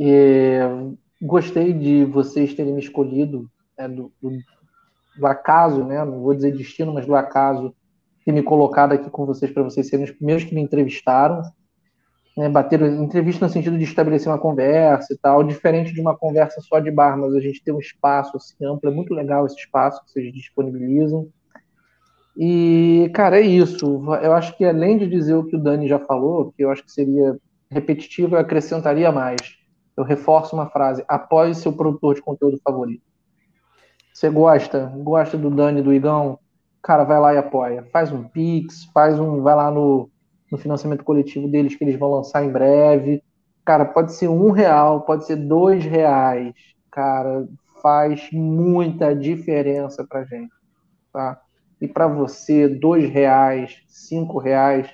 É, gostei de vocês terem me escolhido, é, do, do, do, acaso, né? Não vou dizer destino, mas do acaso, ter me colocado aqui com vocês para vocês serem os primeiros que me entrevistaram. Né, bater entrevista no sentido de estabelecer uma conversa e tal, diferente de uma conversa só de bar, mas a gente tem um espaço assim, amplo, é muito legal esse espaço que vocês disponibilizam. E, cara, é isso. Eu acho que além de dizer o que o Dani já falou, que eu acho que seria repetitivo, eu acrescentaria mais. Eu reforço uma frase: apoie seu produtor de conteúdo favorito. Você gosta? Gosta do Dani, do Igão? Cara, vai lá e apoia. Faz um Pix, faz um. Vai lá no, no financiamento coletivo deles que eles vão lançar em breve. Cara, pode ser um real, pode ser dois reais. Cara, faz muita diferença pra gente. Tá? e para você dois reais, cinco reais.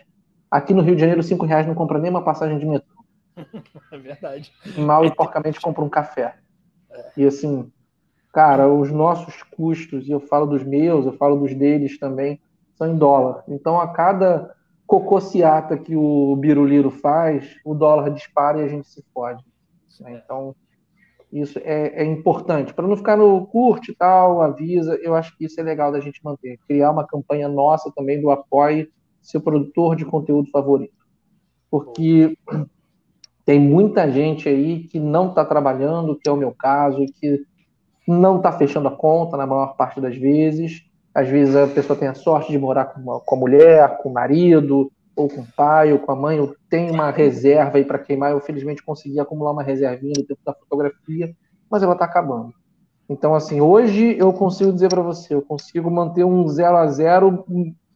Aqui no Rio de Janeiro, cinco reais não compra nem uma passagem de metrô. (laughs) É verdade. Mal e porcamente compra um café. E assim, cara, os nossos custos, e eu falo dos meus, eu falo dos deles também, são em dólar. Então, a cada cocociata que o Biruliro faz, o dólar dispara e a gente se fode. Então, isso é, é importante. Para não ficar no curte e tal, avisa, eu acho que isso é legal da gente manter. Criar uma campanha nossa também do apoie seu produtor de conteúdo favorito. Porque tem muita gente aí que não está trabalhando, que é o meu caso, que não está fechando a conta na maior parte das vezes. Às vezes a pessoa tem a sorte de morar com, uma, com a mulher, com o marido, ou com o pai, ou com a mãe, eu tenho uma reserva aí para queimar. Eu felizmente consegui acumular uma reservinha no tempo da fotografia, mas ela está acabando. Então, assim, hoje eu consigo dizer para você, eu consigo manter um 0 a 0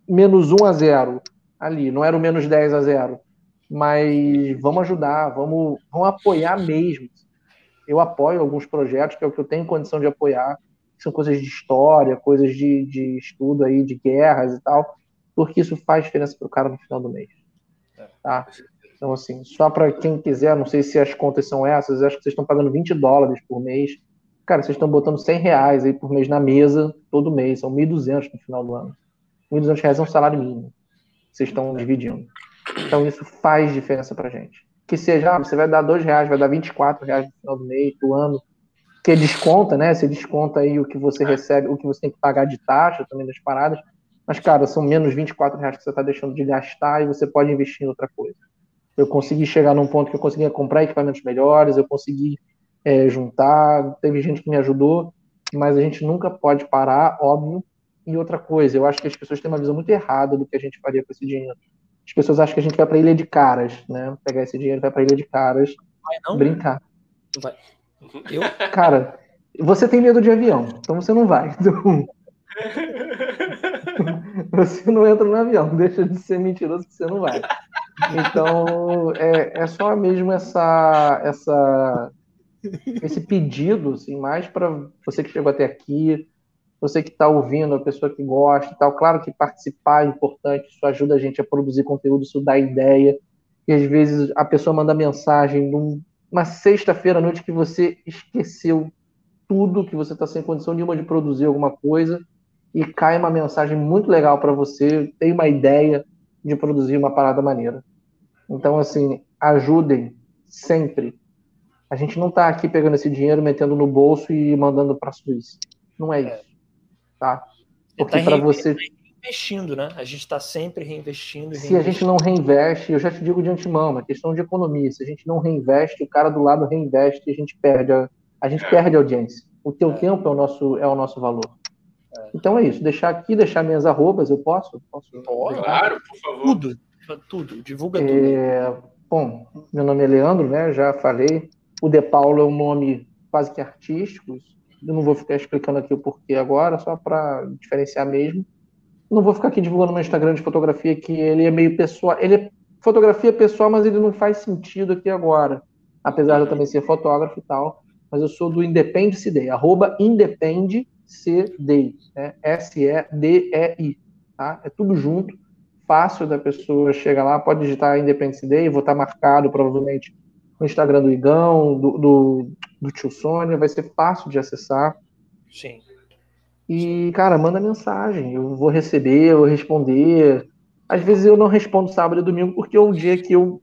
menos 1 a 0 ali, não era o menos 10 a 0 mas vamos ajudar, vamos, vamos apoiar mesmo. Eu apoio alguns projetos, que é o que eu tenho condição de apoiar, que são coisas de história, coisas de, de estudo aí, de guerras e tal, porque isso faz diferença para o cara no final do mês. É. Tá? Então, assim, só para quem quiser, não sei se as contas são essas, acho que vocês estão pagando 20 dólares por mês. Cara, vocês estão botando 100 reais aí por mês na mesa, todo mês, são 1.200 no final do ano. 1.200 reais é um salário mínimo. Vocês estão dividindo. Então, isso faz diferença para gente. Que seja, ah, você vai dar 2 reais, vai dar 24 reais no final do mês, do ano, que desconta, né? Você desconta aí o que você recebe, o que você tem que pagar de taxa também das paradas. Mas, cara, são menos 24 reais que você está deixando de gastar e você pode investir em outra coisa. Eu consegui chegar num ponto que eu conseguia comprar equipamentos melhores, eu consegui é, juntar, teve gente que me ajudou, mas a gente nunca pode parar, óbvio. E outra coisa, eu acho que as pessoas têm uma visão muito errada do que a gente faria com esse dinheiro. As pessoas acham que a gente vai para Ilha de Caras, né? Pegar esse dinheiro e vai para Ilha de Caras, vai não, brincar. Vai. Eu? (laughs) Cara, você tem medo de avião, então você não vai. (laughs) Então... você não entra no avião, deixa de ser mentiroso que você não vai. Então, é, é só mesmo essa, essa, esse pedido, assim, mais para você que chegou até aqui, você que está ouvindo, a pessoa que gosta e tal. Claro que participar é importante, isso ajuda a gente a produzir conteúdo, isso dá ideia. E às vezes a pessoa manda mensagem numa sexta-feira à noite que você esqueceu tudo, que você está sem condição nenhuma de produzir alguma coisa e cai uma mensagem muito legal para você, tem uma ideia de produzir uma parada maneira. Então, assim, ajudem sempre. A gente não está aqui pegando esse dinheiro, metendo no bolso e mandando para a Suíça. Não é, isso. Tá? Porque tá para você. Reinvestindo, né? A gente está sempre reinvestindo, reinvestindo. Se a gente não reinveste, eu já te digo de antemão, é uma questão de economia. Se a gente não reinveste, o cara do lado reinveste e a gente perde a, a gente perde a audiência. O teu é. tempo é o nosso, é o nosso valor. Então é isso. Deixar aqui, deixar minhas arrobas, eu posso? posso claro, por favor. Tudo, tudo, divulga é, tudo. Bom, meu nome é Leandro, né? Já falei. O De Paulo é um nome quase que artístico. Eu não vou ficar explicando aqui o porquê agora, só para diferenciar mesmo. Não vou ficar aqui divulgando meu Instagram de fotografia, que ele é meio pessoal. Ele é fotografia pessoal, mas ele não faz sentido aqui agora. Apesar de eu também ser fotógrafo e tal. Mas eu sou do Independence Day, arroba Independe C-D, né? S-E-D-E-I, tá? É tudo junto, fácil da pessoa chegar lá, pode digitar Independence Day, vou estar marcado provavelmente no Instagram do Igão, do, do, do tio Sônia, vai ser fácil de acessar. Sim. E, cara, manda mensagem, eu vou receber, eu vou responder. Às vezes eu não respondo sábado e domingo porque é um dia que eu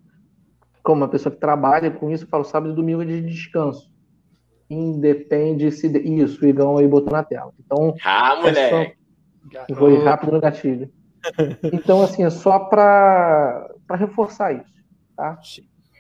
como uma pessoa que trabalha com isso, eu falo sábado e domingo é de descanso. Independe se. De... Isso, o Igão aí botou na tela. Então. Ah, moleque! Só... Foi rápido no gatilho. (laughs) Então, assim, é só para reforçar isso. Tá?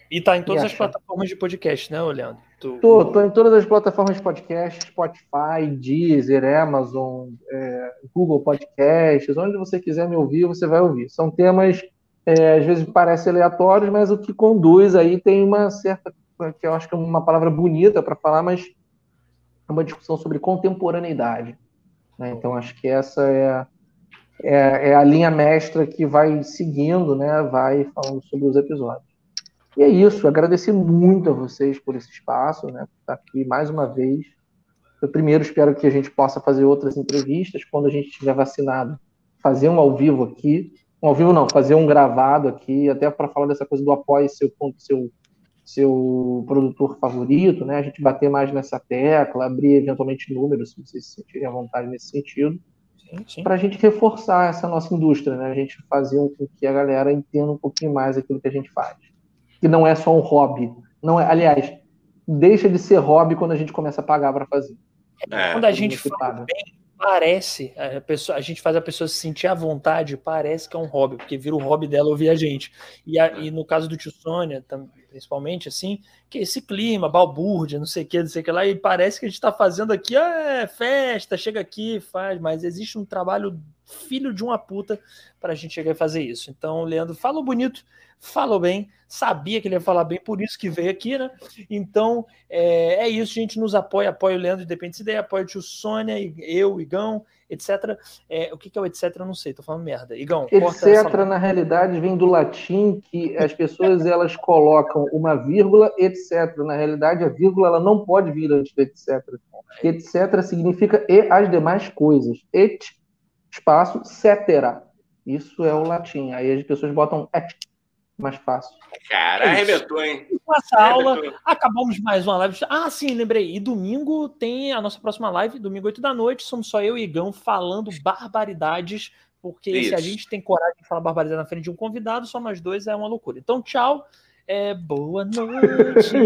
E tá em todas as plataformas de podcast, né, Leandro? Tu... Tô, tô em todas as plataformas de podcast, Spotify, Deezer, Amazon, é, Google Podcasts, onde você quiser me ouvir, você vai ouvir. São temas, é, às vezes parecem aleatórios, mas o que conduz aí tem uma certa, que eu acho que é uma palavra bonita para falar, mas é uma discussão sobre contemporaneidade. Né? Então, acho que essa é, é, é a linha mestra que vai seguindo, né? vai falando sobre os episódios. E é isso, agradecer muito a vocês por esse espaço, né? Por estar aqui mais uma vez. Eu primeiro espero que a gente possa fazer outras entrevistas quando a gente estiver vacinado, fazer um ao vivo aqui, um ao vivo não, fazer um gravado aqui, até para falar dessa coisa do apoio seu seu seu produtor favorito, né? A gente bater mais nessa tecla, abrir eventualmente números, se vocês se sentirem à vontade nesse sentido, para a gente reforçar essa nossa indústria, né? A gente fazer com que a galera entenda um pouquinho mais aquilo que a gente faz que não é só um hobby. Não é, aliás, deixa de ser hobby quando a gente começa a pagar para fazer. É. Quando a gente fala bem, parece, a, pessoa, a gente faz a pessoa se sentir à vontade, parece que é um hobby, porque vira o hobby dela ouvir a gente. E, a, e no caso do tio Sônia, principalmente, assim, que esse clima, balbúrdia, não sei o que, não sei o que lá, e parece que a gente está fazendo aqui, ah, é festa, chega aqui, faz, mas existe um trabalho filho de uma puta para a gente chegar e fazer isso. Então, Leandro, falou bonito, falou bem, sabia que ele ia falar bem, por isso que veio aqui, né? Então, é, é isso, a gente nos apoia, apoia o Leandro Independente Ideia, apoia o tio Sônia, eu, Igão, etc. É, o que, que é o etc? Eu não sei, tô falando merda. Igão, etc. na realidade vem do latim que as pessoas elas colocam uma vírgula, etc. Na realidade, a vírgula ela não pode vir antes do etc. Etc. significa e as demais coisas. Et, espaço, cetera. Isso é o latim. Aí as pessoas botam et mais fácil. Cara, é arrebentou, hein? Com essa aula, acabamos mais uma live. Ah, sim, lembrei. E domingo tem a nossa próxima live, domingo 8 da noite. Somos só eu e Igão falando barbaridades, porque Isso. se a gente tem coragem de falar barbaridade na frente de um convidado, só nós dois é uma loucura. Então, tchau. É, boa noite. (laughs)